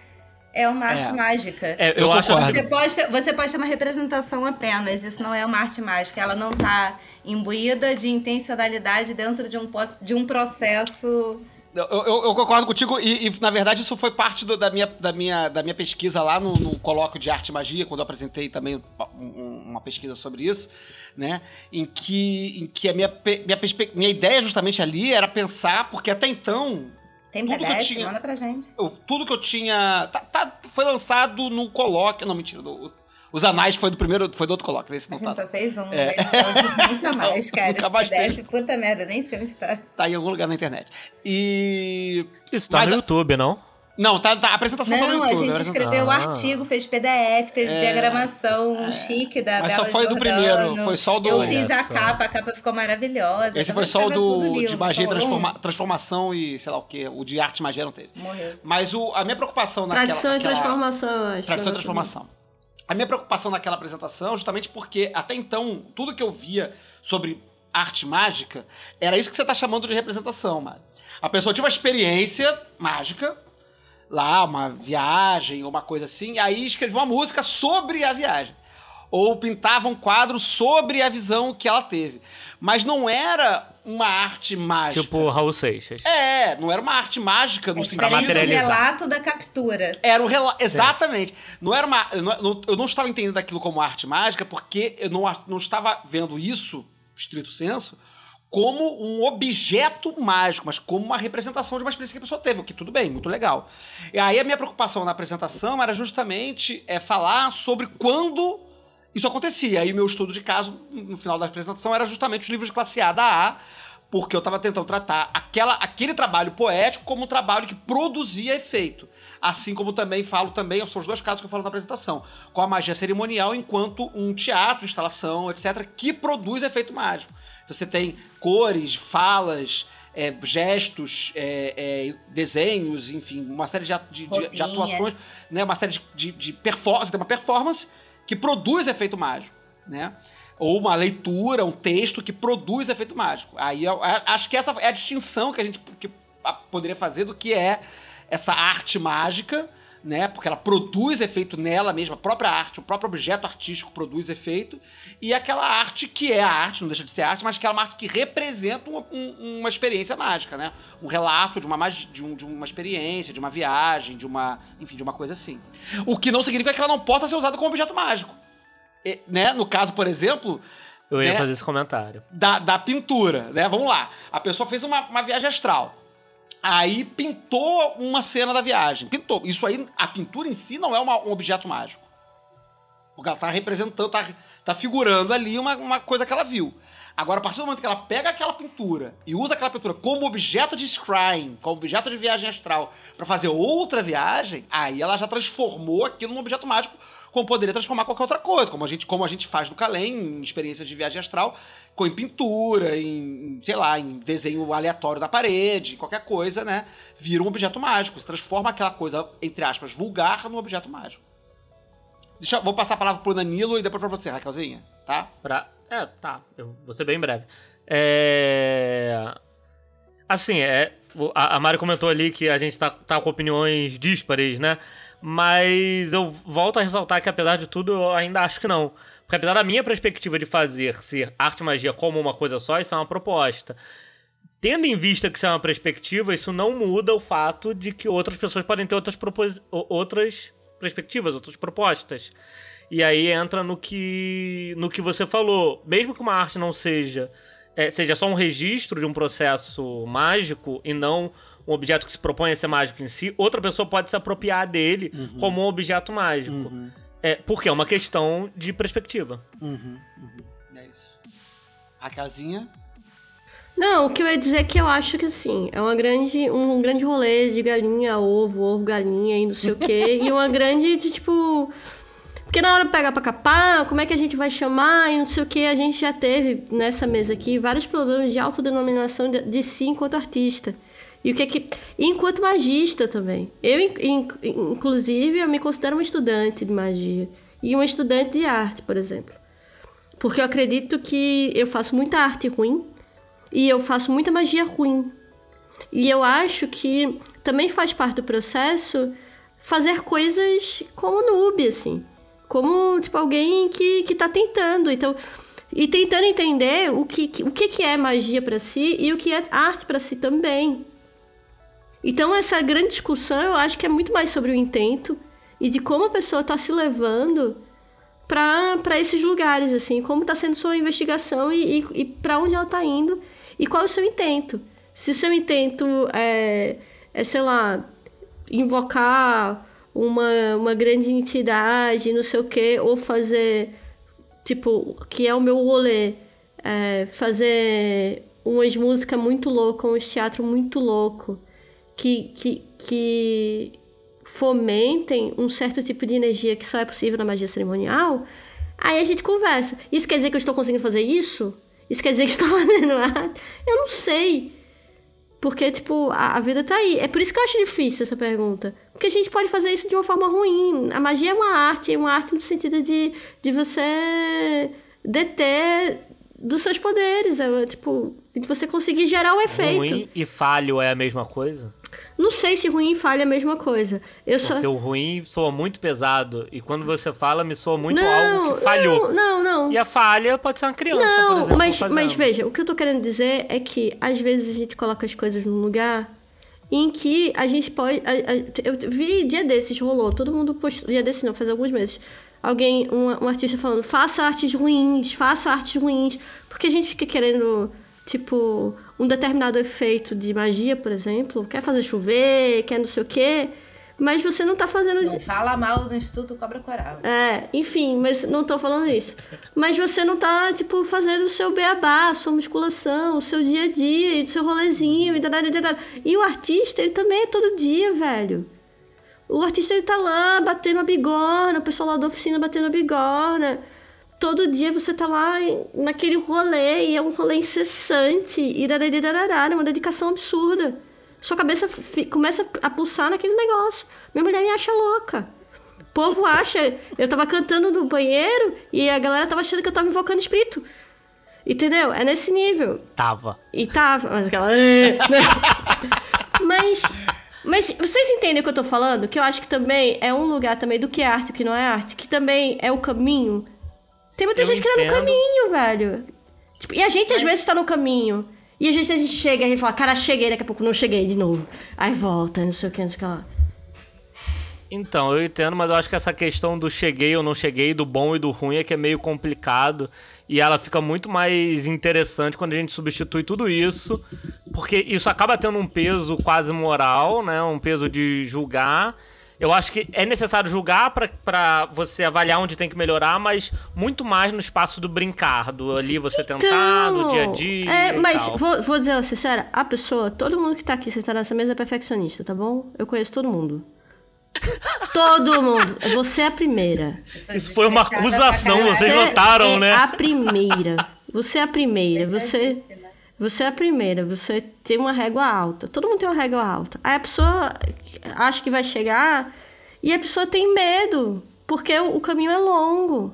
é uma arte É. mágica. É, eu, Eu acho assim, Você pode, ter, você pode ter uma representação apenas, isso não é uma arte mágica, ela não está imbuída de intencionalidade dentro de um, de um processo. Eu, eu- eu concordo contigo e, e, na verdade, isso foi parte do- da, minha, da, minha, da minha pesquisa lá no, no colóquio de arte e magia, quando eu apresentei também um- um- uma pesquisa sobre isso, né? Em que, em que a minha, minha, minha ideia justamente ali era pensar, porque até então Tem Tudo que eu PDF? tinha- Manda pra gente. eu- tudo que eu tinha. tá- tá- foi lançado no colóquio. Não, mentira. do- os anais foi do primeiro. Foi do outro colóquio. Esse A não gente tá, só fez um, É. edição nunca [laughs] mais, cara. Nunca mais PDF, puta merda, nem sei onde tá. tá em algum lugar na internet. E. isso tá Mas no a- YouTube, não? Não, tá, tá a apresentação tá no Não, a YouTube. gente escreveu o Ah. artigo, fez PDF, teve É, diagramação chique da Mas Bela só foi do Giordano. primeiro, foi só o do- Eu Olha fiz a capa, a capa ficou maravilhosa. Esse foi só o do, de magia e só transforma- transformação e sei lá o que. O de arte e magia não teve. Morreu. Mas o, a minha preocupação naquela... Tradição e transformação, eu acho. Tradição e transformação. A minha preocupação naquela apresentação, justamente porque até então, tudo que eu via sobre arte mágica era isso que você tá chamando de representação, mano. A pessoa tinha uma experiência mágica, lá, uma viagem ou uma coisa assim, e aí escrevia uma música sobre a viagem. Ou pintava um quadro sobre a visão que ela teve. Mas não era uma arte mágica. Tipo Raul Seixas. É, não era uma arte mágica no É sentido do materializar. relato da captura. era um relato. Exatamente. Não era uma. Eu não, eu não estava entendendo aquilo como arte mágica, porque eu não, não estava vendo isso, estrito senso, como um objeto mágico, mas como uma representação de uma experiência que a pessoa teve, o que tudo bem, muito legal. E aí a minha preocupação na apresentação era justamente é, falar sobre quando isso acontecia. Aí o meu estudo de caso, no final da apresentação, era justamente os livros de classe A da A, porque eu estava tentando tratar aquela, aquele trabalho poético como um trabalho que produzia efeito. Assim como também falo também, são os dois casos que eu falo na apresentação, com a magia cerimonial enquanto um teatro, instalação, etc., que produz efeito mágico. Então você tem cores, falas, é, gestos, é, é, desenhos, enfim, uma série de, de- de- de atuações, né? Uma série de, de, de performance, tem uma performance que produz efeito mágico, né? Ou uma leitura, um texto que produz efeito mágico. Aí eu, acho que essa é a distinção que a gente que poderia fazer do que é essa arte mágica, né? Porque ela produz efeito nela mesma, a própria arte, o próprio objeto artístico produz efeito, e aquela arte que é a arte, não deixa de ser arte, mas que é uma arte que representa uma, um- uma experiência mágica, né? Um relato de uma, de, um- de uma experiência, de uma viagem, de uma, enfim, de uma coisa assim. O que não significa que ela não possa ser usada como objeto mágico. E, né? No caso, por exemplo, Eu ia né? fazer esse comentário. da, da pintura, né? Vamos lá. A pessoa fez uma, uma viagem astral. Aí pintou uma cena da viagem. Pintou. Isso aí, a pintura em si não é uma- um objeto mágico. Porque ela tá representando, tá, tá figurando ali uma, uma coisa que ela viu. Agora, a partir do momento que ela pega aquela pintura e usa aquela pintura como objeto de scrying, como objeto de viagem astral, pra fazer outra viagem, aí ela já transformou aquilo num objeto mágico, como poderia transformar qualquer outra coisa, como a gente, como a gente faz no Calem, em experiências de viagem astral, em pintura, em, sei lá, em desenho aleatório da parede, qualquer coisa, né? Vira um objeto mágico, se transforma aquela coisa, entre aspas, vulgar num objeto mágico. Deixa, vou passar a palavra pro Danilo e depois pra você, Raquelzinha, tá? Pra... É, tá. Eu vou ser bem breve. É... Assim, é... a a Mari comentou ali que a gente tá, tá com opiniões díspares, né? Mas eu volto a ressaltar que, apesar de tudo, eu ainda acho que não. Porque apesar da minha perspectiva de fazer ser arte e magia como uma coisa só, isso é uma proposta. Tendo em vista que isso é uma perspectiva, isso não muda o fato de que outras pessoas podem ter outras, propos... outras perspectivas, outras propostas. E aí entra no que, no que você falou. Mesmo que uma arte não seja, é, seja só um registro de um processo mágico e não um objeto que se propõe a ser mágico em si, outra pessoa pode se apropriar dele como um objeto mágico. É, porque é uma questão de perspectiva. Uhum, É isso. Raquelzinha? Não, o que eu ia dizer é que eu acho que assim, é uma grande, um grande rolê de galinha, ovo, ovo, galinha e não sei o quê. e uma grande, de, tipo. Porque na hora de pegar pra capar, como é que a gente vai chamar e não sei o que, a gente já teve nessa mesa aqui vários problemas de autodenominação de, de si enquanto artista. E o que é que. enquanto magista também. Eu, in- in- inclusive, eu me considero uma estudante de magia. E uma estudante de arte, por exemplo. Porque eu acredito que eu faço muita arte ruim e eu faço muita magia ruim. E eu acho que também faz parte do processo fazer coisas como noob, assim. Como, tipo, alguém que, que tá tentando. Então, e tentando entender o que, o que, que é magia pra si e o que é arte pra si também. Então, essa grande discussão eu acho que é muito mais sobre o intento e de como a pessoa tá se levando para esses lugares, assim, como está sendo sua investigação e, e, e para onde ela está indo e qual é o seu intento. Se o seu intento é, é sei lá, invocar uma, uma grande entidade, não sei o quê, ou fazer, tipo, que é o meu rolê, é, fazer umas músicas muito loucas, uns teatro muito louco, que, que, que fomentem um certo tipo de energia que só é possível na magia cerimonial, aí a gente conversa. Isso quer dizer que eu estou conseguindo fazer isso? Isso quer dizer que estou [laughs] fazendo arte? Eu não sei. Porque, tipo, a, a, vida tá aí. É por isso que eu acho difícil essa pergunta. Porque a gente pode fazer isso de uma forma ruim. A magia é uma arte, é uma arte no sentido de, de você deter dos seus poderes. É, tipo, de você conseguir gerar o efeito. Ruim e falho é a mesma coisa? Não sei se ruim e falha é a mesma coisa. Eu Porque só... o ruim soa muito pesado. E quando você fala, me soa muito não, algo que falhou. Não, não, não. E a falha pode ser uma criança, não, por exemplo, mas, mas veja, o que eu tô querendo dizer é que às vezes a gente coloca as coisas num lugar em que a gente pode. A, a, eu vi dia desses, rolou, todo mundo postou. Dia desses não, faz alguns meses. Alguém, um, um artista falando, faça artes ruins, faça artes ruins. Porque a gente fica querendo, tipo um determinado efeito de magia, por exemplo, quer fazer chover, quer não sei o quê, mas você não tá fazendo. Não fala mal do Instituto Cobra Coral. É, enfim, mas não tô falando isso. Mas você não tá, tipo, fazendo o seu beabá, a sua musculação, o seu dia a dia, o seu rolezinho, e tal, E o artista, ele também é todo dia, velho. O artista, ele tá lá batendo a bigorna, o pessoal lá da oficina batendo a bigorna todo dia você tá lá naquele rolê e é um rolê incessante e é uma dedicação absurda. Sua cabeça começa a pulsar naquele negócio. Minha mulher me acha louca. O povo acha. Eu tava cantando no banheiro e a galera tava achando que eu tava invocando espírito. Entendeu? É nesse nível. Tava. E tava. Mas aquela. [laughs] mas. Mas vocês entendem o que eu tô falando? Que eu acho que também é um lugar também do que é arte e o que não é arte, que também é o caminho tem muita eu gente entendo. que tá no caminho, velho. Tipo, e a gente às vezes tá no caminho. E às vezes a gente chega e a gente fala, cara, cheguei, daqui a pouco não cheguei de novo. Aí volta, não sei o que, não sei o que lá. Então, eu entendo, mas eu acho que essa questão do cheguei ou não cheguei, do bom e do ruim, é que é meio complicado. E ela fica muito mais interessante quando a gente substitui tudo isso. Porque isso acaba tendo um peso quase moral, né? Um peso de julgar. Eu acho que é necessário julgar para você avaliar onde tem que melhorar, mas muito mais no espaço do brincar, do ali você então, tentar, no dia a dia. É, mas vou, vou dizer sincera, a pessoa, todo mundo que tá aqui sentado nessa mesa é perfeccionista, tá bom? Eu conheço todo mundo. [laughs] Todo mundo. Você é a primeira. Isso foi uma acusação, vocês notaram, é né? A primeira. Você é a primeira. Você. Você é a primeira, você tem uma régua alta. Todo mundo tem uma régua alta. Aí a pessoa acha que vai chegar e a pessoa tem medo, porque o, caminho é longo.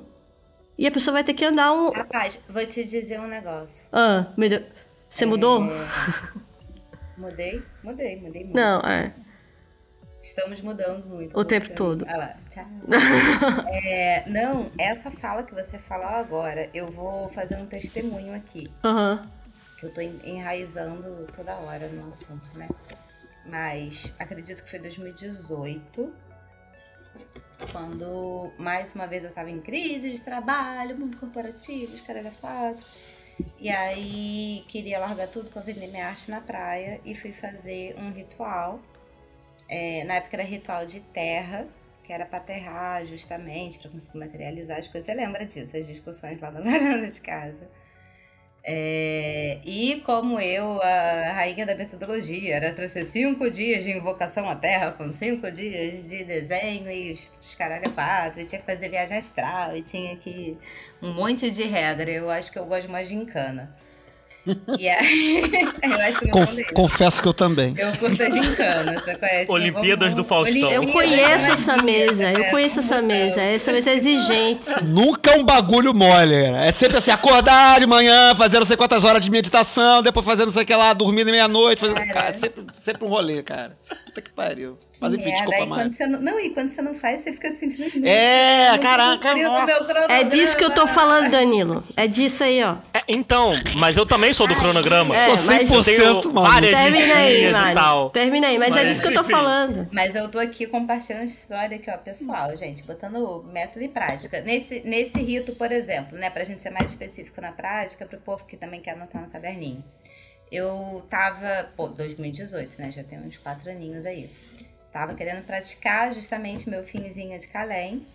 E a pessoa vai ter que andar um. Rapaz, vou te dizer um negócio. Ah, meu Você é... mudou? Mudei? Mudei, mudei muito. Não, é. Estamos mudando muito. O tempo todo. Ah lá, tchau. [laughs] é, não, essa fala que você falou agora, eu vou fazer um testemunho aqui. Aham. Uhum eu tô enraizando toda hora no assunto, né? Mas acredito que foi 2018, quando mais uma vez eu tava em crise de trabalho, mundo corporativo, caralho quatro. E aí queria largar tudo pra vender minha arte na praia e fui fazer um ritual. É, na época era ritual de terra, que era pra terrar justamente, para conseguir materializar as coisas. Você lembra disso, as discussões lá na varanda de casa? É, e como eu, a rainha da metodologia, era para ser cinco dias de invocação à Terra, com cinco dias de desenho e os, os caralho quatro, tinha que fazer viagem astral, e tinha que. um monte de regra. Eu acho que eu gosto mais de encana. Aí, [laughs] eu acho que Conf, Confesso que eu também. Eu curto a gincana, você conhece? Olimpíadas do Faustão. Eu conheço essa mesa, eu conheço essa mesa. Essa mesa é exigente. Nunca é um bagulho mole. É sempre assim, acordar de manhã, fazer não sei quantas horas de meditação, depois fazer não sei o que lá, dormir meia-noite. Fazer... Cara, é sempre, sempre um rolê, cara. Puta que pariu. Mas enfim, desculpa, aí, quando você não, não, e quando você não faz, você fica sentindo... É, caraca, nossa. É disso que eu tô falando, Danilo. É disso aí, ó. É, então, mas eu também sou do cronograma. É, sou 100% mano. Termina aí, Mário. Termina aí, mas, mas é disso que eu tô falando. Mas eu tô aqui compartilhando história aqui, ó, pessoal, gente, botando método e prática. Nesse, nesse rito, por exemplo, né, pra gente ser mais específico na prática, pro povo que também quer anotar no caderninho. Eu tava, pô, 2018, né, já tem uns quatro aninhos aí. Tava querendo praticar justamente meu finzinho de Calém.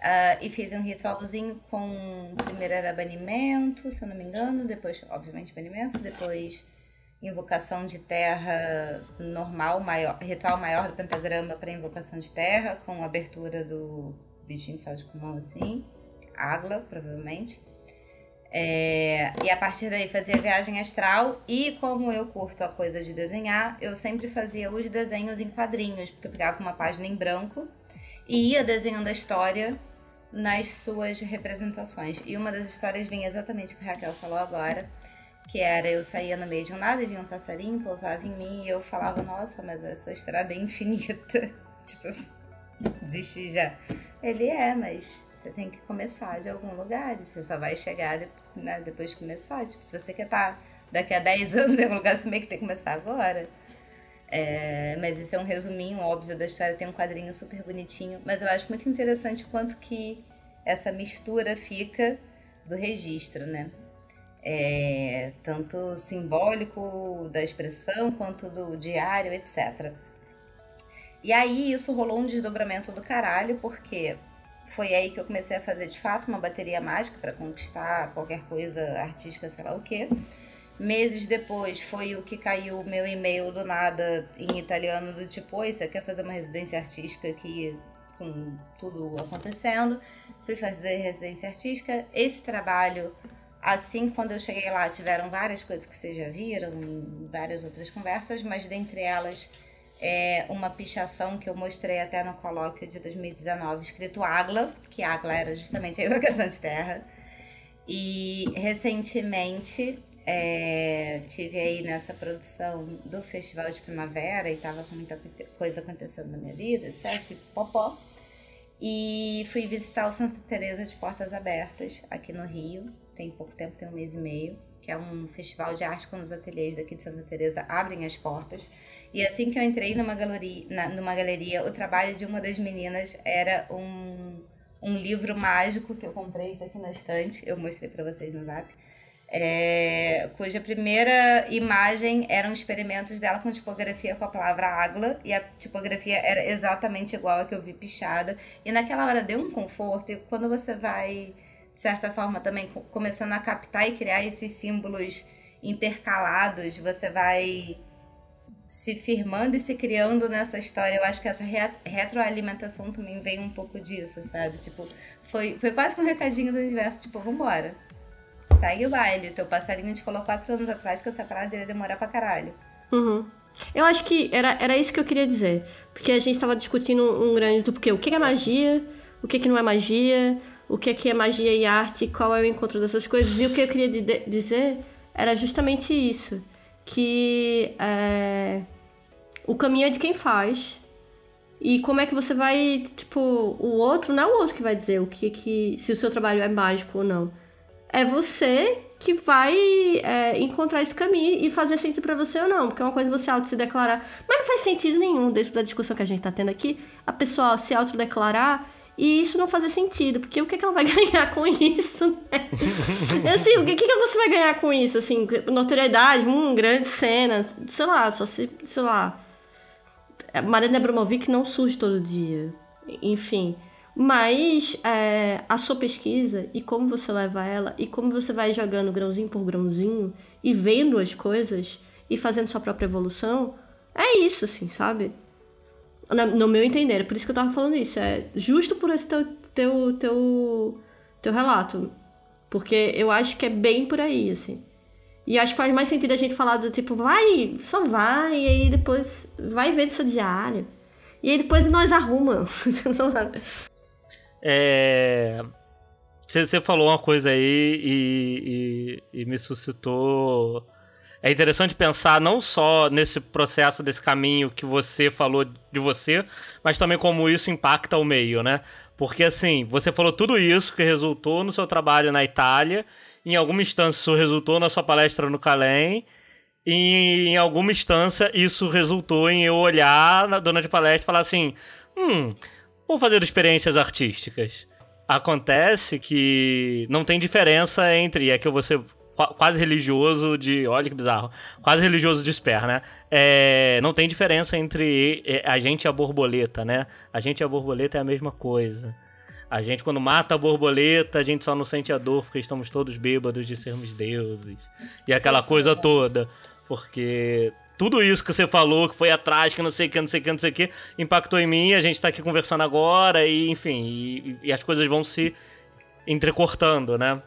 Uh, e fiz um ritualzinho com. Primeiro era banimento, se eu não me engano, depois, obviamente, banimento, depois invocação de terra normal, maior, ritual maior do pentagrama para invocação de terra, com abertura do bichinho faz com mão assim, Agla, provavelmente. É, e a partir daí fazia viagem astral e como eu curto a coisa de desenhar, eu sempre fazia os desenhos em quadrinhos, porque eu pegava uma página em branco e ia desenhando a história nas suas representações. E uma das histórias vinha exatamente o que a Raquel falou agora, que era eu saía no meio de um nada e vinha um passarinho, pousava em mim e eu falava, nossa, mas essa estrada é infinita. [laughs] tipo, desisti já. Ele é, mas você tem que começar de algum lugar e você só vai chegar né, depois de começar. Tipo, se você quer estar tá daqui a 10 [laughs] anos em algum lugar, você meio que tem que começar agora. É, mas isso é um resuminho óbvio da história, tem um quadrinho super bonitinho. Mas eu acho muito interessante o quanto que essa mistura fica do registro, né? É, tanto simbólico da expressão quanto do diário, etc. E aí isso rolou um desdobramento do caralho, porque foi aí que eu comecei a fazer de fato uma bateria mágica para conquistar qualquer coisa artística, sei lá o quê. Meses depois foi o que caiu o meu e-mail do nada em italiano do tipo, oi, você quer fazer uma residência artística aqui com tudo acontecendo? Fui fazer residência artística. Esse trabalho, assim, quando eu cheguei lá, tiveram várias coisas que vocês já viram em várias outras conversas, mas dentre elas é uma pichação que eu mostrei até no colóquio de 2019, escrito Agla, que Agla era justamente a evocação de terra. E recentemente é, tive aí nessa produção do Festival de Primavera e tava com muita coisa acontecendo na minha vida, etc. Popó. E fui visitar o Santa Teresa de Portas Abertas aqui no Rio. Tem pouco tempo, tem um mês e meio, que é um festival de arte quando os ateliês daqui de Santa Teresa abrem as portas. E assim que eu entrei numa galeria, na, numa galeria, o trabalho de uma das meninas era um, um livro mágico que eu comprei tá aqui na estante. Eu mostrei para vocês no Zap. É, cuja primeira imagem eram experimentos dela com tipografia com a palavra agla e a tipografia era exatamente igual a que eu vi pichada e naquela hora deu um conforto e quando você vai de certa forma também começando a captar e criar esses símbolos intercalados você vai se firmando e se criando nessa história. Eu acho que essa retroalimentação também vem um pouco disso, sabe? Tipo, foi, foi quase que um recadinho do universo, tipo, vambora. Segue o baile. Teu passarinho te falou quatro anos atrás que essa parada ia demorar pra caralho. Uhum. Eu acho que era, era isso que eu queria dizer. Porque a gente tava discutindo um grande do porque o que é magia, o que, que não é magia, o que, que é magia e arte, qual é o encontro dessas coisas. E o que eu queria dizer era justamente isso que é, o caminho é de quem faz. E como é que você vai, tipo, o outro não é o outro que vai dizer o que que se o seu trabalho é mágico ou não. É você que vai é, encontrar esse caminho e fazer sentido para você ou não, porque é uma coisa você auto se declarar, mas não faz sentido nenhum dentro da discussão que a gente tá tendo aqui, a pessoa se autodeclarar e isso não fazer sentido, porque o que, é que ela vai [laughs] ganhar com isso, né? assim, o que, que você vai ganhar com isso? Assim, notoriedade, hum, grande cena, sei lá, só se, sei lá. Marina Abramovic não surge todo dia. Enfim. Mas é, a sua pesquisa e como você leva ela e como você vai jogando grãozinho por grãozinho e vendo as coisas e fazendo sua própria evolução, é isso, assim, sabe? No meu entender, é por isso que eu tava falando isso. É justo por esse teu, teu, teu, teu relato. Porque eu acho que é bem por aí, assim. E acho que faz mais sentido a gente falar do tipo, vai, só vai, e aí depois vai ver seu diário. E aí depois nós arrumamos. [laughs] é. Você falou uma coisa aí e, e, e me suscitou é interessante pensar não só nesse processo, desse caminho que você falou de você, mas também como isso impacta o meio, né? Porque assim, você falou tudo isso que resultou no seu trabalho na Itália, em alguma instância isso resultou na sua palestra no Calem, e em alguma instância isso resultou em eu olhar na dona de palestra e falar assim: hum, vou fazer experiências artísticas. Acontece que não tem diferença entre. É que você quase religioso de. Olha que bizarro. Quase religioso de Esper, né? É, não tem diferença entre a gente e a borboleta, né? A gente e a borboleta é a mesma coisa. A gente, quando mata a borboleta, a gente só não sente a dor porque estamos todos bêbados de sermos deuses. E aquela coisa toda. Porque tudo isso que você falou, que foi atrás, que não sei o que, não sei o que, não sei o que, impactou em mim, a gente tá aqui conversando agora, e enfim, e, e as coisas vão se entrecortando, né?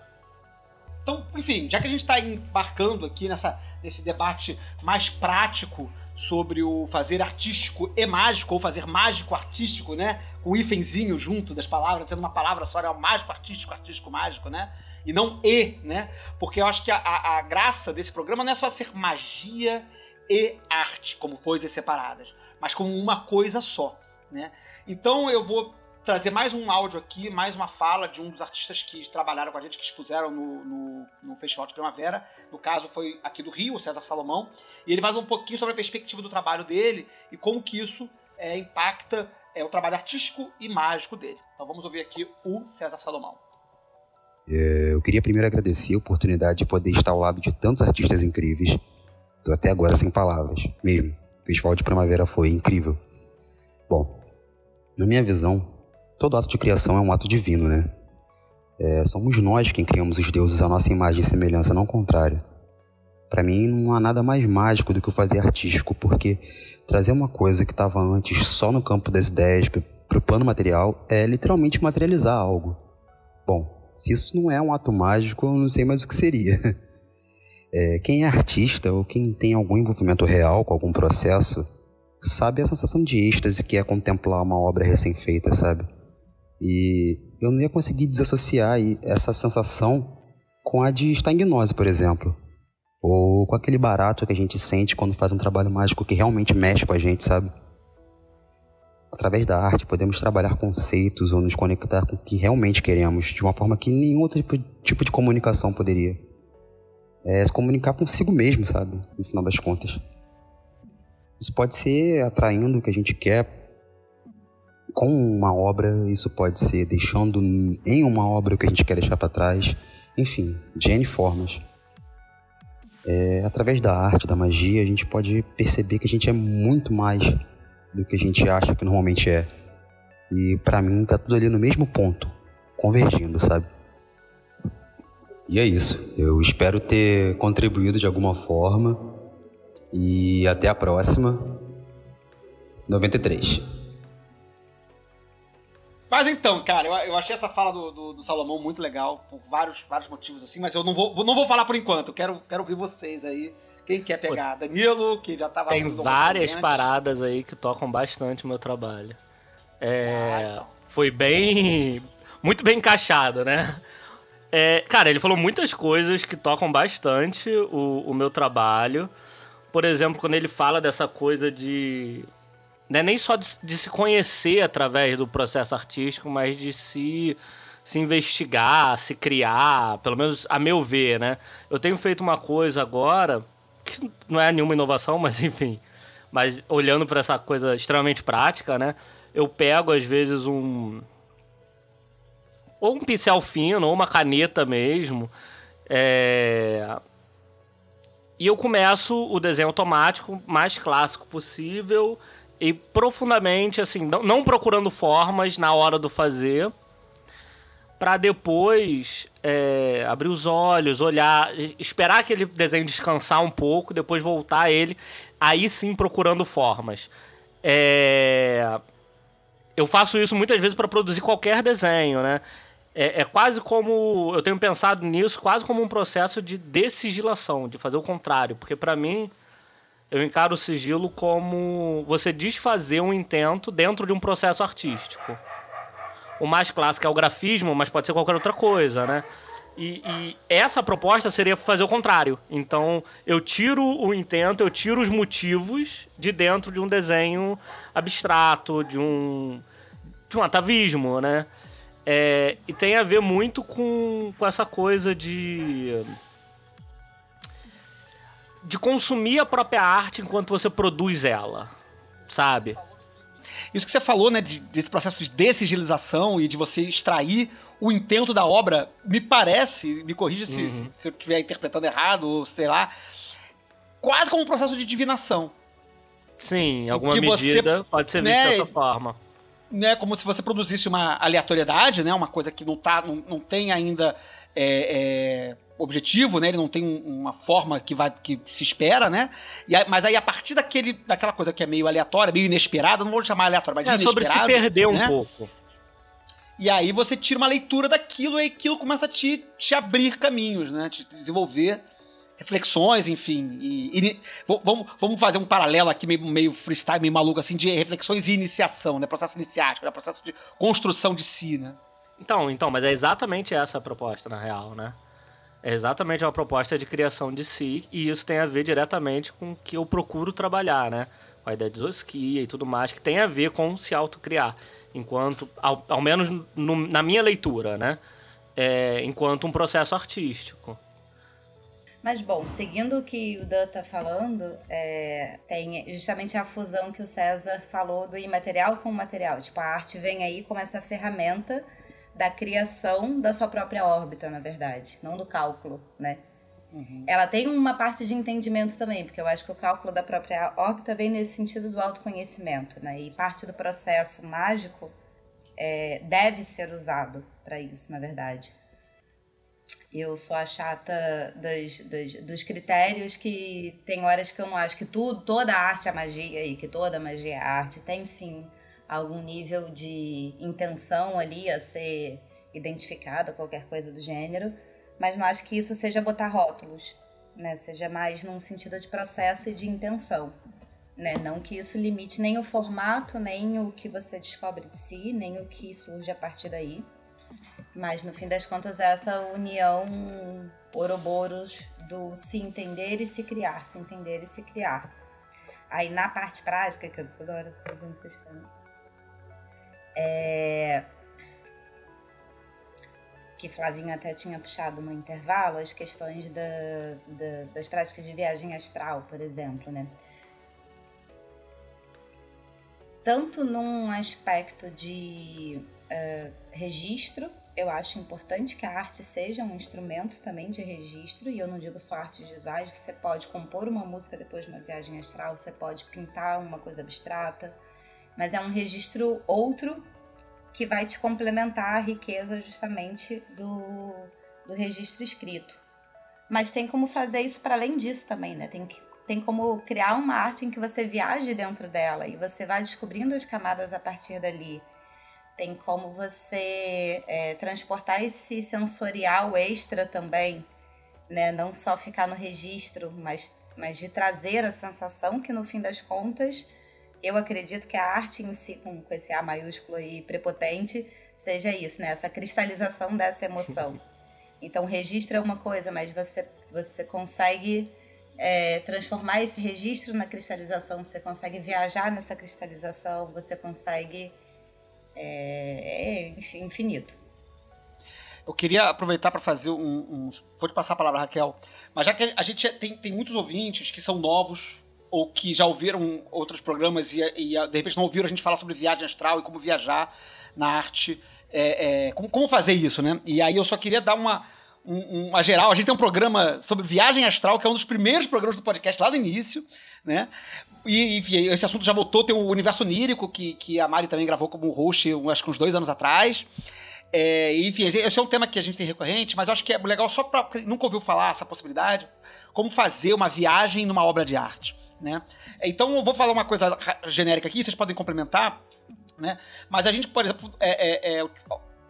Então, enfim, já que a gente está embarcando aqui nessa, nesse debate mais prático sobre o fazer artístico e mágico, ou fazer mágico artístico, né? Com o hífenzinho junto das palavras, sendo uma palavra só, é o mágico artístico, artístico mágico, né? E não e, né? Porque eu acho que a, a, a graça desse programa não é só ser magia e arte como coisas separadas, mas como uma coisa só, né? Então eu vou trazer mais um áudio aqui, mais uma fala de um dos artistas que trabalharam com a gente, que expuseram no, no, no, Festival de Primavera. No caso, foi aqui do Rio, o César Salomão. E ele faz um pouquinho sobre a perspectiva do trabalho dele e como que isso é, impacta é, o trabalho artístico e mágico dele. Então vamos ouvir aqui o César Salomão. É, eu queria primeiro agradecer a oportunidade de poder estar ao lado de tantos artistas incríveis. Estou até agora sem palavras, mesmo. O Festival de Primavera foi incrível. Bom, na minha visão, todo ato de criação é um ato divino, né? É, somos nós quem criamos os deuses à nossa imagem e semelhança, não o contrário. Para mim, não há nada mais mágico do que o fazer artístico, porque trazer uma coisa que estava antes só no campo das ideias para o plano material é literalmente materializar algo. Bom, se isso não é um ato mágico, eu não sei mais o que seria. [laughs] É, quem é artista ou quem tem algum envolvimento real com algum processo sabe a sensação de êxtase que é contemplar uma obra recém-feita, sabe? E eu não ia conseguir desassociar essa sensação com a de estagnose, por exemplo. Ou com aquele barato que a gente sente quando faz um trabalho mágico que realmente mexe com a gente, sabe? Através da arte, podemos trabalhar conceitos ou nos conectar com o que realmente queremos, de uma forma que nenhum outro tipo, tipo de comunicação poderia. É se comunicar consigo mesmo, sabe? No final das contas. Isso pode ser atraindo o que a gente quer com uma obra, isso pode ser deixando em uma obra o que a gente quer deixar para trás, enfim, de N formas. É, através da arte, da magia, a gente pode perceber que a gente é muito mais do que a gente acha que normalmente é. E para mim tá tudo ali no mesmo ponto, convergindo, sabe? E é isso. Eu espero ter contribuído de alguma forma. E até a próxima. 93. Mas então, cara, eu, eu achei essa fala do, do, do, Salomão muito legal, por vários, vários motivos assim, mas eu não vou, não vou falar por enquanto, eu quero, quero ouvir vocês aí. Quem quer pegar? Danilo, que já tava... Tem várias paradas aí que tocam bastante o meu trabalho. É, ah, então. Foi bem... Muito bem encaixado, né? É, cara, ele falou muitas coisas que tocam bastante o, o meu trabalho. Por exemplo, quando ele fala dessa coisa de não é nem só de, de, se conhecer através do processo artístico, mas de se, se investigar, se criar, pelo menos a meu ver, né? Eu tenho feito uma coisa agora, que não é nenhuma inovação, [laughs] mas enfim, mas olhando para essa coisa extremamente prática, né? Eu pego às vezes um ou um pincel fino ou uma caneta mesmo, é... e eu começo o desenho automático mais clássico possível e profundamente, assim, não, não procurando formas na hora do fazer, para depois é, abrir os olhos, olhar, esperar aquele desenho descansar um pouco, depois voltar a ele, aí sim procurando formas. É, eu faço isso muitas vezes para produzir qualquer desenho, né? É, é, quase como. Eu tenho pensado nisso quase como um processo de desigilação, de fazer o contrário, porque para mim eu encaro o sigilo como você desfazer um intento dentro de um processo artístico. O mais clássico é o grafismo, mas pode ser qualquer outra coisa, né? E, e, essa proposta seria fazer o contrário. Então, eu tiro o intento, eu tiro os motivos de dentro de um desenho abstrato, de um, de um atavismo, né? É, e tem a ver muito com, com essa coisa de de consumir a própria arte enquanto você produz ela, sabe? Isso que você falou, né, de, desse processo de dessigilização e de você extrair o intento da obra, me parece, me corrija se, uhum. se, eu estiver interpretando errado, ou sei lá, quase como um processo de divinação. Sim, alguma medida você, pode ser visto né, dessa forma. Né, como se você produzisse uma aleatoriedade, né, uma coisa que não, tá, não, não tem ainda é, é, objetivo, né? Ele não tem um- uma forma que vai que se espera, né? E mas aí a partir daquele daquela coisa que é meio aleatória, meio inesperada, não vou chamar aleatória, mas de É sobre se perder um né? pouco. E aí você tira uma leitura daquilo e aquilo começa a te, te abrir caminhos, né? Te desenvolver reflexões, enfim. E, e- vamos, vamos fazer um paralelo aqui meio, meio freestyle, meio maluco, assim, de reflexões e iniciação, né? Processo iniciático, né? Processo de construção de si, né? Então, então, mas é exatamente essa a proposta, na real, né? É exatamente uma proposta de criação de si, e isso tem a ver diretamente com o que eu procuro trabalhar, né? Com a ideia de zosquia e tudo mais, que tem a ver com se autocriar. Enquanto, ao, ao menos no- na minha leitura, né? É, enquanto um processo artístico. Mas, bom, seguindo o que o Dan tá falando, é, tem justamente a fusão que o César falou do imaterial com o material. Tipo, a arte vem aí como essa ferramenta da criação da sua própria órbita, na verdade, não do cálculo, né? Ela tem uma parte de entendimento também, porque eu acho que o cálculo da própria órbita vem nesse sentido do autoconhecimento, né? E parte do processo mágico é, deve ser usado para isso, na verdade. Eu sou a chata dos, dos, dos critérios que tem horas que eu não acho que tudo, toda arte é magia e que toda magia é arte. Tem sim algum nível de intenção ali a ser identificada, qualquer coisa do gênero, mas não acho que isso seja botar rótulos, né? Seja mais num sentido de processo e de intenção. Né? Não que isso limite nem o formato, nem o que você descobre de si, nem o que surge a partir daí. Mas no fim das contas, é essa união Ouroboros do se entender e se criar, se entender e se criar. Aí na parte prática, que eu toda hora fazendo questão, é... que Flavinho até tinha puxado no intervalo, as questões da, da- das práticas de viagem astral, por exemplo, né? Tanto num aspecto de eh, registro, eu acho importante que a arte seja um instrumento também de registro, e eu não digo só artes visuais, você pode compor uma música depois de uma viagem astral, você pode pintar uma coisa abstrata, mas é um registro outro que vai te complementar a riqueza justamente do, do registro escrito. Mas tem como fazer isso para além disso também, né? Tem, que, tem como criar uma arte em que você viaje dentro dela e você vai descobrindo as camadas a partir dali. Tem como você é, transportar esse sensorial extra também, né? Não só ficar no registro, mas, mas de trazer a sensação que no fim das contas eu acredito que a arte em si, com, com esse A maiúsculo e prepotente, seja isso, né? Essa cristalização dessa emoção. [laughs] Então, registro é uma coisa, mas você, você consegue é, transformar esse registro na cristalização, você consegue viajar nessa cristalização, você consegue. É, é infinito. Eu queria aproveitar para fazer um, um. Vou te passar a palavra, Raquel. Mas já que a gente tem, tem muitos ouvintes que são novos ou que já ouviram outros programas e, e de repente não ouviram a gente falar sobre viagem astral e como viajar na arte, é, é, como, como fazer isso, né? E aí eu só queria dar uma, um- uma geral. A gente tem um programa sobre viagem astral, que é um dos primeiros programas do podcast lá do início, né? E, enfim, esse assunto já voltou. Tem o Universo Onírico, que, que a Mari também gravou como host, acho que uns dois anos atrás. É, enfim, esse é um tema que a gente tem recorrente, mas eu acho que é legal só para quem nunca ouviu falar essa possibilidade, como fazer uma viagem numa obra de arte, né? Então eu vou falar uma coisa genérica aqui, vocês podem complementar, né? Mas a gente, por exemplo, é- é- é,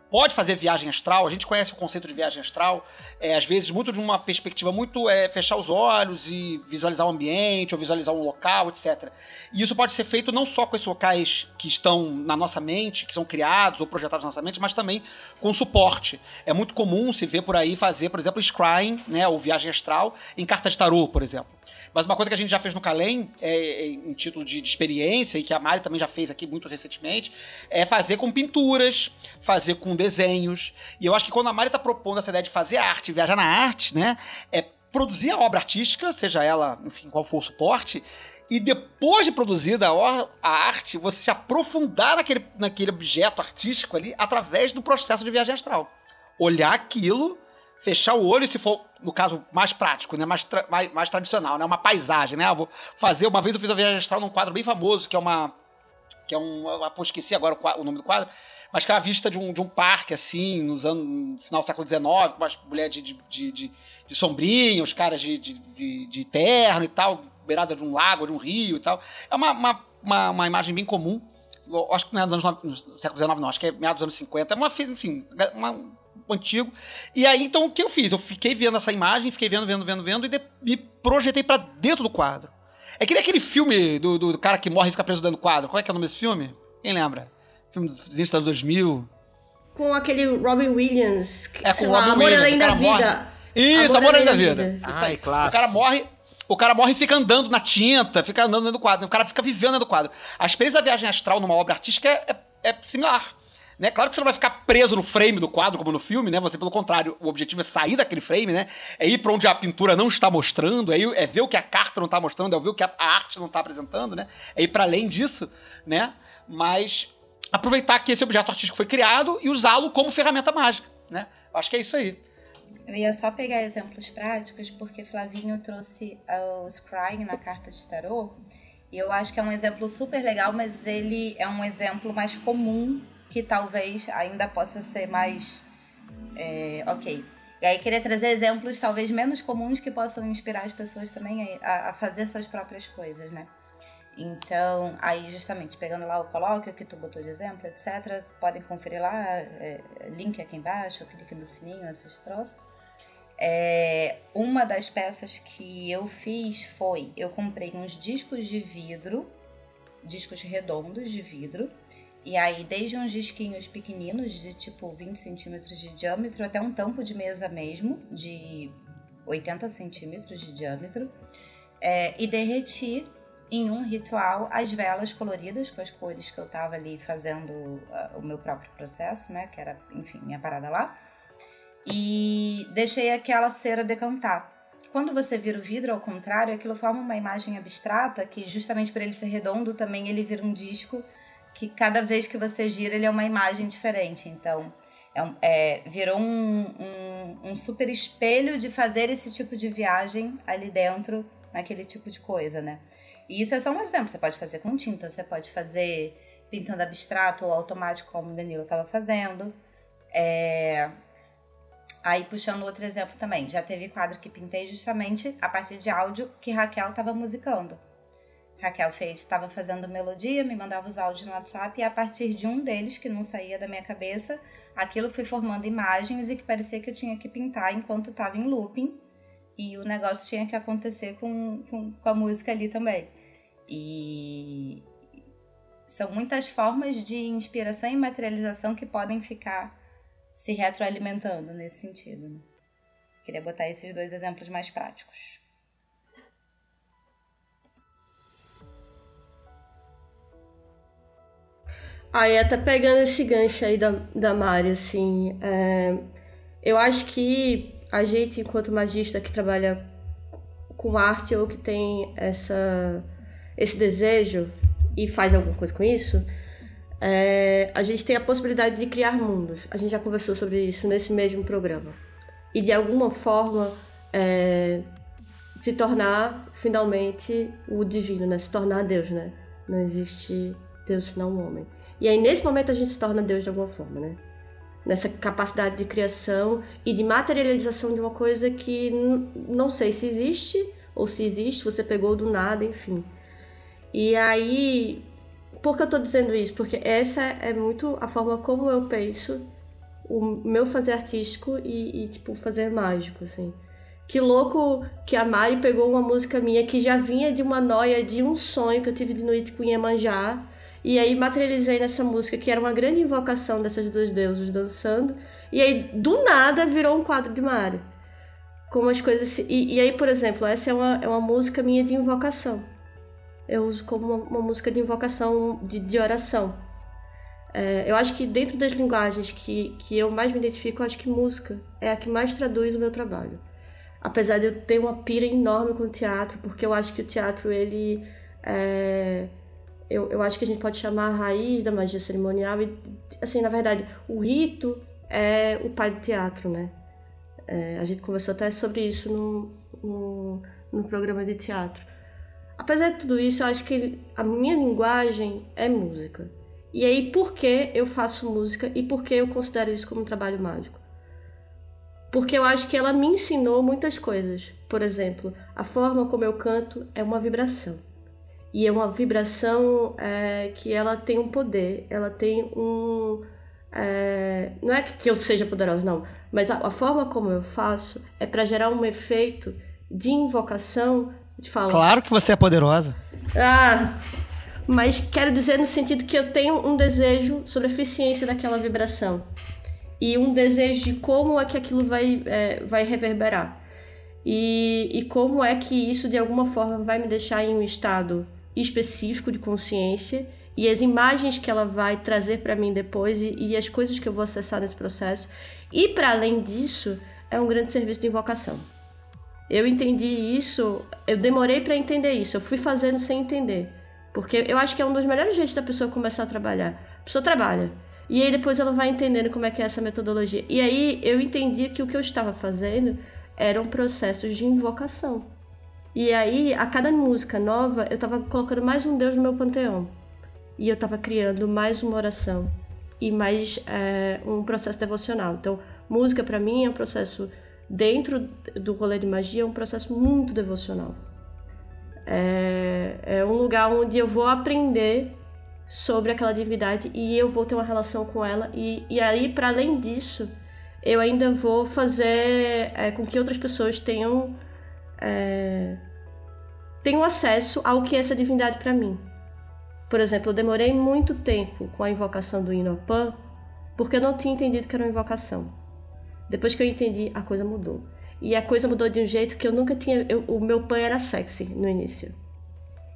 pode fazer viagem astral, a gente conhece o conceito de viagem astral, é, às vezes muito de uma perspectiva muito é, fechar os olhos e visualizar o ambiente, ou visualizar um local, etc. E isso pode ser feito não só com esses locais que estão na nossa mente, que são criados ou projetados na nossa mente, mas também com suporte. É muito comum se ver por aí fazer, por exemplo, scrying, né, ou viagem astral, em carta de tarô, por exemplo. Mas uma coisa que a gente já fez no Calem, é, é, em título de, de experiência, e que a Mari também já fez aqui muito recentemente, é fazer com pinturas, fazer com desenhos. E eu acho que quando a Mari está propondo essa ideia de fazer arte, viajar na arte, né, é produzir a obra artística, seja ela, enfim, qual for o suporte, e depois de produzida a, arte, você se aprofundar naquele, naquele objeto artístico ali através do processo de viagem astral. Olhar aquilo, fechar o olho, se for, no caso, mais prático, né? mais, tra- mais, mais tradicional, né? uma paisagem. Né? Eu vou fazer, uma vez eu fiz a viagem astral num quadro bem famoso, que é uma que é um. Eu esqueci agora o, o, nome do quadro, mas que é uma vista de um, de um parque, assim, nos anos, no final do século XIX, com umas mulheres de, de, de, de, sombrinha, os caras de, de, de, terno e tal, beirada de um lago, de um rio e tal. É uma, uma, uma, uma imagem bem comum. Eu acho que não é dos anos, no século XIX, não, acho que é meados dos anos 50. É uma, enfim, uma, antigo. E aí, então, o que eu fiz? Eu fiquei vendo essa imagem, fiquei vendo, vendo, vendo, vendo, e de, me projetei para dentro do quadro. É que nem aquele filme do, do, do, cara que morre e fica preso dentro do quadro. Qual é que é o nome desse filme? Quem lembra? Filme dos anos 2000. Com aquele Robin Williams. É, com o Robin lá, Williams. Amor Além da Vida. Morre. Isso, Amor Além da Vida. vida. Ai, claro. O cara morre... O cara morre e fica andando na tinta, fica andando dentro do quadro. O cara fica vivendo dentro do quadro. A experiência da viagem astral numa obra artística é, é, é similar. Né? Claro que você não vai ficar preso no frame do quadro, como no filme, né? Você, pelo contrário, o objetivo é sair daquele frame, né? É ir para onde a pintura não está mostrando, é, ir, é ver o que a carta não está mostrando, é ver o que a, a arte não está apresentando, né? É ir para além disso, né? Mas aproveitar que esse objeto artístico foi criado e usá-lo como ferramenta mágica, né? Acho que é isso aí. Eu ia só pegar exemplos práticos, porque Flavinho trouxe o Scrying na carta de tarô, e eu acho que é um exemplo super legal, mas ele é um exemplo mais comum que talvez ainda possa ser mais. É, ok. E aí queria trazer exemplos talvez menos comuns que possam inspirar as pessoas também a, a fazer suas próprias coisas, né? Então, aí justamente pegando lá o colóquio que tu botou de exemplo, etc., podem conferir lá, é, link aqui embaixo, clique no sininho, esses troços. É, uma das peças que eu fiz foi, eu comprei uns discos de vidro, discos redondos de vidro, e aí, desde uns disquinhos pequeninos, de tipo 20 centímetros de diâmetro, até um tampo de mesa mesmo, de 80 centímetros de diâmetro, é, e derreti em um ritual as velas coloridas com as cores que eu tava ali fazendo uh, o meu próprio processo, né? Que era, enfim, minha parada lá. E deixei aquela cera decantar. Quando você vira o vidro ao contrário, aquilo forma uma imagem abstrata que, justamente por ele ser redondo, também ele vira um disco que cada vez que você gira ele é uma imagem diferente. Então, é, é, virou um, um, um, super espelho de fazer esse tipo de viagem ali dentro, naquele tipo de coisa, né? E isso é só um exemplo. Você pode fazer com tinta, você pode fazer pintando abstrato ou automático, como o Danilo estava fazendo. É... Aí, puxando outro exemplo também, já teve quadro que pintei justamente a partir de áudio que Raquel estava musicando. Raquel fez, estava fazendo melodia, me mandava os áudios no WhatsApp e a partir de um deles, que não saía da minha cabeça, aquilo foi formando imagens e que parecia que eu tinha que pintar enquanto estava em looping e o negócio tinha que acontecer com, com, com a música ali também. E são muitas formas de inspiração e materialização que podem ficar se retroalimentando nesse sentido. Né? Queria botar esses dois exemplos mais práticos. Aí, até pegando esse gancho aí da, da Mari, assim, é, eu acho que a gente, enquanto magista que trabalha com arte ou que tem essa, esse desejo e faz alguma coisa com isso, é, a gente tem a possibilidade de criar mundos. A gente já conversou sobre isso nesse mesmo programa. E de alguma forma é, se tornar finalmente o divino, né? Se tornar Deus, né? Não existe Deus senão o homem. E aí, nesse momento, a gente se torna Deus de alguma forma, né? Nessa capacidade de criação e de materialização de uma coisa que não sei se existe ou se existe, você pegou do nada, enfim. E aí, por que eu tô dizendo isso? Porque essa é muito a forma como eu penso o meu fazer artístico e, e tipo, fazer mágico, assim. Que louco que a Mari pegou uma música minha que já vinha de uma noia, de um sonho que eu tive de noite com Iemanjá e aí materializei nessa música, que era uma grande invocação dessas duas deusas dançando. E aí, do nada, virou um quadro de Mário. Como as coisas. E, e, aí, por exemplo, essa é uma, é uma música minha de invocação. Eu uso como uma, uma música de invocação, de, de oração. É, eu acho que dentro das linguagens que, que eu mais me identifico, eu acho que música é a que mais traduz o meu trabalho. Apesar de eu ter uma pira enorme com o teatro, porque eu acho que o teatro, ele. É, eu, eu acho que a gente pode chamar a raiz da magia cerimonial e, assim, na verdade, o rito é o pai do teatro, né? É, a gente conversou até sobre isso no, no, no, programa de teatro. Apesar de tudo isso, eu acho que a minha linguagem é música. E aí, por que eu faço música e por que eu considero isso como um trabalho mágico? Porque eu acho que ela me ensinou muitas coisas. Por exemplo, a forma como eu canto é uma vibração. E é uma vibração é, que ela tem um poder, ela tem um. É, não é que eu seja poderosa, não, mas a, a forma como eu faço é para gerar um efeito de invocação de fala. Claro que você é poderosa. Ah, mas quero dizer no sentido que eu tenho um desejo sobre a eficiência daquela vibração e um desejo de como é que aquilo vai, é, vai reverberar e, e como é que isso de alguma forma vai me deixar em um estado específico de consciência e as imagens que ela vai trazer para mim depois e, e, as coisas que eu vou acessar nesse processo. E para além disso, é um grande serviço de invocação. Eu entendi isso, eu demorei para entender isso, eu fui fazendo sem entender. Porque eu acho que é um dos melhores jeitos da pessoa começar a trabalhar. A pessoa trabalha. E aí depois ela vai entendendo como é que é essa metodologia. E aí eu entendi que o que eu estava fazendo eram processos de invocação. E aí, a cada música nova, eu estava colocando mais um Deus no meu panteão. E eu estava criando mais uma oração e mais é, um processo devocional. Então, música para mim é um processo dentro do rolê de magia, é um processo muito devocional. É, é um lugar onde eu vou aprender sobre aquela divindade e eu vou ter uma relação com ela. E, e aí, para além disso, eu ainda vou fazer é, com que outras pessoas tenham, é, tenham acesso ao que é essa divindade para mim. Por exemplo, eu demorei muito tempo com a invocação do Inopan porque eu não tinha entendido que era uma invocação. Depois que eu entendi, a coisa mudou. E a coisa mudou de um jeito que eu nunca tinha. Eu, o meu pai era sexy no início.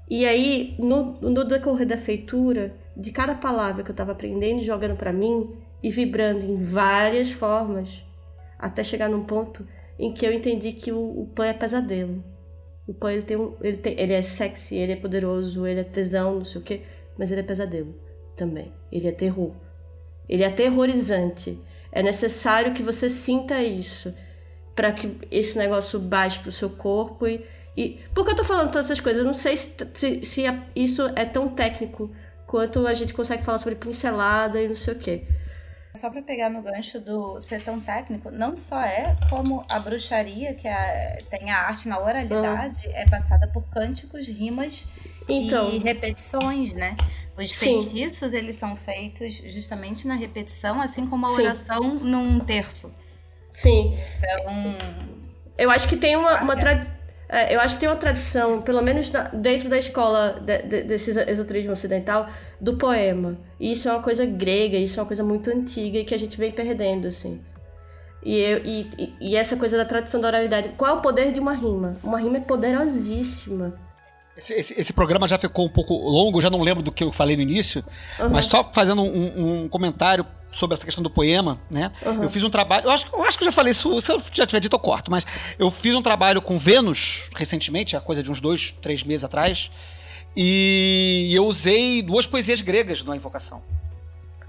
E aí, no, no decorrer da feitura, de cada palavra que eu estava aprendendo jogando para mim e vibrando em várias formas, até chegar num ponto em que eu entendi que o, o Pan é pesadelo. O Pan ele tem um, ele, tem, ele é sexy, ele é poderoso, ele é tesão, não sei o quê, mas ele é pesadelo também. Ele é terror. Ele é aterrorizante. É necessário que você sinta isso para que esse negócio baixe pro seu corpo e, e por que eu tô falando todas essas coisas? Eu não sei se, se, se isso é tão técnico quanto a gente consegue falar sobre pincelada e não sei o quê. Só para pegar no gancho do ser tão técnico, não só é como a bruxaria, que é, tem a arte na oralidade, é passada por cânticos, rimas então, e repetições, né? Os sim. feitiços, eles são feitos justamente na repetição, assim como a oração sim. num terço. Sim. Então. Eu acho que tem uma, uma tradição. É, eu acho que tem uma tradição, pelo menos dentro da escola de, de, desse esoterismo ocidental, do poema. E isso é uma coisa grega, isso é uma coisa muito antiga e que a gente vem perdendo, assim. E, eu, e, e, essa coisa da tradição da oralidade. Qual é o poder de uma rima? Uma rima é poderosíssima. Esse, esse, esse, programa já ficou um pouco longo, já não lembro do que eu falei no início, uhum. mas só fazendo um, um, comentário sobre essa questão do poema, né? Uhum. Eu fiz um trabalho, eu acho, eu acho que eu já falei isso, se eu já tiver dito eu corto, mas eu fiz um trabalho com Vênus recentemente, a coisa de uns dois, três meses atrás, e eu usei duas poesias gregas na invocação.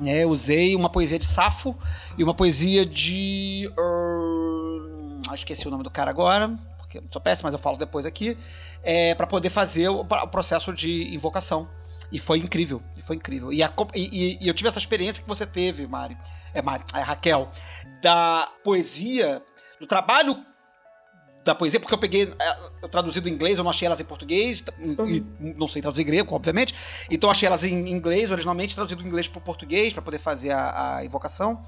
É, eu usei uma poesia de Safo e uma poesia de. Uh, esqueci o nome do cara agora, porque eu sou péssimo, mas eu falo depois aqui é, para poder fazer o, o, processo de invocação. E foi incrível, e foi incrível. E, a, e, e, eu tive essa experiência que você teve, Mari, é Mari, é Raquel, da poesia, do trabalho da poesia, porque eu peguei, é, eu traduzi do inglês, eu não achei elas em português, uhum. não sei traduzir grego, obviamente, então eu achei elas em inglês, originalmente, traduzido do inglês para o português, para poder fazer a, a invocação.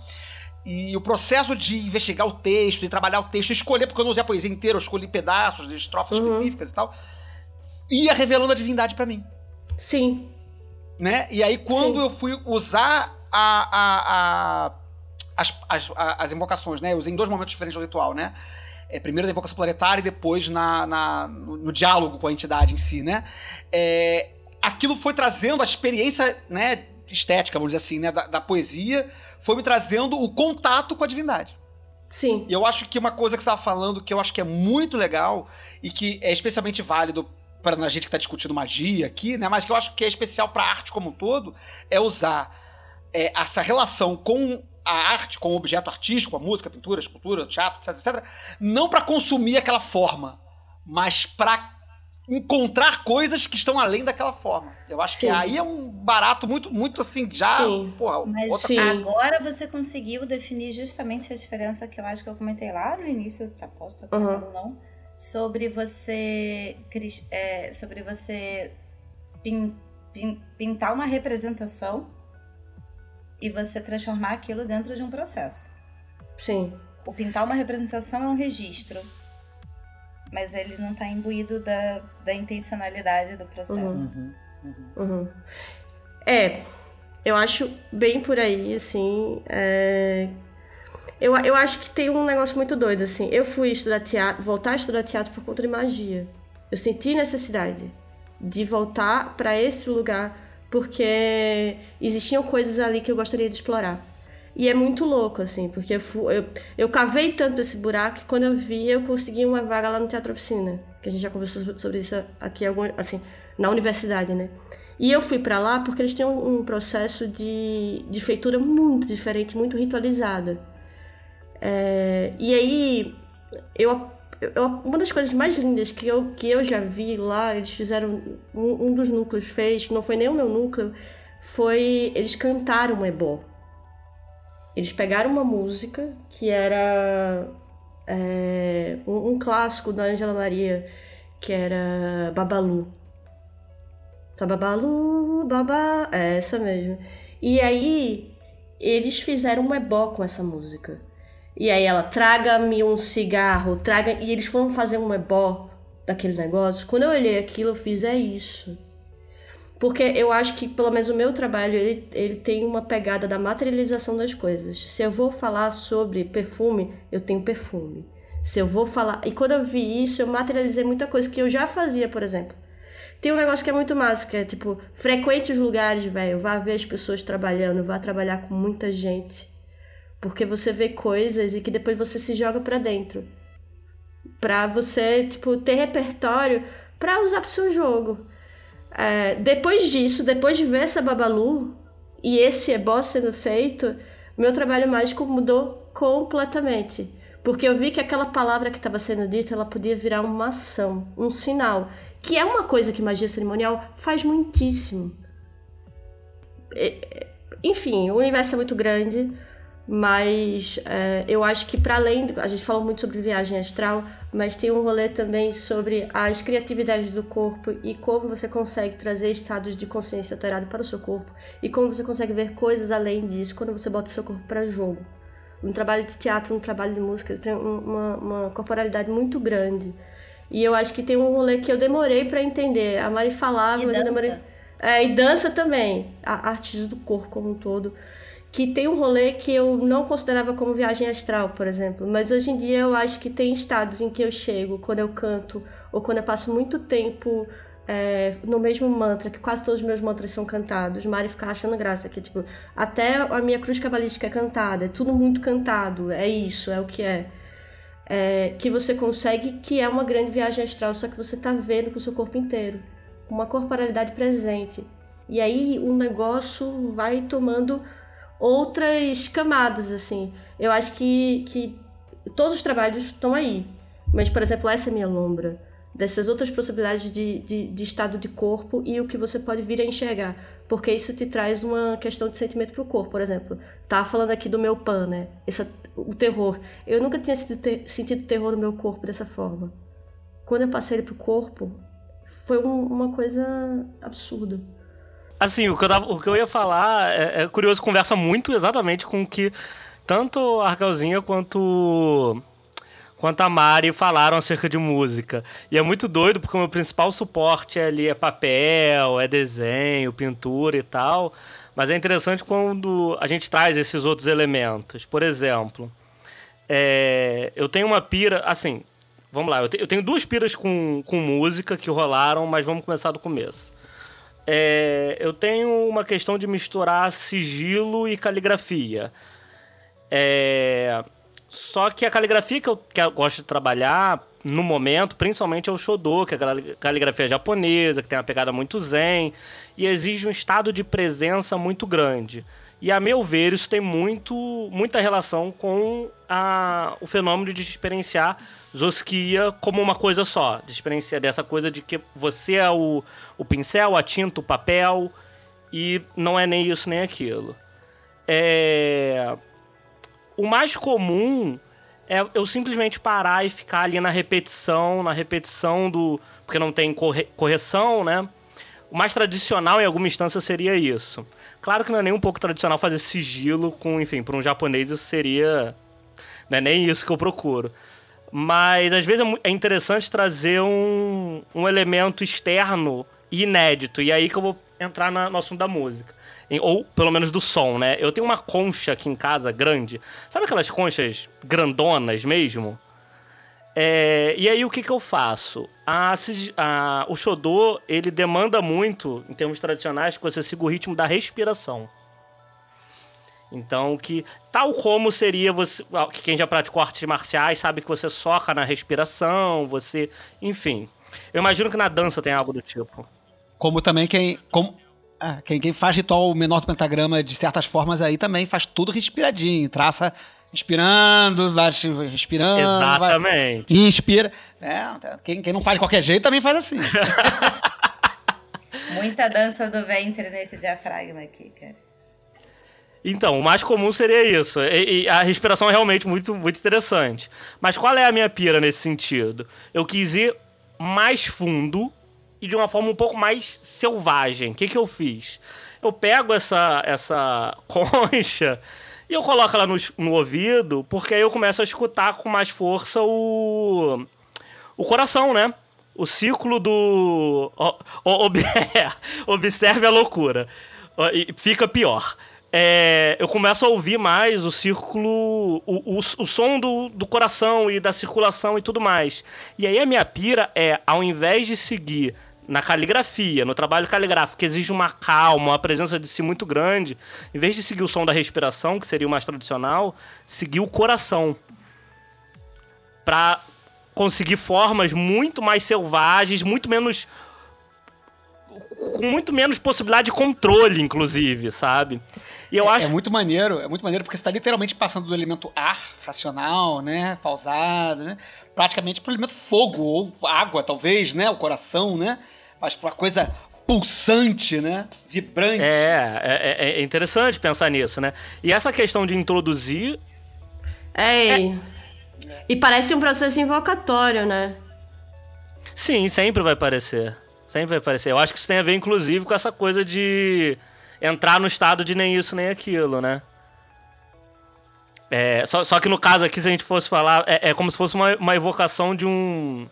E o processo de investigar o texto, de trabalhar o texto, escolher, porque eu não usei a poesia inteira, eu escolhi pedaços de estrofes uhum. específicas e tal, ia revelando a divindade para mim. Sim. Né? E aí, quando Sim. eu fui usar a, a, a as, as, as, invocações, né? Eu usei em dois momentos diferentes do ritual, né? É, primeiro na invocação planetária e depois na, na no, no, diálogo com a entidade em si, né? É, aquilo foi trazendo a experiência, né? Estética, vamos dizer assim, né? Da, da poesia foi me trazendo o contato com a divindade. Sim. E eu acho que uma coisa que você estava falando que eu acho que é muito legal e que é especialmente válido para a gente que está discutindo magia aqui, né? Mas que eu acho que é especial para a arte como um todo, é usar é, essa relação com a arte, com o objeto artístico, a música, a pintura, a escultura, o teatro, etc, etc, não para consumir aquela forma, mas para encontrar coisas que estão além daquela forma. Eu acho Sim. que aí é um barato muito, muito assim, já. Sim. Porra, Mas outra Sim. agora você conseguiu definir justamente a diferença que eu acho que eu comentei lá no início, tá, posso estar Uhum. não, sobre você, é, sobre você pin- pin- pintar uma representação e você transformar aquilo dentro de um processo. Sim. O pintar uma representação é um registro, mas ele não está imbuído da, da intencionalidade do processo. Uhum. Uhum. É, eu acho bem por aí, assim. é, Eu, eu acho que tem um negócio muito doido, assim. Eu fui estudar teatro, voltar a estudar teatro por conta de magia. Eu senti necessidade de voltar para esse lugar porque existiam coisas ali que eu gostaria de explorar. E é muito louco, assim, porque eu, fu- eu, eu cavei tanto esse buraco que quando eu vi, eu consegui uma vaga lá no Teatro Oficina. Que a gente já conversou sobre isso aqui, assim, na universidade, né? E eu fui pra lá porque eles tinham um processo de, de feitura muito diferente, muito ritualizada. É, e aí, eu, eu- uma das coisas mais lindas que eu, que eu já vi lá, eles fizeram, um, um dos núcleos fez, que não foi nem o meu núcleo, foi, eles cantaram um ebó. Eles pegaram uma música que era é, um, um clássico da Angela Maria, que era Babalu. Só Babalu, babá, é essa mesmo. E aí, eles fizeram um ebó com essa música. E aí ela, traga-me um cigarro, traga... E eles foram fazer um ebó daquele negócio. Quando eu olhei aquilo, eu fiz, é isso. Porque eu acho que, pelo menos o meu trabalho, ele, ele tem uma pegada da materialização das coisas. Se eu vou falar sobre perfume, eu tenho perfume. Se eu vou falar... E quando eu vi isso, eu materializei muita coisa que eu já fazia, por exemplo. Tem um negócio que é muito massa, que é tipo, frequente os lugares, velho. Vá ver as pessoas trabalhando, vá trabalhar com muita gente. Porque você vê coisas e que depois você se joga pra dentro. Pra você, tipo, ter repertório pra usar pro seu jogo. É, depois disso, depois de ver essa Babalu e esse ebó sendo feito, meu trabalho mágico mudou completamente. Porque eu vi que aquela palavra que estava sendo dita, ela podia virar uma ação, um sinal. Que é uma coisa que magia cerimonial faz muitíssimo. Enfim, o universo é muito grande, mas é, eu acho que para além, a gente falou muito sobre viagem astral, mas tem um rolê também sobre as criatividades do corpo e como você consegue trazer estados de consciência alterado para o seu corpo e como você consegue ver coisas além disso quando você bota o seu corpo para jogo. Um trabalho de teatro, um trabalho de música, tem um- uma, uma corporalidade muito grande. E eu acho que tem um rolê que eu demorei para entender. A Mari falava, E mas eu dança. demorei. É, e dança também, a artes do corpo como um todo. Que tem um rolê que eu não considerava como viagem astral, por exemplo. Mas hoje em dia eu acho que tem estados em que eu chego, quando eu canto, ou quando eu passo muito tempo é, no mesmo mantra, que quase todos os meus mantras são cantados. Mari fica achando graça, que tipo, até a minha cruz cabalística é cantada, é tudo muito cantado, é isso, é o que é. É, que você consegue, que é uma grande viagem astral, só que você tá vendo com o seu corpo inteiro, com uma corporalidade presente. E aí o negócio vai tomando outras camadas, assim. Eu acho que, que todos os trabalhos estão aí. Mas, por exemplo, essa é minha lombra. Dessas outras possibilidades de, de, de estado de corpo e o que você pode vir a enxergar. Porque isso te traz uma questão de sentimento pro corpo, por exemplo. Tá falando aqui do meu pan, né? Essa, o terror. Eu nunca tinha sentido, ter- sentido terror no meu corpo dessa forma. Quando eu passei ele pro corpo, foi um- uma coisa absurda. Assim, o que eu, tava- o que eu ia falar é, é curioso, conversa muito exatamente com o que tanto a Arcalzinha quanto, quanto a Mari falaram acerca de música. E é muito doido, porque o meu principal suporte ali é papel, é desenho, pintura e tal. Mas é interessante quando a gente traz esses outros elementos. Por exemplo, é, eu tenho uma pira, assim, vamos lá, eu, te- eu tenho duas piras com, com música que rolaram, mas vamos começar do começo. É, eu tenho uma questão de misturar sigilo e caligrafia. É, só que a caligrafia que eu, que eu gosto de trabalhar no momento, principalmente é o Shodo, que é a caligrafia japonesa, que tem uma pegada muito zen, e exige um estado de presença muito grande. E a meu ver, isso tem muito, muita relação com a, o fenômeno de experienciar Zosquia como uma coisa só. De experienciar dessa coisa de que você é o, o pincel, a tinta, o papel, e não é nem isso nem aquilo. É... O mais comum é eu simplesmente parar e ficar ali na repetição, na repetição do. Porque não tem corre... correção, né? O mais tradicional em alguma instância seria isso. Claro que não é nem um pouco tradicional fazer sigilo com, enfim, para um japonês isso seria. Não é nem isso que eu procuro. Mas às vezes é, é interessante trazer um, um elemento externo e inédito. E aí que eu vou entrar na, no assunto da música. Ou pelo menos do som, né? Eu tenho uma concha aqui em casa grande. Sabe aquelas conchas grandonas mesmo? É, e aí o que, que eu faço? A, a, o Shodô, ele demanda muito, em termos tradicionais, que você siga o ritmo da respiração. Então, que tal como seria você, que quem já praticou artes marciais sabe que você soca na respiração, você, enfim. Eu imagino que na dança tem algo do tipo. Como também quem, como, ah, quem, quem faz ritual menor do pentagrama de certas formas aí também faz tudo respiradinho, traça inspirando, vai respirando. Exatamente. Vai, inspira. É, quem, quem não faz de qualquer jeito também faz assim. [laughs] Muita dança do ventre nesse diafragma aqui, cara. Então, o mais comum seria isso. E, e, a respiração é realmente muito, muito interessante. Mas qual é a minha pira nesse sentido? Eu quis ir mais fundo e de uma forma um pouco mais selvagem. O que, que eu fiz? Eu pego essa, essa [laughs] concha e eu coloco ela no, no ouvido, porque aí eu começo a escutar com mais força o, o coração, né? O ciclo do. O, o, [laughs] observe a loucura. E fica pior. É, eu começo a ouvir mais o círculo, o, o, o som do, do coração e da circulação e tudo mais. E aí a minha pira é, ao invés de seguir na caligrafia, no trabalho caligráfico, que exige uma calma, uma presença de si muito grande, em vez de seguir o som da respiração, que seria o mais tradicional, seguir o coração. Para conseguir formas muito mais selvagens, muito menos com muito menos possibilidade de controle, inclusive, sabe? E eu é, acho... é muito maneiro, é muito maneiro porque você está literalmente passando do elemento ar, racional, né, pausado, né, praticamente para o elemento fogo ou água, talvez, né, o coração, né, mas para uma coisa pulsante, né, vibrante. É, é, é, interessante pensar nisso, né? E essa questão de introduzir é, é... E parece um processo invocatório, né? Sim, sempre vai parecer. Sempre vai parecer. Eu acho que isso tem a ver, inclusive, com essa coisa de entrar no estado de nem isso nem aquilo, né? É, só, só que no caso aqui, se a gente fosse falar, é, é como se fosse uma, uma evocação de um.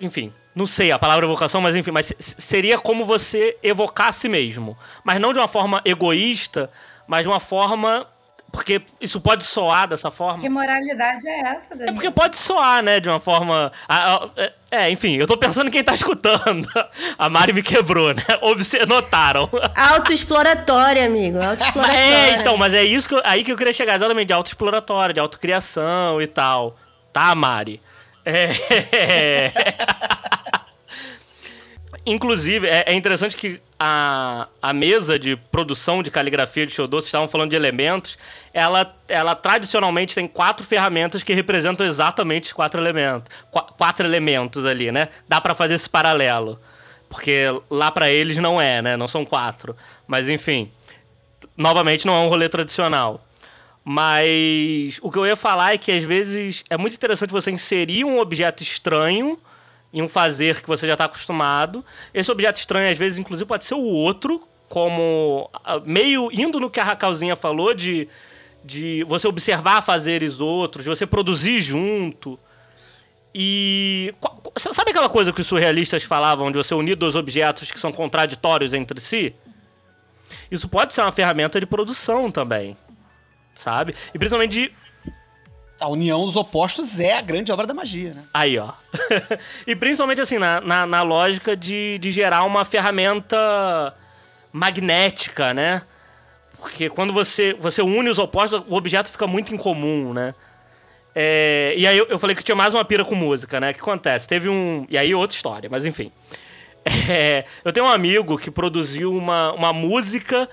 Enfim, não sei a palavra evocação, mas enfim, mas seria como você evocar a si mesmo. Mas não de uma forma egoísta, mas de uma forma porque isso pode soar dessa forma. Que moralidade é essa, Daniel? É porque pode soar, né, de uma forma. É, é, enfim, eu tô pensando em quem tá escutando. A Mari me quebrou, né? Obse notaram. Autoexploratória, amigo. [laughs] Autoexploratória. É, então, mas é isso que eu, aí que eu queria chegar, exatamente, de autoexploratória, de autocriação e tal. Tá, Mari? É. [laughs] Inclusive, é, é, interessante que a, a mesa de produção de caligrafia de Shodo, vocês estavam falando de elementos, ela, ela tradicionalmente tem quatro ferramentas que representam exatamente os quatro elementos. Qu quatro elementos ali, né? Dá para fazer esse paralelo. Porque lá para eles não é, né? Não são quatro. Mas enfim, novamente não é um rolê tradicional. Mas o que eu ia falar é que às vezes é muito interessante você inserir um objeto estranho em um fazer que você já está acostumado. Esse objeto estranho, às vezes, inclusive, pode ser o outro, como ah, meio indo no que a Raquelzinha falou de, de você observar fazeres outros, de você produzir junto. E sabe aquela coisa que os surrealistas falavam de você unir dois objetos que são contraditórios entre si? Isso pode ser uma ferramenta de produção também, sabe? E principalmente de a união dos opostos é a grande obra da magia, né? Aí, ó. [laughs] e principalmente assim, na, na, na, lógica de, de gerar uma ferramenta magnética, né? Porque quando você, você une os opostos, o objeto fica muito incomum, né? É, e aí eu, eu, falei que tinha mais uma pira com música, né? O que acontece? Teve um. E aí outra história, mas enfim. [laughs] É, eu tenho um amigo que produziu uma, uma música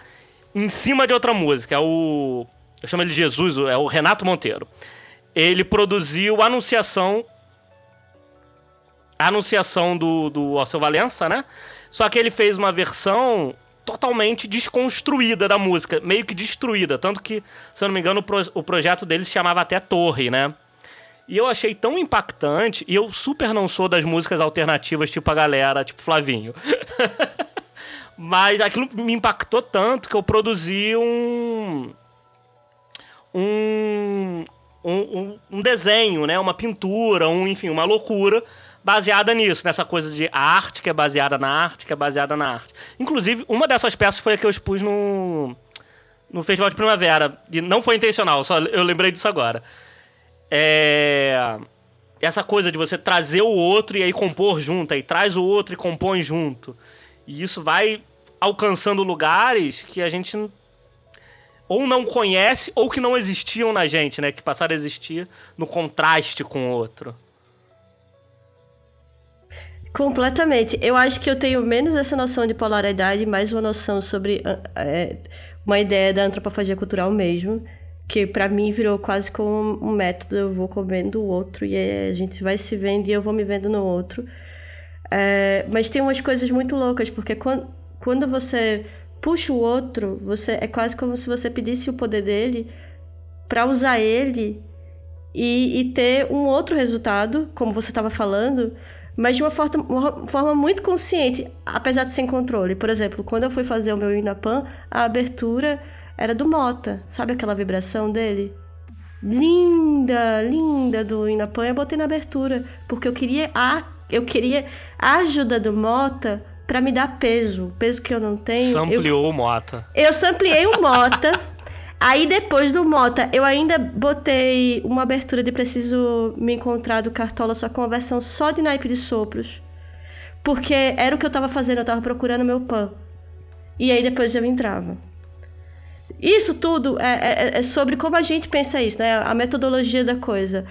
em cima de outra música. É o. Eu chamo ele de Jesus, é o Renato Monteiro. Ele produziu Anunciação. Anunciação do, do Alceu Valença, né? Só que ele fez uma versão totalmente desconstruída da música, meio que destruída. Tanto que, se eu não me engano, o, pro, o projeto dele se chamava até Torre, né? E eu achei tão impactante, e eu super não sou das músicas alternativas, tipo a galera, tipo Flavinho. [laughs] Mas aquilo me impactou tanto que eu produzi um. Um, um, um, desenho, né? Uma pintura, um, enfim, uma loucura baseada nisso, nessa coisa de arte que é baseada na arte, que é baseada na arte. Inclusive, uma dessas peças foi a que eu expus no, no Festival de Primavera. E não foi intencional, só eu lembrei disso agora. É. Essa coisa de você trazer o outro e aí compor junto, aí traz o outro e compõe junto. E isso vai alcançando lugares que a gente ou não conhece ou que não existiam na gente, né? Que passaram a existir no contraste com o outro. Completamente. Eu acho que eu tenho menos essa noção de polaridade, mais uma noção sobre é, uma ideia da antropofagia cultural mesmo, que para mim virou quase como um método. Eu vou comendo o outro e a gente vai se vendo e eu vou me vendo no outro. É, mas tem umas coisas muito loucas, porque quando, quando você puxa o outro, você é quase como se você pedisse o poder dele para usar ele e, e, ter um outro resultado, como você estava falando, mas de uma forma, uma forma muito consciente, apesar de sem controle. Por exemplo, quando eu fui fazer o meu Inapan, a abertura era do Mota, sabe aquela vibração dele? Linda, linda do Inapan, eu botei na abertura, porque eu queria a, eu queria a ajuda do Mota para me dar peso, peso que eu não tenho. Sampleou eu, o Mota. Eu sampliei o Mota. Aí depois do Mota, eu ainda botei uma abertura de Preciso Me Encontrar do Cartola, só com uma versão só de naipe de sopros. Porque era o que eu tava fazendo, eu tava procurando meu pan. E aí depois eu entrava. Isso tudo é, é, é sobre como a gente pensa isso, né? A metodologia da coisa.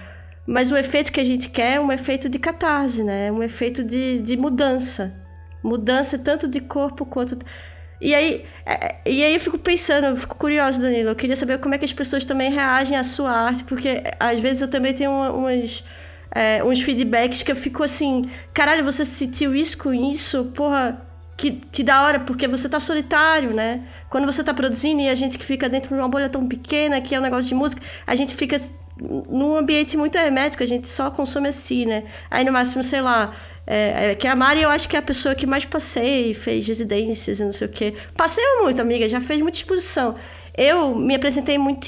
Mas o efeito que a gente quer é um efeito de catarse, né? Um efeito de, de mudança. Mudança tanto de corpo quanto. E aí, é, e aí eu fico pensando, eu fico curiosa, Danilo. Eu queria saber como é que as pessoas também reagem à sua arte, porque às vezes eu também tenho umas, é, uns feedbacks que eu fico assim, caralho, você sentiu isso com isso? Porra, que, que da hora, porque você tá solitário, né? Quando você tá produzindo e a gente que fica dentro de uma bolha tão pequena, que é um negócio de música, a gente fica num ambiente muito hermético, a gente só consome assim, né? Aí no máximo, sei lá, é, é, que a Mari, eu acho que é a pessoa que mais passei, fez residências e não sei o quê. Passei muito, amiga, já fez muita exposição. Eu me apresentei muito,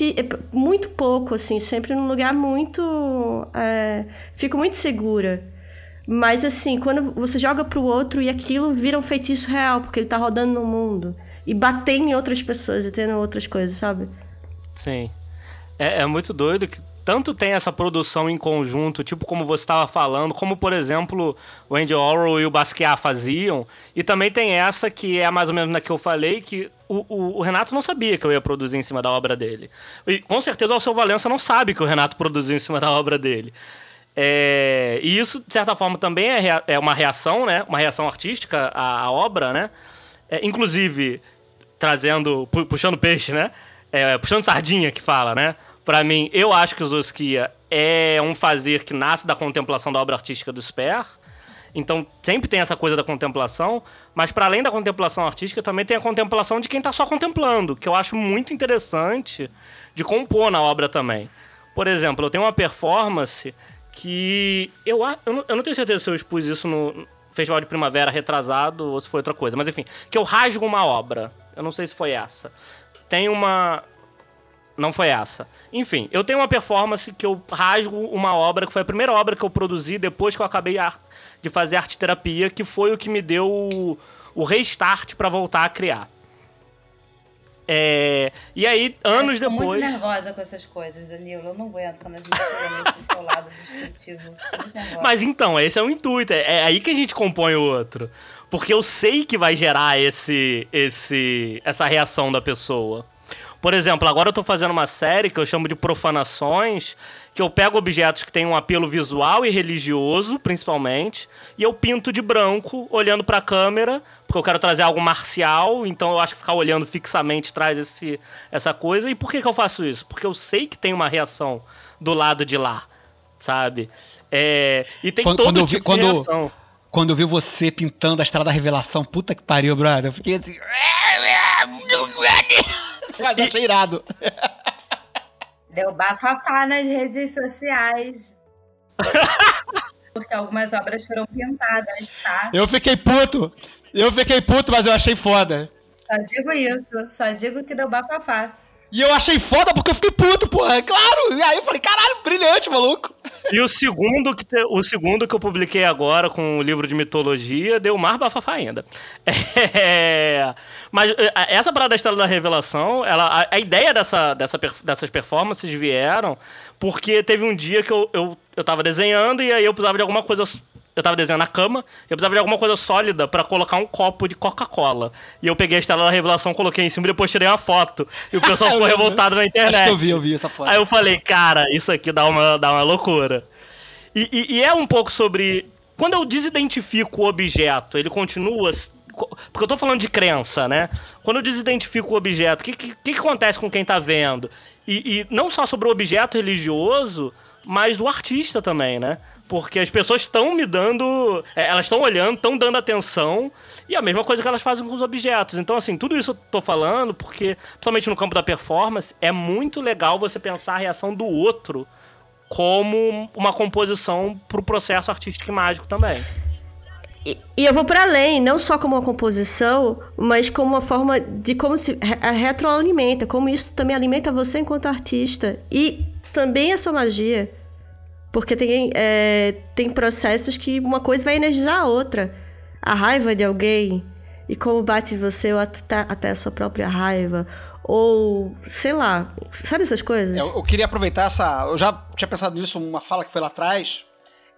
muito pouco, assim, sempre num lugar muito. É, fico muito segura. Mas, assim, quando você joga pro outro e aquilo vira um feitiço real, porque ele tá rodando no mundo. E bater em outras pessoas e tendo outras coisas, sabe? Sim. É, é muito doido que tanto tem essa produção em conjunto, tipo como você estava falando, como por exemplo o Andy Orwell e o Basquiat faziam, e também tem essa que é mais ou menos na que eu falei, que o, o, o, Renato não sabia que eu ia produzir em cima da obra dele. E com certeza o Alceu Valença não sabe que o Renato produziu em cima da obra dele. É, e isso, de certa forma, também é, é uma reação, né? Uma reação artística à, à obra, né? É, inclusive, trazendo, puxando peixe, né? É, puxando sardinha que fala, né? Para mim, eu acho que o Zoskia é um fazer que nasce da contemplação da obra artística do Sper. Então, sempre tem essa coisa da contemplação, mas para além da contemplação artística, também tem a contemplação de quem está só contemplando, que eu acho muito interessante de compor na obra também. Por exemplo, eu tenho uma performance que eu, eu, não, eu não tenho certeza se eu expus isso no Festival de Primavera retrasado ou se foi outra coisa, mas enfim, que eu rasgo uma obra. Eu não sei se foi essa. Tem uma não foi essa. Enfim, eu tenho uma performance que eu rasgo uma obra, que foi a primeira obra que eu produzi depois que eu acabei de fazer arte terapia, que foi o que me deu o, o restart para voltar a criar. É, e aí, anos eu depois. Eu muito nervosa com essas coisas, Danilo. Eu não aguento quando a gente chega nesse seu lado destrutivo. Mas então, esse é o intuito. É, é aí que a gente compõe o outro. Porque eu sei que vai gerar esse, esse, essa reação da pessoa. Por exemplo, agora eu tô fazendo uma série que eu chamo de Profanações, que eu pego objetos que têm um apelo visual e religioso, principalmente, e eu pinto de branco, olhando pra câmera, porque eu quero trazer algo marcial, então eu acho que ficar olhando fixamente traz esse, essa coisa. E por que, que eu faço isso? Porque eu sei que tem uma reação do lado de lá, sabe? É, e tem Quando- todo quando eu vi- tipo quando- de reação. Quando eu vi você pintando a estrada da revelação, puta que pariu, brother. Eu fiquei assim. [laughs] Mas eu achei irado. [laughs] Deu bafafá nas redes sociais. [laughs] Porque algumas obras foram pintadas, tá? Eu fiquei puto. Eu fiquei puto, mas eu achei foda. Só digo isso. Só digo que deu bafafá. E eu achei foda porque eu fiquei puto, porra. Claro. E aí eu falei, caralho, brilhante, maluco. E o segundo, que te- o segundo que eu publiquei agora com o livro de mitologia deu mais bafafá ainda. [laughs] É, Mas é, essa parada da Estrela da Revelação, ela, a, a ideia dessa, dessa, dessas performances vieram porque teve um dia que eu, eu, eu tava desenhando e aí eu precisava de alguma coisa. Eu tava desenhando na cama, eu precisava de alguma coisa sólida pra colocar um copo de Coca-Cola. E eu peguei a Estrela da Revelação, coloquei em cima e depois tirei uma foto. E o pessoal [laughs] ficou revoltado na internet. Acho que eu vi, eu vi essa foto. Aí eu falei, cara, isso aqui dá uma, dá uma loucura. E, e- e é um pouco sobre. Quando eu desidentifico o objeto, ele continua. Porque eu tô falando de crença, né? Quando eu desidentifico o objeto, o que, que, que acontece com quem tá vendo? E, e não só sobre o objeto religioso, mas do artista também, né? Porque as pessoas estão me dando. é, Elas estão olhando, estão dando atenção. E a mesma coisa que elas fazem com os objetos. Então, assim, tudo isso eu tô falando porque, principalmente no campo da performance, é muito legal você pensar a reação do outro como uma composição pro processo artístico e mágico também. E, e eu vou para além, não só como uma composição, mas como uma forma de como se retroalimenta, como isso também alimenta você enquanto artista. E também a sua magia. Porque tem, é, tem processos que uma coisa vai energizar a outra. A raiva de alguém e como bate você ou até, até a sua própria raiva. Ou, sei lá, sabe essas coisas? Eu, eu queria aproveitar essa. Eu já tinha pensado nisso, uma fala que foi lá atrás.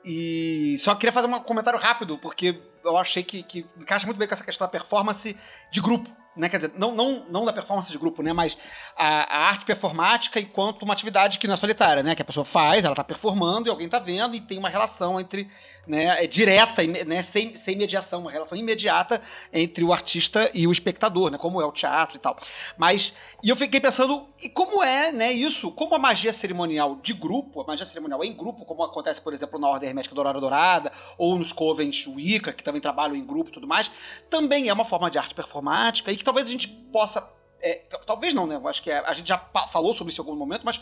E só queria fazer um comentário rápido, porque eu achei que, que encaixa muito bem com essa questão da performance de grupo. Né? Quer dizer, não, não, não da performance de grupo, né? Mas a, a arte performática enquanto uma atividade que não é solitária, né? Que a pessoa faz, ela tá performando e alguém tá vendo e tem uma relação entre, né? É direta, né? Sem, sem mediação, uma relação imediata entre o artista e o espectador, né? Como é o teatro e tal. Mas, e eu fiquei pensando, e como é, né, isso? Como a magia cerimonial de grupo, a magia cerimonial em grupo, como acontece, por exemplo, na Ordem Hermética da Aurora Dourada, ou nos covens Wicca, que também trabalham em grupo e tudo mais, também é uma forma de arte performática e que talvez a gente possa. é, talvez não, né? Eu acho que é- a gente já falou sobre isso em algum momento, mas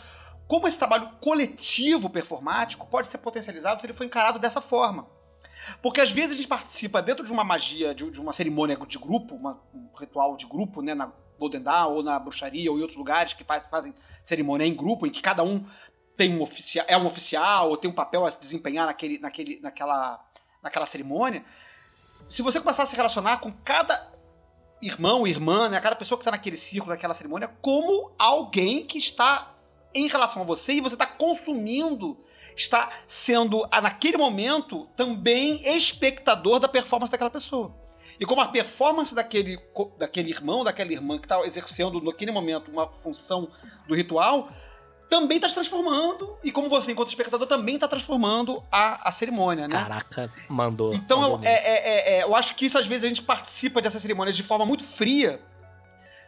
como esse trabalho coletivo performático pode ser potencializado se ele for encarado dessa forma. Porque às vezes a gente participa dentro de uma magia, de, de uma cerimônia de grupo, uma- um ritual de grupo, né, na Golden Dawn ou na bruxaria ou em outros lugares que fa- fazem cerimônia em grupo, em que cada um tem um oficial, é um oficial ou tem um papel a se desempenhar naquele, naquele, naquela, naquela cerimônia. Se você começar a se relacionar com cada irmão, irmã, né, cada pessoa que está naquele círculo, naquela cerimônia, como alguém que está em relação a você e você está consumindo, está sendo, naquele momento, também espectador da performance daquela pessoa. E como a performance daquele, daquele irmão, daquela irmã que está exercendo naquele momento uma função do ritual, também está se transformando, e como você, enquanto espectador, também está transformando a, a cerimônia, né? Caraca, mandou. Então, mandou eu, é, é, é, é, eu acho que isso, às vezes, a gente participa dessas cerimônias de forma muito fria,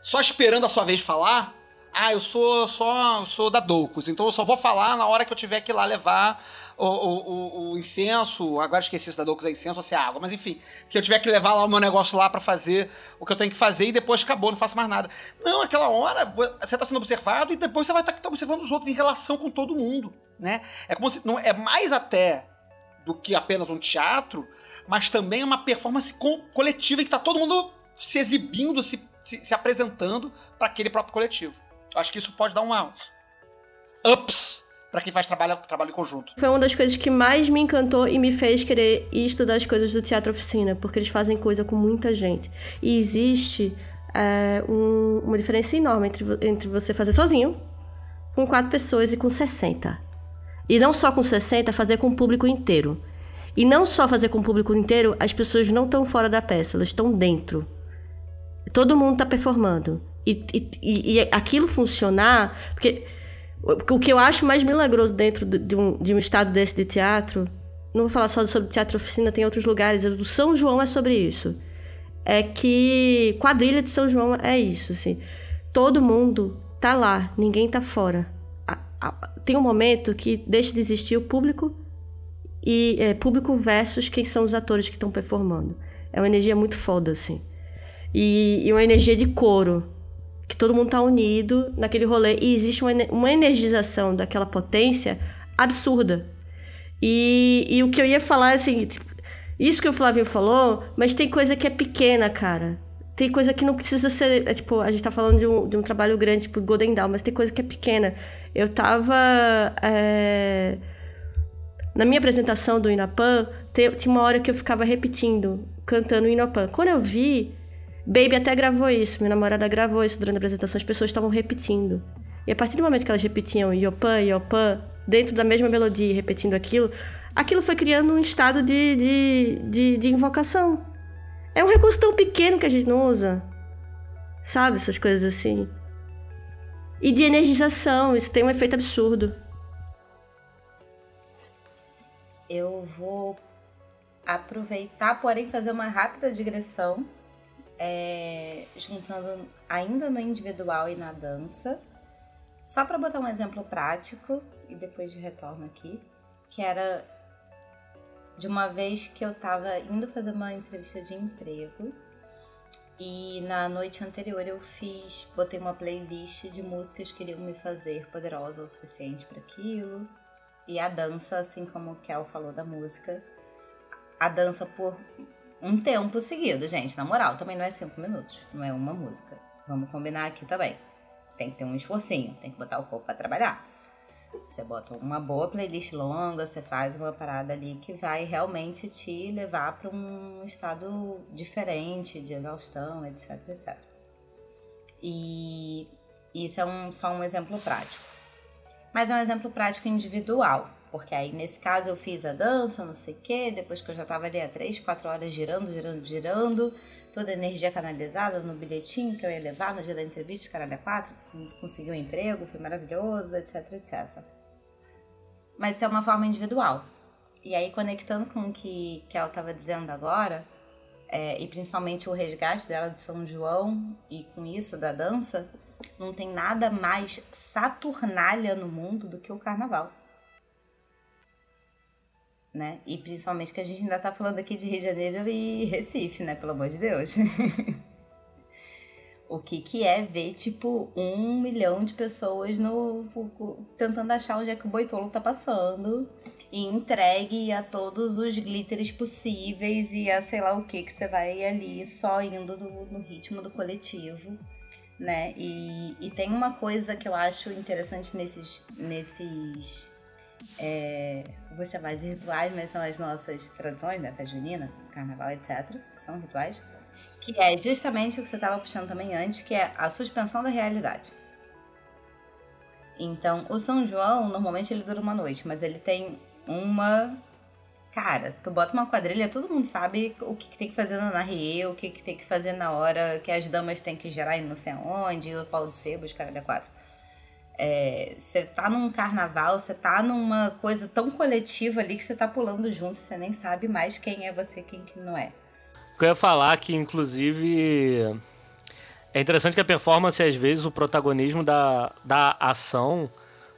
só esperando a sua vez falar. Ah, eu sou só sou da Doucos, então eu só vou falar na hora que eu tiver que ir lá levar o, o, o- incenso. Agora esqueci se da Doucos é incenso ou se é água, mas enfim, que eu tiver que levar lá o meu negócio lá pra fazer o que eu tenho que fazer e depois acabou, não faço mais nada. Não, aquela hora você tá sendo observado e depois você vai estar observando os outros em relação com todo mundo, né? É como se não é mais até do que apenas um teatro, mas também é uma performance co- coletiva em que tá todo mundo se exibindo, se, se, se apresentando para aquele próprio coletivo. Eu acho que isso pode dar uma ups para quem faz trabalho, trabalho em conjunto. Foi uma das coisas que mais me encantou e me fez querer estudar as coisas do Teatro Oficina, porque eles fazem coisa com muita gente. E existe é, um- uma diferença enorme entre, entre você fazer sozinho, com quatro pessoas e com 60. E não só com 60, fazer com o público inteiro. E não só fazer com o público inteiro, as pessoas não estão fora da peça, elas estão dentro. Todo mundo está performando. E, e, e aquilo funcionar, porque o que eu acho mais milagroso dentro de um, de um estado desse de teatro, não vou falar só sobre teatro oficina, tem outros lugares, o São João é sobre isso. É que quadrilha de São João é isso, assim. Todo mundo tá lá, ninguém tá fora. Tem um momento que deixa de existir o público e é, público versus quem são os atores que estão performando. É uma energia muito foda, assim. E, e uma energia de coro que todo mundo tá unido naquele rolê e existe uma, uma energização daquela potência absurda. E, e o que eu ia falar, assim, isso que o Flavinho falou, mas tem coisa que é pequena, cara. Tem coisa que não precisa ser. É, tipo, a gente tá falando de um, de um trabalho grande, tipo Golden Dawn, mas tem coisa que é pequena. Eu tava. É, na minha apresentação do Inapan, tinha uma hora que eu ficava repetindo, cantando o Inapan. Quando eu vi, Baby até gravou isso, minha namorada gravou isso durante a apresentação, as pessoas estavam repetindo. E a partir do momento que elas repetiam Yopan, Yopan, dentro da mesma melodia, repetindo aquilo, aquilo foi criando um estado de, de, de, de invocação. É um recurso tão pequeno que a gente não usa. Sabe, essas coisas assim. E de energização, isso tem um efeito absurdo. Eu vou aproveitar, porém, fazer uma rápida digressão é, juntando ainda no individual e na dança. Só para botar um exemplo prático e depois de retorno aqui, que era de uma vez que eu estava indo fazer uma entrevista de emprego e na noite anterior eu fiz, botei uma playlist de músicas que iriam me fazer poderosa o suficiente para aquilo. E a dança, assim como o Kel falou da música, a dança por um tempo seguido, gente. Na moral, também não é cinco minutos, não é uma música. Vamos combinar aqui também. Tem que ter um esforcinho, tem que botar o corpo para trabalhar. Você bota uma boa playlist longa, você faz uma parada ali que vai realmente te levar para um estado diferente de exaustão, etc, etc. E isso é um, só um exemplo prático. Mas é um exemplo prático individual. Porque aí, nesse caso, eu fiz a dança, não sei o quê, depois que eu já tava ali há três, quatro horas girando, girando, girando, toda a energia canalizada no bilhetinho que eu ia levar no dia da entrevista, caralho, quatro, consegui um emprego, foi maravilhoso, etc, etc. Mas isso é uma forma individual. E aí, conectando com o que, que ela estava dizendo agora, é, e principalmente o resgate dela de São João, e com isso da dança, não tem nada mais saturnalha no mundo do que o carnaval né? E principalmente que a gente ainda tá falando aqui de Rio de Janeiro e Recife, né? Pelo amor de Deus. [laughs] o que que é ver, tipo, um milhão de pessoas no tentando achar onde é que o Boitolo tá passando e entregue a todos os glitters possíveis e a sei lá o que que você vai ali só indo no, no ritmo do coletivo, né? E, e tem uma coisa que eu acho interessante nesses, nesses é, vou chamar de rituais, mas são as nossas tradições, né? Festa junina, carnaval, etc., que são rituais, que é justamente o que você estava puxando também antes, que é a suspensão da realidade. Então, o São João, normalmente ele dura uma noite, mas ele tem uma. Cara, tu bota uma quadrilha, todo mundo sabe o que, que tem que fazer na Rie, o que, que tem que fazer na hora que as damas têm que gerar e não sei aonde, o pau de sebo, os caras da quatro. É, você tá num carnaval, você tá numa coisa tão coletiva ali que você tá pulando junto, você nem sabe mais quem é você quem que não é. Eu ia falar que, inclusive, é interessante que a performance, às vezes, o protagonismo da, da ação,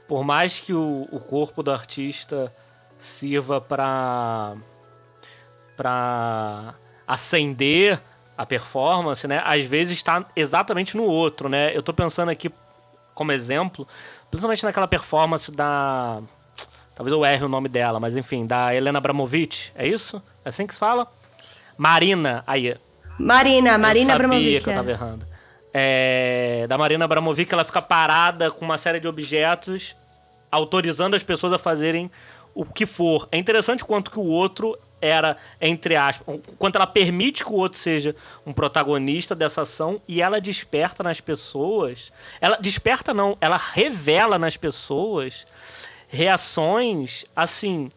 por mais que o, o corpo do artista sirva para para acender a performance, né? Às vezes está exatamente no outro, né? Eu tô pensando aqui como exemplo, principalmente naquela performance da. Talvez eu erre o nome dela, mas enfim, da Helena Abramovic, é isso? É assim que se fala? Marina, aí. Marina, Marina eu Abramovic. que eu tava é. errando. É, da Marina Abramovic, ela fica parada com uma série de objetos, autorizando as pessoas a fazerem o que for. É interessante quanto que o outro era, entre aspas, quanto ela permite que o outro seja um protagonista dessa ação e ela desperta nas pessoas. Ela desperta não, ela revela nas pessoas reações assim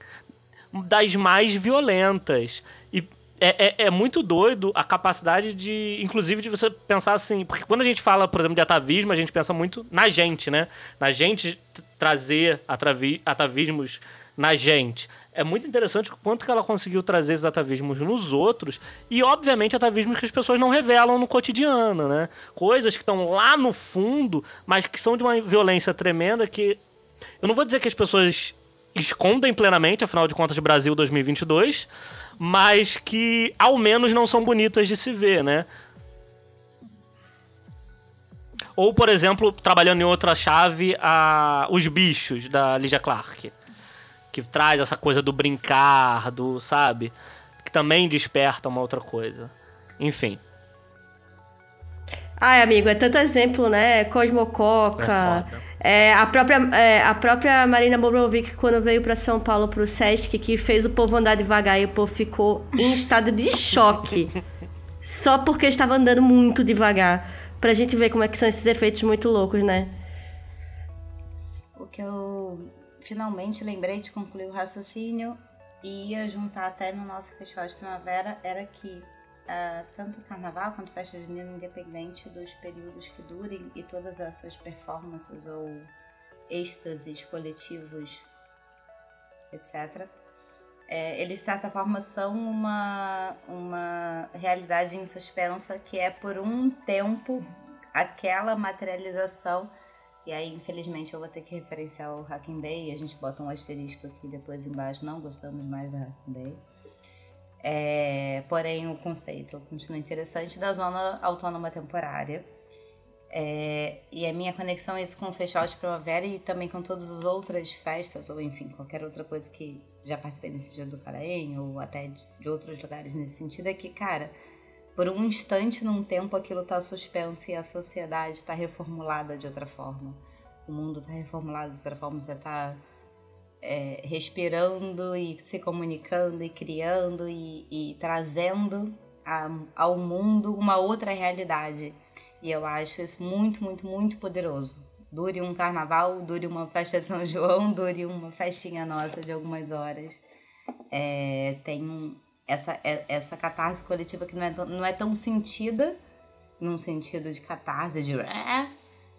das mais violentas. E é, é, é, muito doido a capacidade de, inclusive, de você pensar assim. Porque quando a gente fala, por exemplo, de atavismo, a gente pensa muito na gente, né? Na gente trazer atavi atavismos na gente. É muito interessante o quanto que ela conseguiu trazer esses atavismos nos outros e, obviamente, atavismos que as pessoas não revelam no cotidiano, né? Coisas que estão lá no fundo, mas que são de uma violência tremenda que... Eu não vou dizer que as pessoas escondem plenamente, afinal de contas, Brasil 2022, mas que ao menos não são bonitas de se ver, né? Ou, por exemplo, trabalhando em outra chave, a... Os Bichos, da Lydia Clark. Que traz essa coisa do brincar, do, sabe? Que também desperta uma outra coisa. Enfim. Ai, amigo, é tanto exemplo, né? Cosmococa. É, é a, própria, é, a própria Marina Bobrovic, quando veio para São Paulo pro Sesc, que fez o povo andar devagar e o povo ficou em estado de choque. [laughs] só porque estava andando muito devagar. Pra gente ver como é que são esses efeitos muito loucos, né? O que eu finalmente lembrei de concluir o raciocínio e ia juntar até no nosso festival de primavera era que uh, tanto o carnaval quanto festa junina, independente dos períodos que durem e todas essas performances ou êxtases coletivos, etc., é, eles de certa forma são uma, uma realidade em suspensa que é por um tempo aquela materialização. E aí, infelizmente, eu vou ter que referenciar o Hacking Bay. A gente bota um asterisco aqui depois embaixo. Não gostamos mais da Hacking Bay. É, porém, o conceito continua interessante da zona autônoma temporária. É, e a minha conexão é isso com o Festival de Primavera e também com todas as outras festas, ou enfim, qualquer outra coisa que já participei desse dia do Caraém, ou até de outros lugares nesse sentido, é que, cara, por um instante num tempo aquilo está suspenso e a sociedade está reformulada de outra forma. O mundo está reformulado de outra forma, você está é, respirando e se comunicando e criando e, e trazendo a, ao mundo uma outra realidade. E eu acho isso muito, muito, muito poderoso. Dure um carnaval, dure uma festa de São João, [laughs] dure uma festinha nossa de algumas horas. É, tem essa, é, essa catarse coletiva que não é, não é tão sentida, num sentido de catarse, de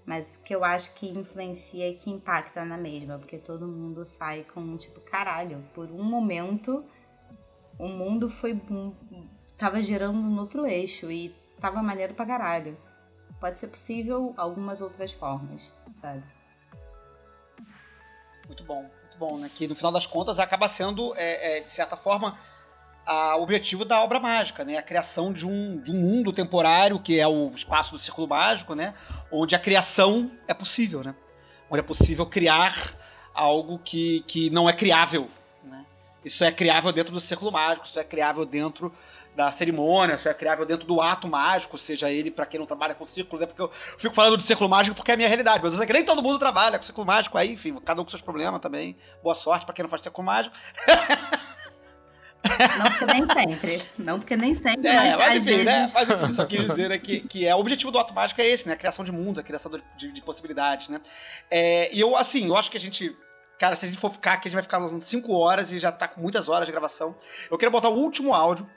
mas que eu acho que influencia e que impacta na mesma, porque todo mundo sai com tipo, caralho, por um momento o mundo foi tava girando no outro eixo e tava maneiro pra caralho. Pode ser possível algumas outras formas, sabe? Muito bom, muito bom, né? Que no final das contas acaba sendo, é, é, de certa forma, o objetivo da obra mágica, né? A criação de um, de um mundo temporário, que é o espaço do círculo mágico, né? Onde a criação é possível, né? Onde é possível criar algo que, que não é criável, né? Isso é criável dentro do círculo mágico, isso é criável dentro da cerimônia, isso é criável dentro do ato mágico, seja ele para quem não trabalha com círculo, né? Porque eu fico falando de círculo mágico porque é a minha realidade, mas eu sei que nem todo mundo trabalha com círculo mágico, aí, enfim, cada um com seus problemas também. Boa sorte para quem não faz círculo mágico. [laughs] Não porque nem sempre. Não porque nem sempre. É, mas, mas enfim, né? vezes... Mas enfim, só quis dizer é que, que é, o objetivo do ato mágico é esse, né? A criação de mundos, a criação de, de possibilidades, né? É, e eu, assim, eu acho que a gente. Cara, se a gente for ficar aqui, a gente vai ficar 5 horas e já tá com muitas horas de gravação. Eu queria botar o último áudio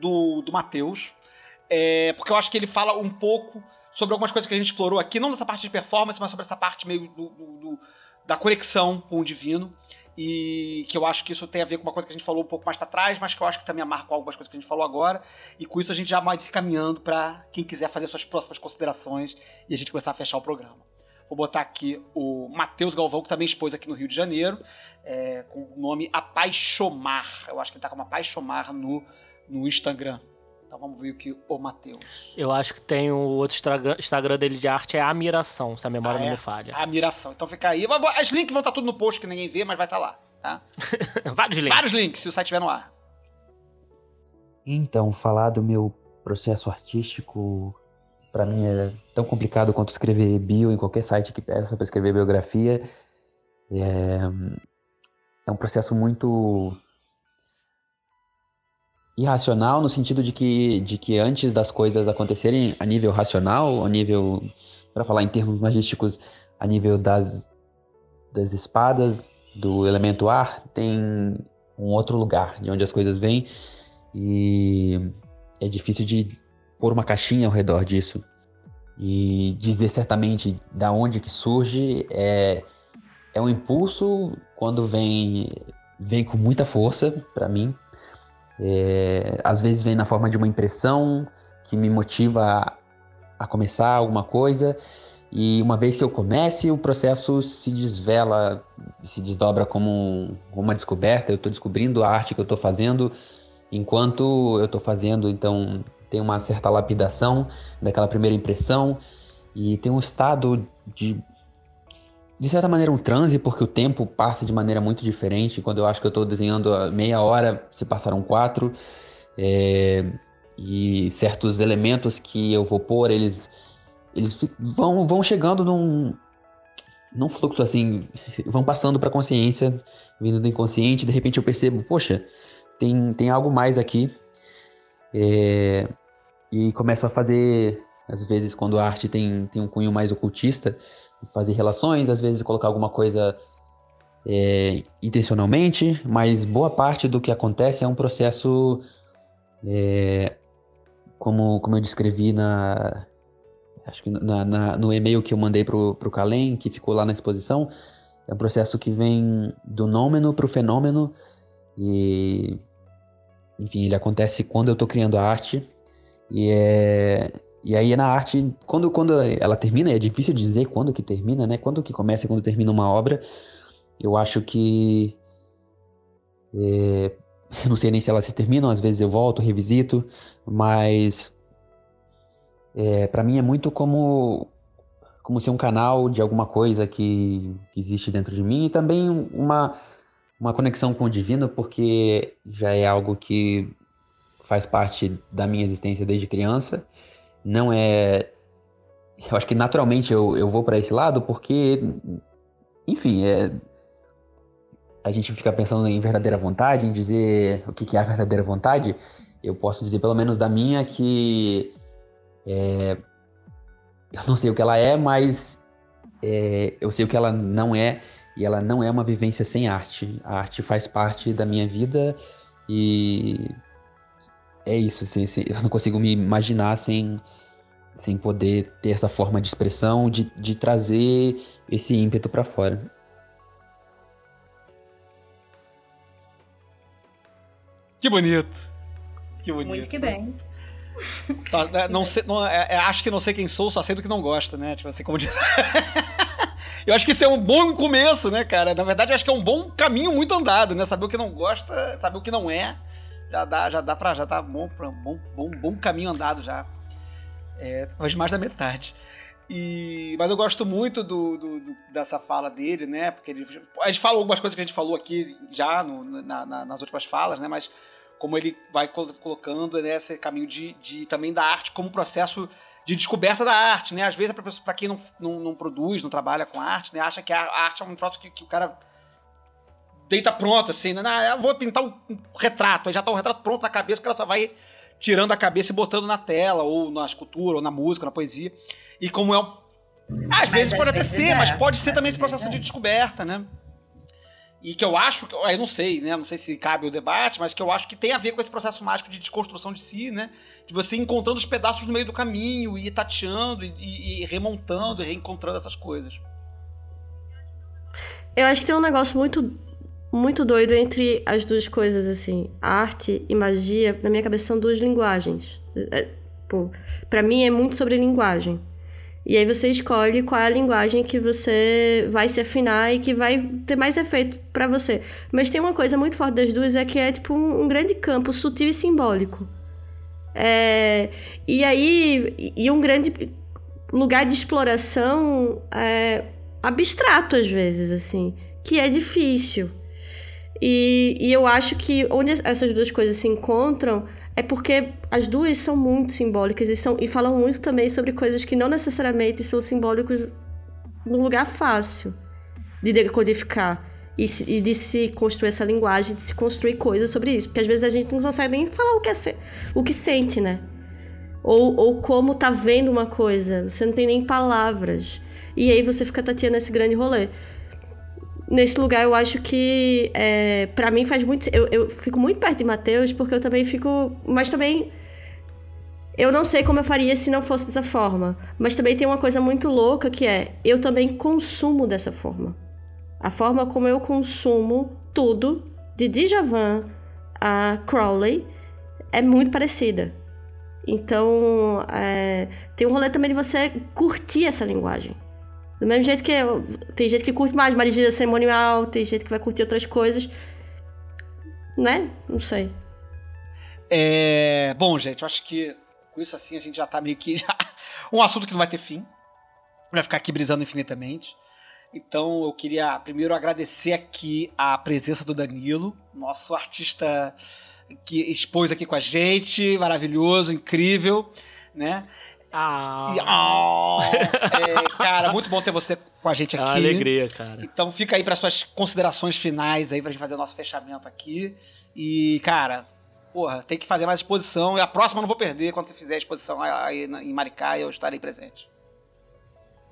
do, do Matheus, é, porque eu acho que ele fala um pouco sobre algumas coisas que a gente explorou aqui, não nessa parte de performance, mas sobre essa parte meio do, do, do da conexão com o divino e que eu acho que isso tem a ver com uma coisa que a gente falou um pouco mais para trás, mas que eu acho que também amarra com algumas coisas que a gente falou agora. E com isso a gente já vai se caminhando para quem quiser fazer suas próximas considerações e a gente começar a fechar o programa. Vou botar aqui o Matheus Galvão, que também expôs aqui no Rio de Janeiro, é, com o nome Apaixomar. Eu acho que ele tá com uma Apaixomar no, no Instagram. Então vamos ver o que o Matheus. Eu acho que tem o outro Instagram dele de arte, é Admiração, se a memória ah, não é? me falha. Admiração. Então fica aí. As links vão estar tudo no post que ninguém vê, mas vai estar lá. Tá? [laughs] Vários links. Vários links, se o site estiver no ar. Então, falar do meu processo artístico, para mim é tão complicado quanto escrever bio em qualquer site que peça para escrever biografia. É, é um processo muito irracional no sentido de que, de que antes das coisas acontecerem a nível racional, a nível, para falar em termos magísticos, a nível das, das espadas, do elemento ar, tem um outro lugar de onde as coisas vêm. e é difícil de pôr uma caixinha ao redor disso. E dizer certamente da onde que surge é, é um impulso quando vem, vem com muita força para mim. É, às vezes vem na forma de uma impressão que me motiva a, a começar alguma coisa. E uma vez que eu comece, o processo se desvela, se desdobra como uma descoberta. Eu estou descobrindo a arte que eu estou fazendo enquanto eu estou fazendo. Então tem uma certa lapidação daquela primeira impressão e tem um estado de de certa maneira um transe porque o tempo passa de maneira muito diferente. Quando eu acho que eu estou desenhando a meia hora se passaram quatro. É, e certos elementos que eu vou pôr eles eles vão, vão chegando num num fluxo assim [laughs] vão passando para a consciência vindo do inconsciente. De repente eu percebo poxa tem, tem algo mais aqui. É, e começo a fazer, às vezes, quando a arte tem, tem um cunho mais ocultista, fazer relações, às vezes colocar alguma coisa é, intencionalmente, mas boa parte do que acontece é um processo, é, como, como eu descrevi na, acho que na, na, no e-mail que eu mandei pro, pro Kalem, que ficou lá na exposição, é um processo que vem do nômeno para o fenômeno e enfim, ele acontece quando eu estou criando a arte. E é. E aí na arte, quando, quando ela termina, é difícil dizer quando que termina, né? Quando que começa e quando termina uma obra. Eu acho que. É, não sei nem se elas se terminam, às vezes eu volto, revisito, mas. É, para mim é muito como como ser um canal de alguma coisa que, que existe dentro de mim e também uma uma conexão com o divino, porque já é algo que faz parte da minha existência desde criança. Não é. Eu acho que naturalmente eu, eu vou para esse lado, porque, enfim, é. A gente fica pensando em verdadeira vontade, em dizer o que é a verdadeira vontade. Eu posso dizer, pelo menos da minha, que. É, eu não sei o que ela é, mas é, eu sei o que ela não é e ela não é uma vivência sem arte. A arte faz parte da minha vida e é isso. Assim, assim, eu não consigo me imaginar sem, sem poder ter essa forma de expressão, de, de trazer esse ímpeto para fora. Que bonito. Que bonito. Muito que bem. [laughs] Só, né, não sei, não, é, é, acho que não sei quem sou, só sei do que não gosta, né? Tipo assim, como diz. [laughs] Eu acho que isso é um bom começo, né, cara? Na verdade, eu acho que é um bom caminho muito andado, né? Saber o que não gosta, saber o que não é, já dá, já dá pra, já tá bom, pra, bom, bom, bom caminho andado já. É, hoje mais da metade. E, mas eu gosto muito do, do, do, dessa fala dele, né? Porque ele, a gente falou algumas coisas que a gente falou aqui já no, na, na, nas últimas falas, né? Mas como ele vai colocando né, esse caminho de, de também da arte como processo de descoberta da arte, né? Às vezes, para quem não, não, não, produz, não trabalha com arte, né? Acha que a arte é um troço que, que o cara deita pronto, assim, né? Ah, vou pintar um, retrato, aí já tá o retrato pronto na cabeça, o cara só vai tirando a cabeça e botando na tela, ou na escultura, ou na música, na poesia. E como é um... Às vezes pode até ser, é. mas pode ser também esse processo de descoberta, né? e que eu acho, eu não sei, né? Não sei se cabe o debate, mas que eu acho que tem a ver com esse processo mágico de desconstrução de si, né? De você encontrando os pedaços no meio do caminho e tateando e, e remontando e reencontrando essas coisas. Eu acho que tem um negócio muito muito doido entre as duas coisas, assim. Arte e magia, na minha cabeça, são duas linguagens. É, pô, pra mim é muito sobre linguagem. E aí você escolhe qual é a linguagem que você vai se afinar e que vai ter mais efeito para você. Mas tem uma coisa muito forte das duas, é que é tipo um, um grande campo sutil e simbólico. É, e aí, e um grande lugar de exploração é, abstrato às vezes, assim, que é difícil. E, e eu acho que onde essas duas coisas se encontram é porque as duas são muito simbólicas e, são, e falam muito também sobre coisas que não necessariamente são simbólicos num lugar fácil de decodificar e, e, de se construir essa linguagem, de se construir coisas sobre isso. Porque às vezes a gente não consegue nem falar o que, é, o que sente, né? Ou, ou como tá vendo uma coisa, você não tem nem palavras. E aí você fica tateando esse grande rolê. Nesse lugar eu acho que é, para mim faz muito. Eu, eu fico muito perto de Matheus porque eu também fico. Mas também. Eu não sei como eu faria se não fosse dessa forma. Mas também tem uma coisa muito louca que é: eu também consumo dessa forma. A forma como eu consumo tudo, de Djavan a Crowley, é muito parecida. Então, é, tem um rolê também de você curtir essa linguagem. Do mesmo jeito que eu, tem gente que curte mais magia cerimonial, tem gente que vai curtir outras coisas. Né? Não sei. É, bom, gente, eu acho que com isso assim a gente já tá meio que [laughs] já um assunto que não vai ter fim. Vai ficar aqui brisando infinitamente. Então eu queria primeiro agradecer aqui a presença do Danilo, nosso artista que expôs aqui com a gente, maravilhoso, incrível, né? Ah. E- ah, é, cara, muito bom ter você com a gente É aqui. uma alegria, cara. Então fica aí para suas considerações finais aí pra gente fazer o nosso fechamento aqui. E, cara, porra, tem que fazer mais exposição. E a próxima eu não vou perder. Quando você fizer a exposição aí em Maricá, eu estarei presente.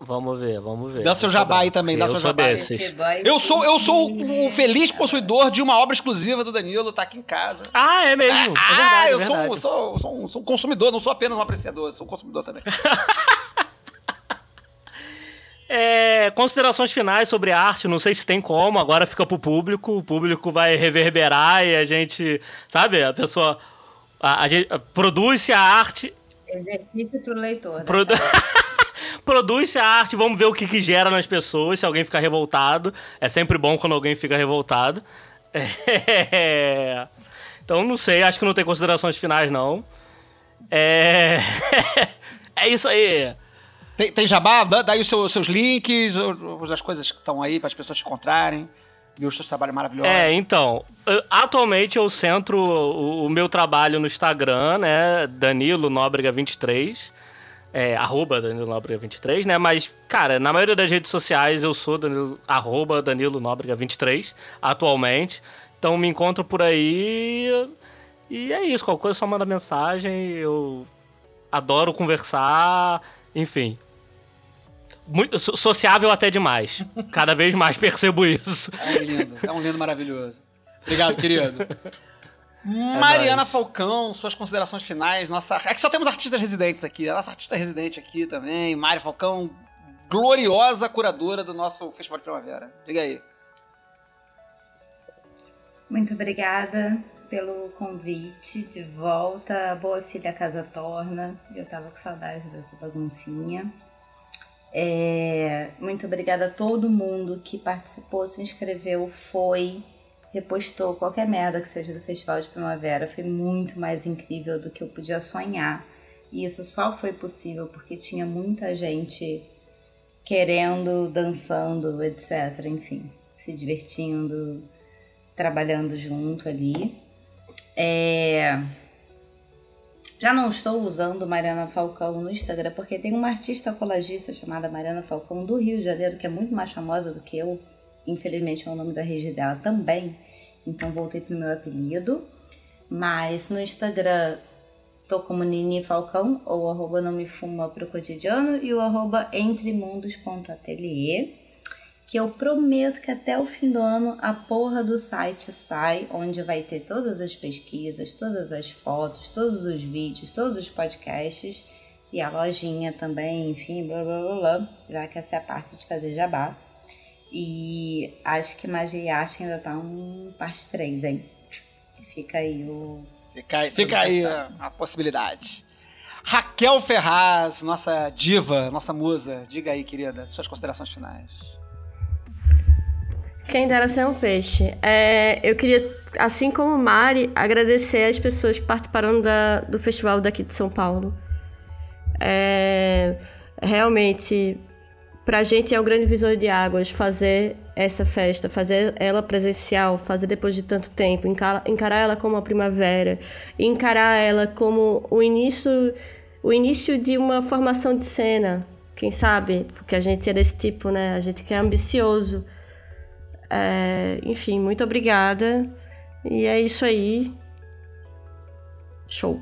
Vamos ver, vamos ver. Dá seu Eu jabá aí também, dá eu seu sou jabá desses. Eu sou, eu sou o feliz possuidor de uma obra exclusiva do Danilo, tá aqui em casa. Ah, é mesmo. Ah, é verdade, eu é sou, verdade. sou, sou, um, sou um consumidor, não sou apenas um apreciador, sou um consumidor também. [laughs] É, considerações finais sobre arte, não sei se tem como, agora fica pro público, o público vai reverberar e a gente, sabe, a pessoa a, a gente- produz-se a arte, Exercício pro leitor. né? produ- [laughs] produz-se a arte, vamos ver o que, que gera nas pessoas, se alguém ficar revoltado, é sempre bom quando alguém fica revoltado. [laughs] É, Então, não sei, acho que não tem considerações finais, não. É, [laughs] é isso aí. Tem, tem jabá? Dá, dá aí os seus, seus links, as coisas que estão aí para as pessoas te encontrarem. E os seus trabalhos maravilhosos. É, então, eu- atualmente eu centro o, o meu trabalho no Instagram, né, Danilo Nóbrega 23, é, arroba Danilo Nóbrega 23, né, mas, cara, na maioria das redes sociais eu sou Danilo, arroba Danilo Nóbrega 23, atualmente, então me encontro por aí e é isso, qualquer coisa só manda mensagem, eu adoro conversar, enfim... Muito, so- sociável até demais. Cada vez mais [laughs] percebo isso. É um lindo, é um lindo maravilhoso. Obrigado, querido. [laughs] Mariana Falcão, suas considerações finais. Nossa, é que só temos artistas residentes aqui. A nossa artista residente aqui também, Mari Falcão, gloriosa curadora do nosso Festival de Primavera. Diga aí. Muito obrigada pelo convite de volta. Boa Filha Casa Torna. Eu tava com saudade dessa baguncinha. É, muito obrigada a todo mundo que participou, se inscreveu, foi, repostou qualquer merda que seja do Festival de Primavera. Foi muito mais incrível do que eu podia sonhar. E isso só foi possível porque tinha muita gente querendo, dançando, etc. Enfim, se divertindo, trabalhando junto ali. É, Já não estou usando Mariana Falcão no Instagram, porque tem uma artista colagista chamada Mariana Falcão do Rio de Janeiro, que é muito mais famosa do que eu. Infelizmente é o nome da rede dela também. Então voltei pro meu apelido. Mas no Instagram tô como Nini Falcão, ou arroba não me fuma pro cotidiano, e o arroba entremundos.atelier que eu prometo que até o fim do ano a porra do site sai, onde vai ter todas as pesquisas, todas as fotos, todos os vídeos, todos os podcasts e a lojinha também, enfim, blá blá blá blá, já que essa é a parte de fazer jabá. E acho que Magia e Arte ainda tá um parte 3, hein? Fica aí o. Fica aí, fica aí a, a possibilidade. Raquel Ferraz, nossa diva, nossa musa. Diga aí, querida, suas considerações finais. Quem dera ser um peixe. É, eu queria, assim como Mari, agradecer as pessoas que participaram da, do festival daqui de São Paulo. É, realmente, pra gente é um grande visor de águas fazer essa festa, fazer ela presencial, fazer depois de tanto tempo, encara- encarar ela como a primavera, encarar ela como o início, o início de uma formação de cena, quem sabe? Porque a gente é desse tipo, né? A gente que é ambicioso. É, enfim, muito obrigada. E é isso aí. Show.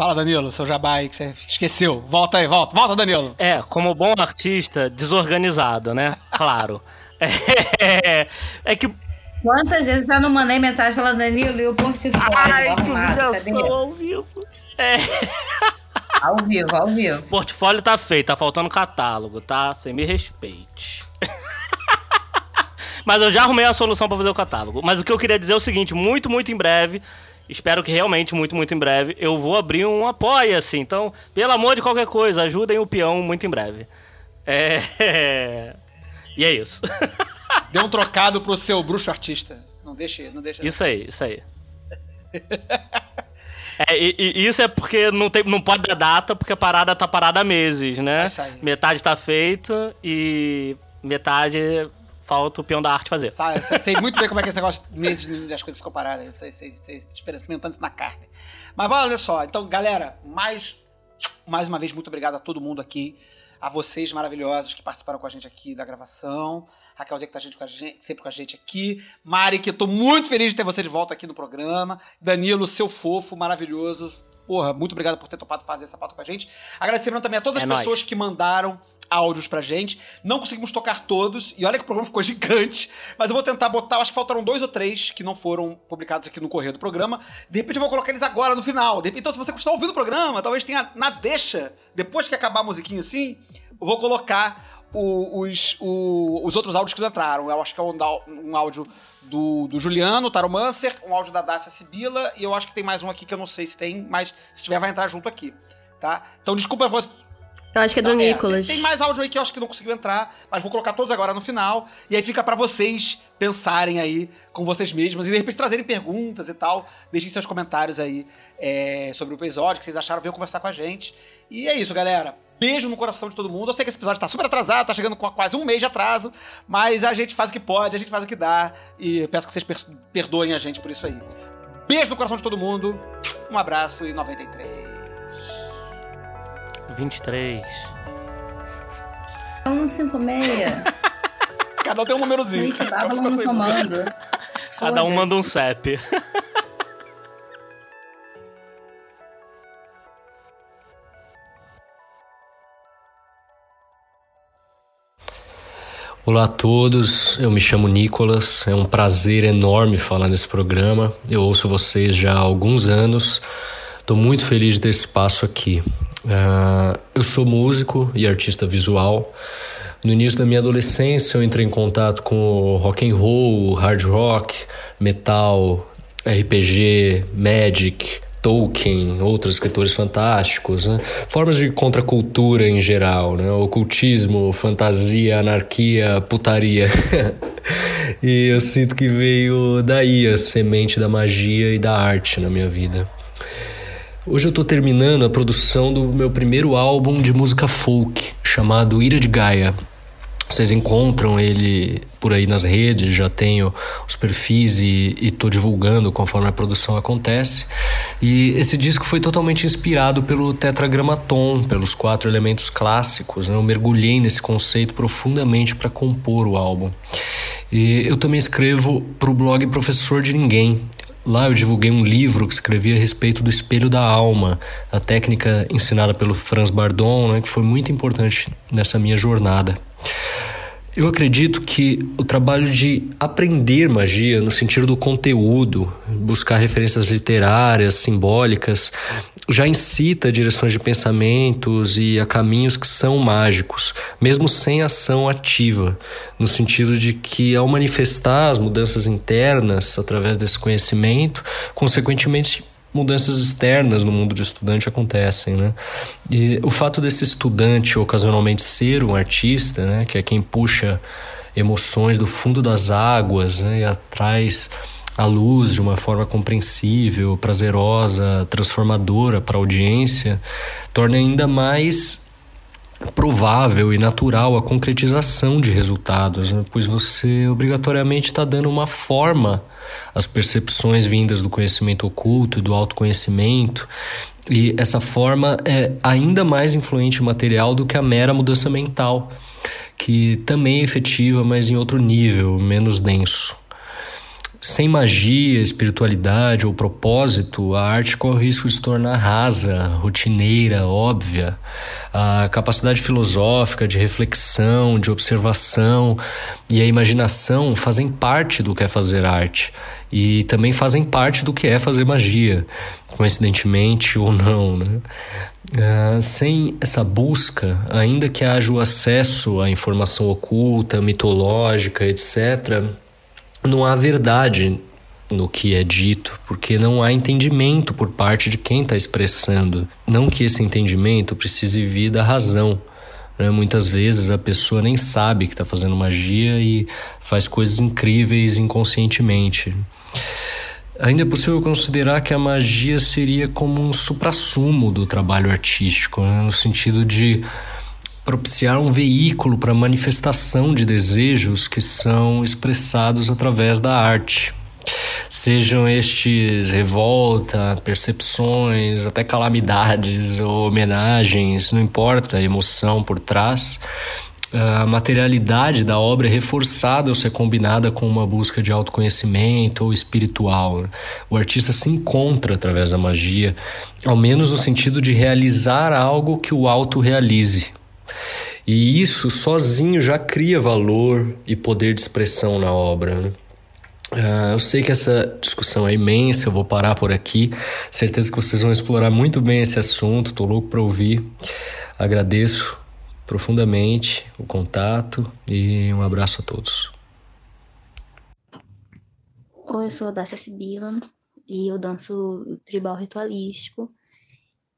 Fala, Danilo, seu jabá aí que você esqueceu. Volta aí, volta, volta, Danilo. É, como bom artista, desorganizado, né? Claro. [laughs] É, é que. Quantas vezes eu não mandei mensagem falando, Danilo, e o portfólio Ai, que arrumado, cadê? humilhação ao vivo. É. [laughs] Ao vivo, ao vivo. Portfólio tá feito, tá faltando catálogo, tá? Você me respeite. [laughs] Mas eu já arrumei a solução pra fazer o catálogo. Mas o que eu queria dizer é o seguinte: muito, muito em breve. Espero que realmente, muito, muito em breve, eu vou abrir um apoia-se. Então, pelo amor de qualquer coisa, ajudem o peão muito em breve. É. [laughs] E é isso. [laughs] Dê um trocado pro seu bruxo artista. Não deixe, não deixe. Isso aí, isso aí. [laughs] É, e, e isso é porque não, tem, não pode dar data, porque a parada tá parada há meses, né? Metade tá feito e metade falta o peão da arte fazer. Sabe, sei, sei muito bem como é que esse negócio meses as coisas ficam paradas. Eu sei, sei, sei, experimentando isso na carne. Mas olha só, então, galera, mais, mais uma vez, muito obrigado a todo mundo aqui. A vocês maravilhosos que participaram com a gente aqui da gravação. Raquelzinha que tá gente com gente, sempre com a gente aqui. Mari, que eu tô muito feliz de ter você de volta aqui no programa. Danilo, seu fofo, maravilhoso. Porra, muito obrigado por ter topado fazer essa pauta com a gente. Agradecendo também a todas É as nóis. pessoas que mandaram áudios pra gente. Não conseguimos tocar todos, e olha que o programa ficou [laughs] gigante, mas eu vou tentar botar, acho que faltaram dois ou três que não foram publicados aqui no correio do programa. De repente eu vou colocar eles agora no final. Então, se você está ouvindo o programa, talvez tenha na deixa, depois que acabar a musiquinha assim, eu vou colocar o- os, o- os outros áudios que entraram. Eu acho que é um, um áudio do, do Juliano, Taromancer, um áudio da Dácia Sibila, e eu acho que tem mais um aqui que eu não sei se tem, mas se tiver vai entrar junto aqui. Tá? Então desculpa você, Eu acho que é do não, Nicolas. Tem, tem mais áudio aí que eu acho que não conseguiu entrar, mas vou colocar todos agora no final. E aí fica pra vocês pensarem aí com vocês mesmos e de repente trazerem perguntas e tal. Deixem seus comentários aí é, sobre o episódio, que vocês acharam, venham conversar com a gente. E é isso, galera. Beijo no coração de todo mundo. Eu sei que esse episódio tá super atrasado, tá chegando com quase um mês de atraso, mas a gente faz o que pode, a gente faz o que dá. E eu peço que vocês per- perdoem a gente por isso aí. Beijo no coração de todo mundo. Um abraço e 93. 23. 156. [laughs] Cada um tem um númerozinho. Gente, fico no comando. Cada um manda um CEP. [laughs] Olá a todos, eu me chamo Nicolas, é um prazer enorme falar nesse programa. Eu ouço vocês já há alguns anos, estou muito feliz de ter esse espaço aqui. Ah, eu sou músico e artista visual. No início da minha adolescência, eu entrei em contato com rock and roll, hard rock, metal, RPG, Magic, Tolkien, outros escritores fantásticos, né? formas de contracultura em geral, né? ocultismo, fantasia, anarquia, putaria. [laughs] e eu sinto que veio daí a semente da magia e da arte na minha vida. Hoje eu tô terminando a produção do meu primeiro álbum de música folk, chamado Ira de Gaia. Vocês encontram ele por aí nas redes, já tenho os perfis e, e tô divulgando conforme a produção acontece. E esse disco foi totalmente inspirado pelo tetragramaton, pelos quatro elementos clássicos. né? Eu mergulhei nesse conceito profundamente para compor o álbum. E eu também escrevo para o blog Professor de Ninguém, Lá eu divulguei um livro que escrevi a respeito do espelho da alma, a técnica ensinada pelo Franz Bardon, né, que foi muito importante nessa minha jornada. Eu acredito que o trabalho de aprender magia, no sentido do conteúdo, buscar referências literárias, simbólicas, já incita direções de pensamentos e a caminhos que são mágicos, mesmo sem ação ativa, no sentido de que, ao manifestar as mudanças internas através desse conhecimento, consequentemente mudanças externas no mundo do estudante acontecem, né? E o fato desse estudante ocasionalmente ser um artista, né, que é quem puxa emoções do fundo das águas, né, e atrás a luz de uma forma compreensível, prazerosa, transformadora para a audiência, torna ainda mais provável e natural a concretização de resultados, né? pois você obrigatoriamente está dando uma forma às percepções vindas do conhecimento oculto do autoconhecimento, e essa forma é ainda mais influente material do que a mera mudança mental, que também é efetiva, mas em outro nível, menos denso. Sem magia, espiritualidade ou propósito, a arte corre o risco de se tornar rasa, rotineira, óbvia. A capacidade filosófica de reflexão, de observação e a imaginação fazem parte do que é fazer arte e também fazem parte do que é fazer magia, coincidentemente ou não. Né? Uh, sem essa busca, ainda que haja o acesso à informação oculta, mitológica, etc., não há verdade no que é dito, porque não há entendimento por parte de quem está expressando. Não que esse entendimento precise vir da razão. Né? Muitas vezes a pessoa nem sabe que está fazendo magia e faz coisas incríveis inconscientemente. Ainda é possível considerar que a magia seria como um suprassumo do trabalho artístico, né? no sentido de propiciar um veículo para manifestação de desejos que são expressados através da arte. Sejam estes revolta, percepções, até calamidades ou homenagens, não importa a emoção por trás, a materialidade da obra é reforçada ao ser combinada com uma busca de autoconhecimento ou espiritual. O artista se encontra através da magia, ao menos no sentido de realizar algo que o auto-realize. E isso sozinho já cria valor e poder de expressão na obra. Né? Uh, eu sei que essa discussão é imensa, eu vou parar por aqui. Certeza que vocês vão explorar muito bem esse assunto, tô louco para ouvir. Agradeço profundamente o contato e um abraço a todos. Oi, eu sou a Dacia Sibila e eu danço tribal ritualístico.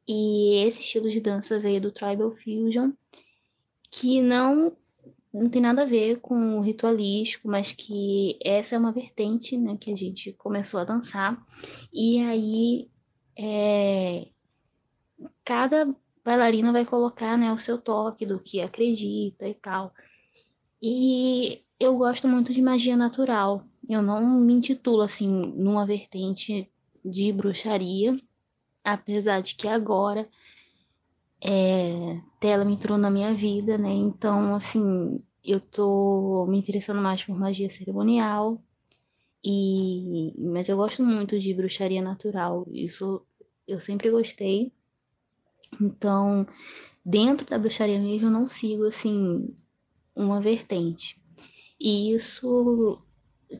E esse estilo de dança veio do Tribal Fusion, que não não tem nada a ver com o ritualístico, mas que essa é uma vertente, né, que a gente começou a dançar. E aí, é, cada bailarina vai colocar, né, o seu toque do que acredita e tal. E eu gosto muito de magia natural. Eu não me intitulo assim numa vertente de bruxaria, apesar de que agora é, Tela me entrou na minha vida, né? Então, assim, eu tô me interessando mais por magia cerimonial. E mas eu gosto muito de bruxaria natural. Isso eu sempre gostei. Então, dentro da bruxaria mesmo, eu não sigo assim uma vertente. E isso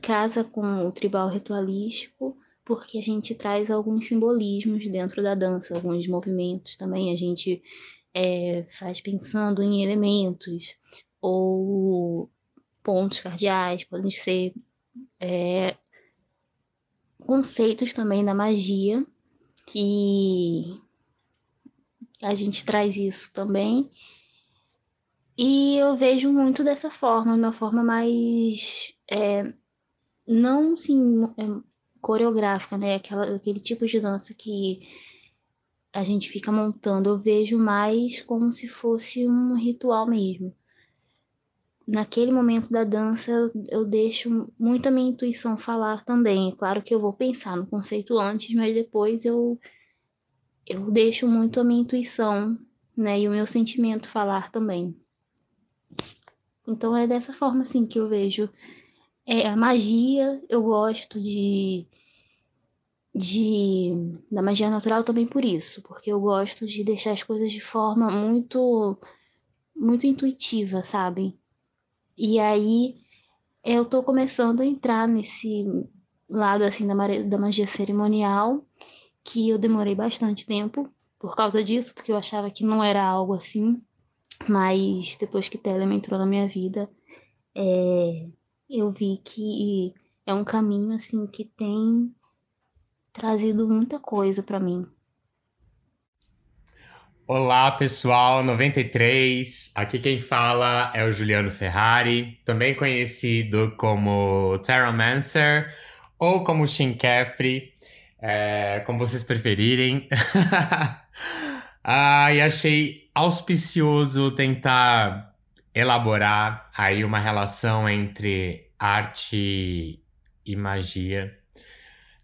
casa com o tribal ritualístico, porque a gente traz alguns simbolismos dentro da dança, alguns movimentos também a gente é, faz pensando em elementos ou pontos cardeais, podem ser é, conceitos também da magia e a gente traz isso também. E eu vejo muito dessa forma, uma forma mais. É, não sim, é, coreográfica, né? Aquela, aquele tipo de dança que a gente fica montando. Eu vejo mais como se fosse um ritual mesmo. Naquele momento da dança, eu deixo muito a minha intuição falar também. É claro que eu vou pensar no conceito antes, mas depois eu, eu deixo muito a minha intuição né, e o meu sentimento falar também. Então é dessa forma assim que eu vejo é, a magia, eu gosto de, de da magia natural também por isso, porque eu gosto de deixar as coisas de forma muito muito intuitiva, sabe? E aí eu tô começando a entrar nesse lado assim da, da magia cerimonial, que eu demorei bastante tempo por causa disso, porque eu achava que não era algo assim, mas depois que Telema entrou na minha vida, é, eu vi que é um caminho assim que tem trazido muita coisa para mim. Olá, pessoal, 93. Aqui quem fala é o Juliano Ferrari, também conhecido como Terramancer ou como Shin Kefri, é, como vocês preferirem. [laughs] ah, e achei auspicioso tentar elaborar aí uma relação entre arte e magia.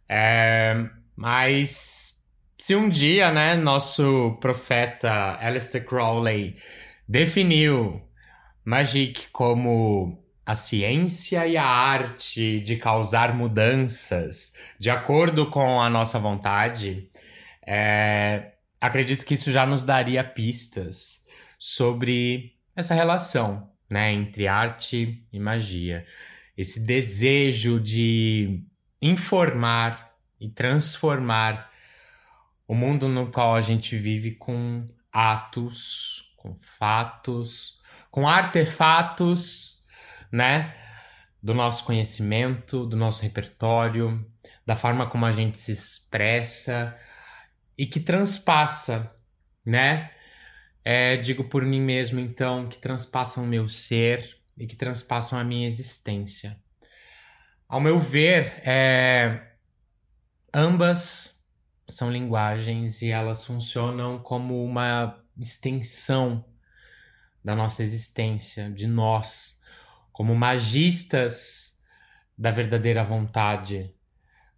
É, mas se um dia, né, nosso profeta Aleister Crowley definiu Magic como a ciência e a arte de causar mudanças de acordo com a nossa vontade, é, acredito que isso já nos daria pistas sobre essa relação né, entre arte e magia. Esse desejo de informar e transformar o mundo no qual a gente vive com atos, com fatos, com artefatos, né? Do nosso conhecimento, do nosso repertório, da forma como a gente se expressa e que transpassa, né? É, digo por mim mesmo, então, que transpassam meu ser e que transpassam a minha existência. Ao meu ver, é, ambas são linguagens e elas funcionam como uma extensão da nossa existência, de nós, como magistas da verdadeira vontade,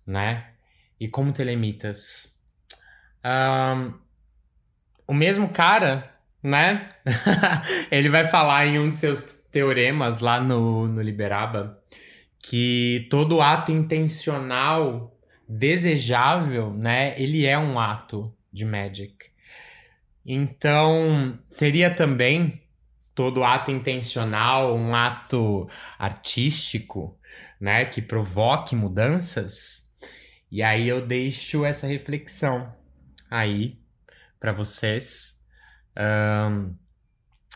né? E como telemitas. Um, o mesmo cara, né? [laughs] Ele vai falar em um de seus teoremas lá no, no Liberaba que todo ato intencional desejável, né, ele é um ato de magic. Então, seria também todo ato intencional um ato artístico, né, que provoque mudanças? E aí eu deixo essa reflexão aí para vocês. Um,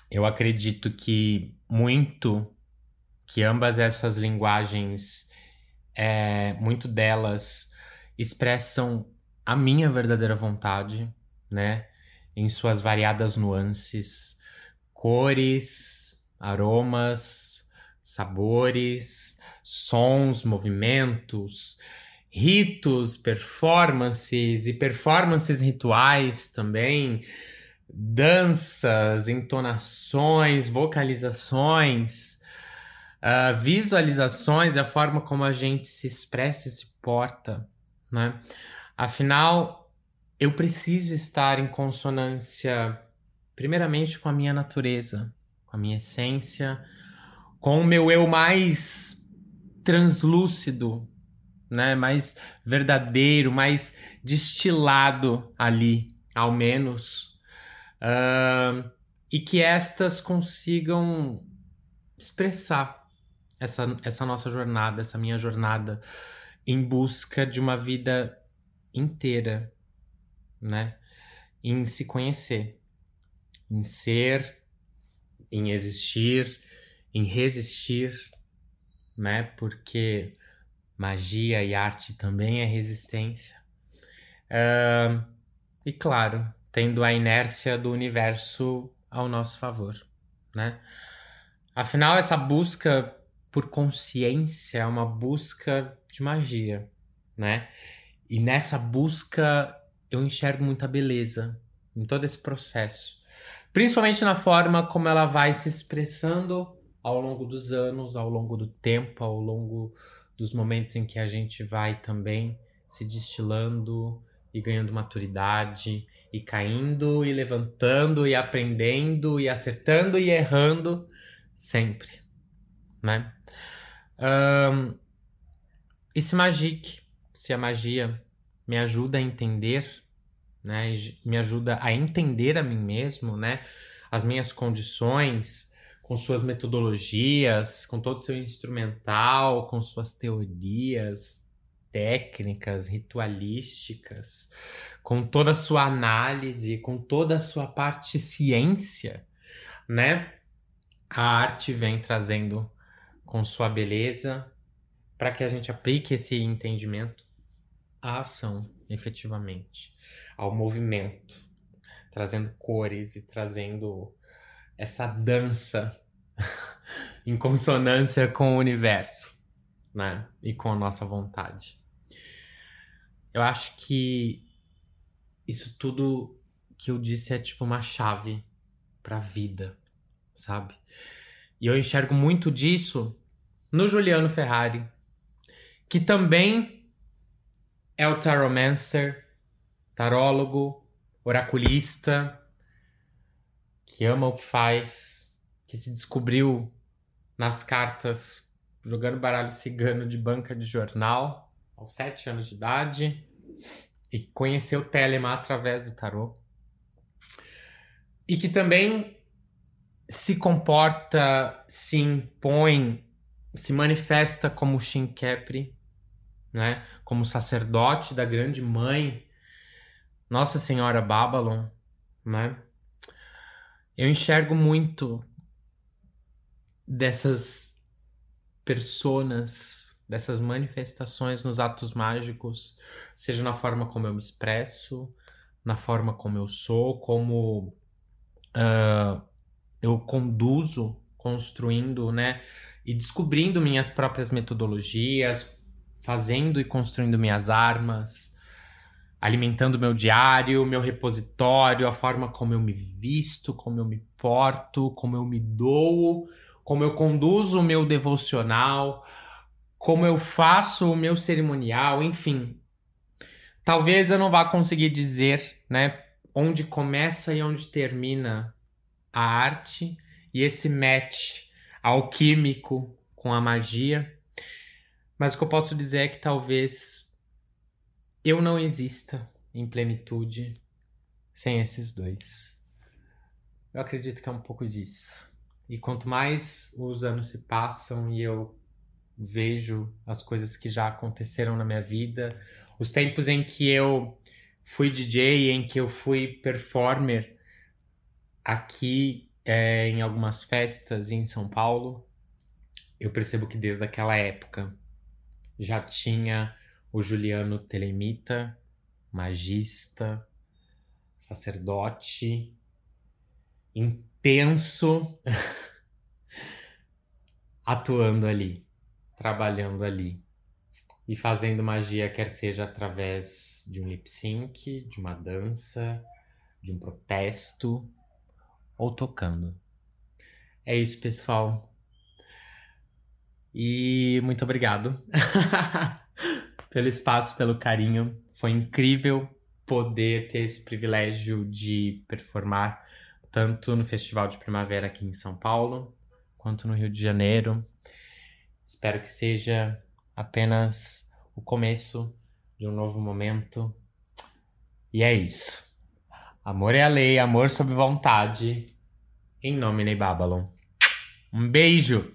eu acredito que muito que ambas essas linguagens, é, muito delas expressam a minha verdadeira vontade, né? Em suas variadas nuances, cores, aromas, sabores, sons, movimentos, ritos, performances e performances rituais também, danças, entonações, vocalizações, uh, visualizações a forma como a gente se expressa e se porta né? Afinal, eu preciso estar em consonância, primeiramente, com a minha natureza, com a minha essência, com o meu eu mais translúcido, né? Mais verdadeiro, mais destilado ali, ao menos. Uh, e que estas consigam expressar essa, essa nossa jornada, essa minha jornada em busca de uma vida inteira, né? Em se conhecer, em ser, em existir, em resistir, né? Porque magia e arte também é resistência. Uh, e claro, tendo a inércia do universo ao nosso favor, né? Afinal, essa busca por consciência é uma busca de magia, né? E nessa busca eu enxergo muita beleza em todo esse processo. Principalmente na forma como ela vai se expressando ao longo dos anos, ao longo do tempo, ao longo dos momentos em que a gente vai também se destilando e ganhando maturidade e caindo e levantando e aprendendo e acertando e errando sempre, né? Um, e se Magic, se a magia me ajuda a entender, né? Me ajuda a entender a mim mesmo, né? As minhas condições, com suas metodologias, com todo o seu instrumental, com suas teorias, técnicas, ritualísticas, com toda a sua análise, com toda a sua parte ciência, né? A arte vem trazendo com sua beleza, para que a gente aplique esse entendimento à ação, efetivamente, ao movimento, trazendo cores e trazendo essa dança [laughs] em consonância com o universo, né? E com a nossa vontade. Eu acho que isso tudo que eu disse é tipo uma chave para a vida, sabe? E eu enxergo muito disso no Juliano Ferrari, que também é o taromancer, tarólogo, oraculista, que ama o que faz, que se descobriu nas cartas, jogando baralho cigano de banca de jornal, aos sete anos de idade, e conheceu Telema através do tarô. E que também se comporta, se impõe, se manifesta como Shin Kepri, né? como sacerdote da grande mãe, Nossa Senhora Babylon, né? Eu enxergo muito dessas personas, dessas manifestações nos atos mágicos, seja na forma como eu me expresso, na forma como eu sou, como uh, eu conduzo, construindo, né? E descobrindo minhas próprias metodologias, fazendo e construindo minhas armas, alimentando meu diário, meu repositório, a forma como eu me visto, como eu me porto, como eu me dou, como eu conduzo o meu devocional, como eu faço o meu cerimonial, enfim. Talvez eu não vá conseguir dizer, né, onde começa e onde termina a arte e esse match alquímico com a magia. Mas o que eu posso dizer é que talvez eu não exista em plenitude sem esses dois. Eu acredito que é um pouco disso. E quanto mais os anos se passam e eu vejo as coisas que já aconteceram na minha vida, os tempos em que eu fui DJ, em que eu fui performer aqui é, em algumas festas em São Paulo, eu percebo que desde aquela época já tinha o Juliano Telemita, magista, sacerdote, intenso, [laughs] atuando ali, trabalhando ali e fazendo magia, quer seja através de um lip sync, de uma dança, de um protesto ou tocando. É isso, pessoal. E muito obrigado. [laughs] pelo espaço, pelo carinho. Foi incrível poder ter esse privilégio de performar tanto no Festival de Primavera aqui em São Paulo, quanto no Rio de Janeiro. Espero que seja apenas o começo de um novo momento. E é isso. Amor é a lei, amor sob vontade. Em nome de Babylon. Um beijo!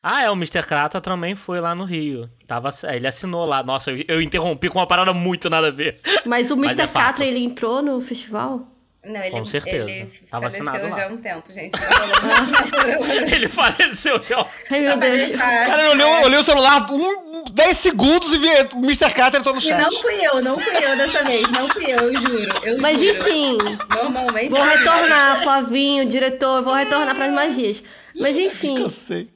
Ah, é, o Mr. Krata também foi lá no Rio. Tava, ele assinou lá. Nossa, eu, eu interrompi com uma parada muito nada a ver. Mas o Mr. Mas é ele entrou no festival? Não, ele, Com certeza. ele Tava [laughs] faleceu já há um tempo, gente. ele faleceu já. Ai, meu Deus. Cara, ele olhou, olhou o celular um, 10 segundos e vi, o Mr. Carter entrou no E chat. não fui eu, não fui eu dessa vez, não fui eu, eu juro. Eu Mas juro. enfim. Normalmente. Vou retornar, Flavinho, diretor, vou retornar pras magias. Mas enfim. Cansei.